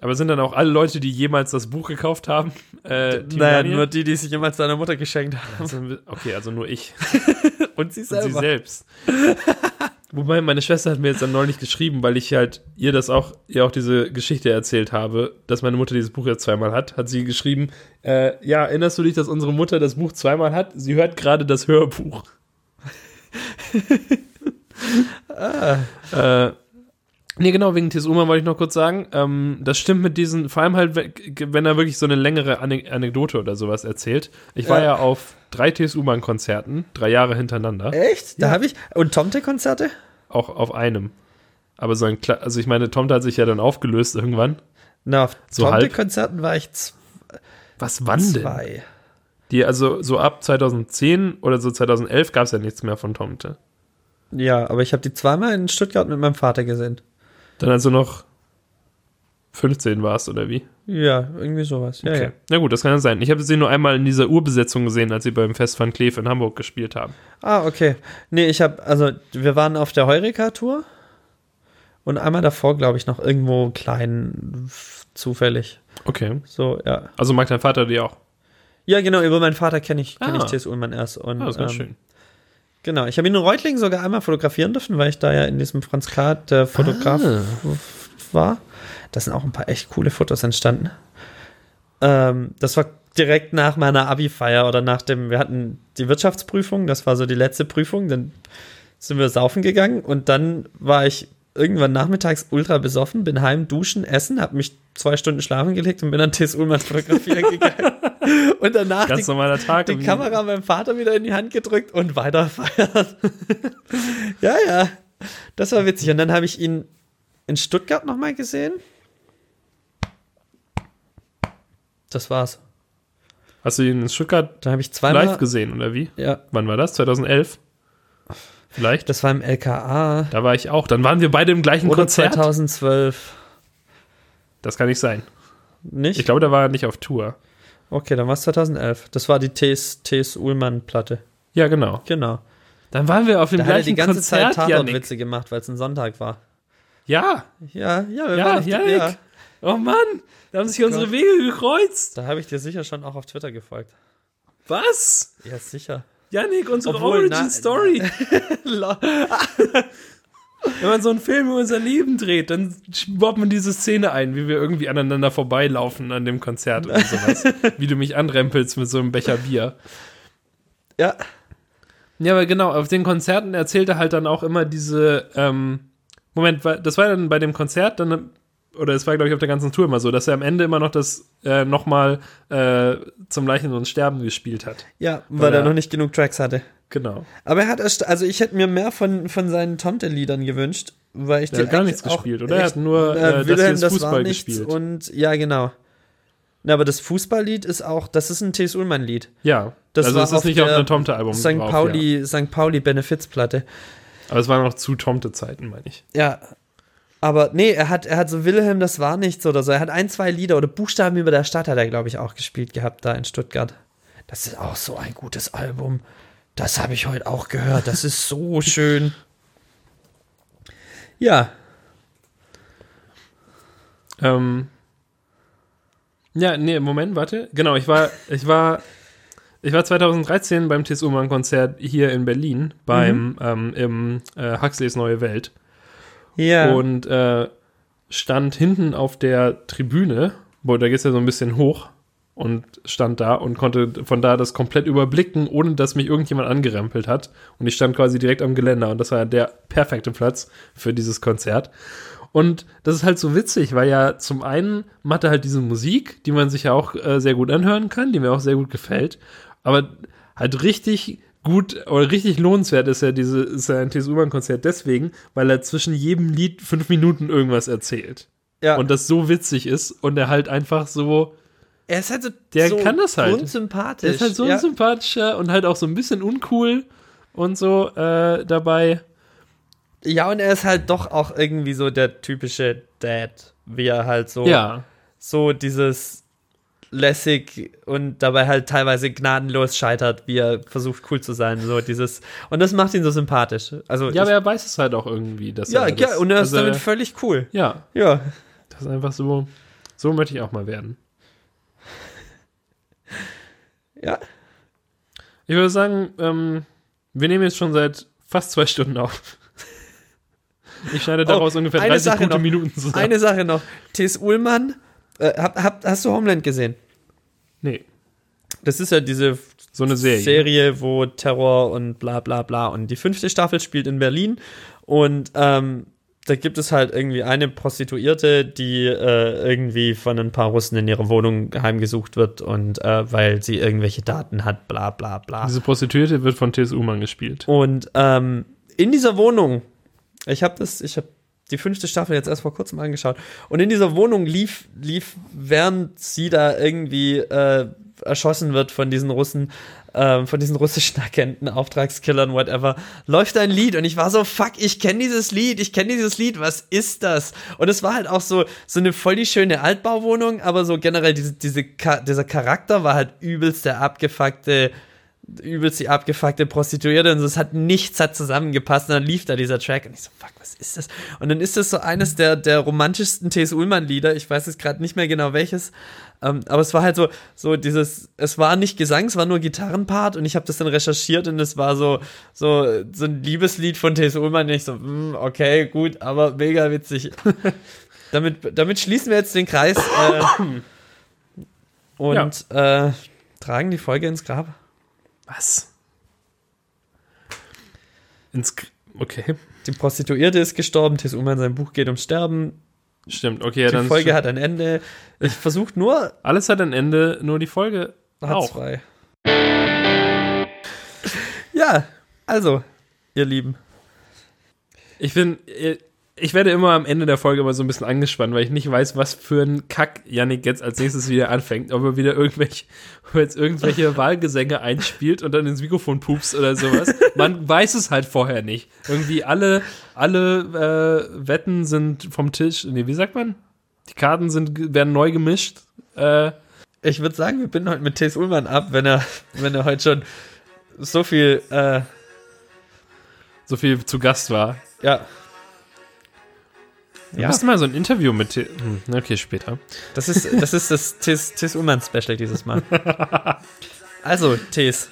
Aber sind dann auch alle Leute, die jemals das Buch gekauft haben, äh, Daniel? nur die, die sich jemals seiner Mutter geschenkt haben. Also, okay, also nur ich. Und sie Und sie selbst. Wobei meine Schwester hat mir jetzt dann neulich geschrieben, weil ich halt ihr das auch, ihr auch diese Geschichte erzählt habe, dass meine Mutter dieses Buch jetzt zweimal hat, hat sie geschrieben, äh, ja, erinnerst du dich, dass unsere Mutter das Buch zweimal hat? Sie hört gerade das Hörbuch. ah. äh, nee, genau, wegen T.S. Ullmann wollte ich noch kurz sagen. Ähm, das stimmt mit diesen, vor allem halt, wenn er wirklich so eine längere Anekdote oder sowas erzählt. Ich war ja, ja auf drei T.S. Ullmann-Konzerten, drei Jahre hintereinander. Echt? Da ja. habe ich. Und Tomte-Konzerte? Auch auf einem. Aber so ein, Kla also ich meine, Tomte hat sich ja dann aufgelöst irgendwann. Na, auf so Tomte-Konzerten war ich Was wann zwei. denn? Die, also so ab 2010 oder so 2011 gab es ja nichts mehr von Tomte. Ja, aber ich habe die zweimal in Stuttgart mit meinem Vater gesehen. Dann also noch 15 warst, oder wie? Ja, irgendwie sowas. Ja, okay. ja. Na gut, das kann ja sein. Ich habe sie nur einmal in dieser Urbesetzung gesehen, als sie beim Fest van Kleef in Hamburg gespielt haben. Ah, okay. Nee, ich habe, also wir waren auf der Heureka-Tour und einmal davor, glaube ich, noch irgendwo klein, zufällig. Okay. So, ja. Also mag dein Vater die auch? Ja, genau, über meinen Vater kenne ich, kenn ah. ich T.S. Ullmann erst. Und, ah, das ist ganz ähm, schön. Genau, ich habe ihn in Reutlingen sogar einmal fotografieren dürfen, weil ich da ja in diesem Franz Kart der Fotograf ah. war. Da sind auch ein paar echt coole Fotos entstanden. Ähm, das war direkt nach meiner Abi-Feier oder nach dem, wir hatten die Wirtschaftsprüfung, das war so die letzte Prüfung, dann sind wir saufen gegangen und dann war ich irgendwann nachmittags ultra besoffen, bin heim, duschen, essen, habe mich zwei Stunden schlafen gelegt und bin dann T.S. Ullmann fotografieren gegangen. Und danach Ganz die, Tag die Kamera meinem Vater wieder in die Hand gedrückt und weiter feiern. ja, ja. Das war witzig. Und dann habe ich ihn in Stuttgart nochmal gesehen. Das war's. Hast du ihn in Stuttgart da ich zweimal, live gesehen, oder wie? Ja. Wann war das? 2011? Vielleicht? Das war im LKA. Da war ich auch. Dann waren wir beide im gleichen Oder Konzert. 2012. Das kann nicht sein. Nicht? Ich glaube, da war er nicht auf Tour. Okay, dann war es 2011. Das war die T.S. T.S. Ullmann-Platte. Ja, genau. Genau. Dann waren wir auf dem da gleichen hat er die ganze Konzert, Zeit Tatortwitze gemacht, weil es ein Sonntag war. Ja. Ja, ja, wir ja, waren auf die, ja. Oh Mann, da haben sich unsere Gott. Wege gekreuzt. Da habe ich dir sicher schon auch auf Twitter gefolgt. Was? Ja, sicher. Janik, unsere Obwohl, Origin na- Story. Wenn man so einen Film über unser Leben dreht, dann baut man diese Szene ein, wie wir irgendwie aneinander vorbeilaufen an dem Konzert oder sowas. wie du mich anrempelst mit so einem Becher Bier. Ja. Ja, aber genau, auf den Konzerten erzählt er halt dann auch immer diese, ähm, Moment, das war dann bei dem Konzert, dann, oder es war, glaube ich, auf der ganzen Tour immer so, dass er am Ende immer noch das äh, nochmal äh, zum Leichen und Sterben gespielt hat. Ja, weil, Weil er er- noch nicht genug Tracks hatte. Genau. Aber er hat erst, also ich hätte mir mehr von, von seinen Tomte-Liedern gewünscht, weil ich Der hat gar nichts gespielt, oder? Er hat nur äh, das das Fußball gespielt. Und ja, genau. Na, aber das Fußballlied ist auch, das ist ein T.S. Ullmann-Lied. Ja, Das also war es ist nicht auf einem Tomte-Album St. Pauli, St. Pauli Benefizplatte. Ja. Aber es waren noch zu Tomte-Zeiten, meine ich. Ja. Aber nee, er hat, er hat so Wilhelm, das war nichts oder so. Er hat ein, zwei Lieder oder Buchstaben über der Stadt hat er, glaube ich, auch gespielt gehabt da in Stuttgart. Das ist auch so ein gutes Album. Das habe ich heute auch gehört. Das ist so schön. Ja, Ähm, ja, nee, Moment, warte. Genau, ich war, ich war, ich war 2013 beim T.S. Ullmann-Konzert hier in Berlin, beim, ähm, im äh, Huxleys Neue Welt. Ja. Und äh, stand hinten auf der Tribüne, wo da geht's ja so ein bisschen hoch und stand da und konnte von da das komplett überblicken, ohne dass mich irgendjemand angerempelt hat. Und ich stand quasi direkt am Geländer und das war der perfekte Platz für dieses Konzert. Und das ist halt so witzig, weil ja zum einen macht er halt diese Musik, die man sich ja auch äh, sehr gut anhören kann, die mir auch sehr gut gefällt, aber halt richtig gut oder richtig lohnenswert ist ja diese ist ja ein TSU Konzert deswegen, weil er zwischen jedem Lied fünf Minuten irgendwas erzählt ja. und das so witzig ist und er halt einfach so er ist halt so, Der so kann das halt. unsympathisch. der ist halt so ja. sympathischer und halt auch so ein bisschen uncool und so äh, dabei. ja, und er ist halt doch auch irgendwie so der typische Dad, wie er halt so, Ja, so dieses lässig und dabei halt teilweise gnadenlos scheitert, wie er versucht cool zu sein, so dieses und das macht ihn so sympathisch. Also ja, aber er weiß es halt auch irgendwie, dass ja, er das, ja, und er ist also, damit völlig cool. ja, Ja. das ist einfach so. So möchte ich auch mal werden. Ja. Ich würde sagen, ähm, wir nehmen jetzt schon seit fast zwei Stunden auf. Ich schneide daraus ungefähr Oh, eine 30 Sache gute noch. Minuten zusammen. Eine Sache noch. T.S. Ullmann, äh, hab, hab, hast du Homeland gesehen? nee. Das ist ja diese So eine Serie. Serie, wo Terror und bla bla bla. Und die fünfte Staffel spielt in Berlin. Und ähm, da gibt es halt irgendwie eine Prostituierte, die äh, irgendwie von ein paar Russen in ihrer Wohnung heimgesucht wird und äh, weil sie irgendwelche Daten hat, bla bla bla. Diese Prostituierte wird von T.S. Ullmann gespielt. Und ähm, in dieser Wohnung, ich habe das, ich habe die fünfte Staffel jetzt erst vor kurzem angeschaut. Und in dieser Wohnung lief, lief, während sie da irgendwie äh, erschossen wird von diesen Russen, äh, von diesen russischen Agenten, Auftragskillern, whatever, läuft ein Lied. Und ich war so, fuck, ich kenne dieses Lied, ich kenne dieses Lied, was ist das? Und es war halt auch so, so eine voll die schöne Altbauwohnung, aber so generell diese, diese, dieser Charakter war halt übelst der abgefuckte übelst die abgefuckte Prostituierte und so, es hat nichts hat zusammengepasst und dann lief da dieser Track und ich so, fuck, was ist das? Und dann ist das so eines der, der romantischsten T.S. Ullmann-Lieder, ich weiß jetzt gerade nicht mehr genau welches, ähm, aber es war halt so, so dieses, es war nicht Gesang, es war nur Gitarrenpart und ich habe das dann recherchiert und es war so, so, so ein Liebeslied von T.S. Ullmann und ich so, mm, okay, gut, aber mega witzig. damit, damit schließen wir jetzt den Kreis äh, und ja. äh, tragen die Folge ins Grab. Was? Ins okay. Die Prostituierte ist gestorben, T.S. Ullmann sein Buch geht ums Sterben. Stimmt, okay. Die dann Folge hat ein Ende. Ich versuche nur. Alles hat ein Ende, nur die Folge hat auch. zwei. Ja, also, ihr Lieben. Ich bin, ich werde immer am Ende der Folge immer so ein bisschen angespannt, weil ich nicht weiß, was für ein Kack Yannick jetzt als nächstes wieder anfängt. Ob er wieder irgendwelche, ob er jetzt irgendwelche Wahlgesänge einspielt und dann ins Mikrofon pupst oder sowas. Man weiß es halt vorher nicht. Irgendwie alle, alle äh, Wetten sind vom Tisch. Nee, wie sagt man? Die Karten sind, werden neu gemischt. Äh, ich würde sagen, wir binden heute mit T.S. Ullmann ab, wenn er, wenn er heute schon so viel, äh, so viel zu Gast war. Ja. Wir ja. müssen mal so ein Interview mit. T hm, okay, später. Das ist das, ist das Tis, Ullmann Special dieses Mal. also, Tis.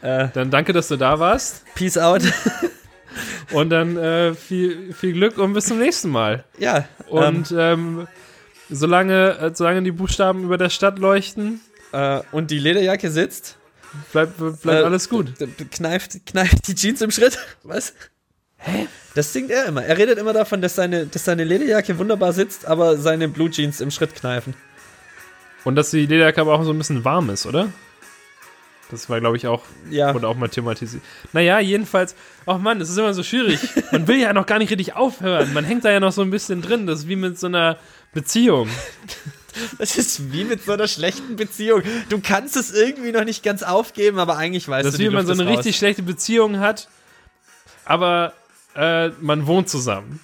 Äh, dann danke, dass du da warst. Peace out. und dann äh, viel, viel Glück und bis zum nächsten Mal. Ja. Und ähm, ähm, solange, äh, solange die Buchstaben über der Stadt leuchten. Äh, und die Lederjacke sitzt. Bleibt bleib äh, alles gut. Kneift, kneift die Jeans im Schritt. Was? Hä? Das singt er immer. Er redet immer davon, dass seine, dass seine Lederjacke wunderbar sitzt, aber seine Blue Jeans im Schritt kneifen. Und dass die Lederjacke aber auch so ein bisschen warm ist, oder? Das war, glaube ich, auch, ja. wurde auch mal thematisiert. Naja, jedenfalls, ach oh Mann, es ist immer so schwierig. Man will ja noch gar nicht richtig aufhören. Man hängt da ja noch so ein bisschen drin. Das ist wie mit so einer Beziehung. Das ist wie mit so einer schlechten Beziehung. Du kannst es irgendwie noch nicht ganz aufgeben, aber eigentlich weißt das du, Das ist wie wenn man so eine raus. richtig schlechte Beziehung hat, aber äh, man wohnt zusammen.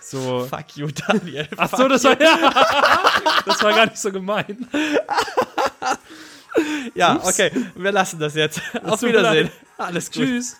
So. Fuck you, Daniel. Ach so, das war, ja, das war gar nicht so gemein. ja, Ups. okay, wir lassen das jetzt. Auf Wiedersehen. Alles gut. Tschüss.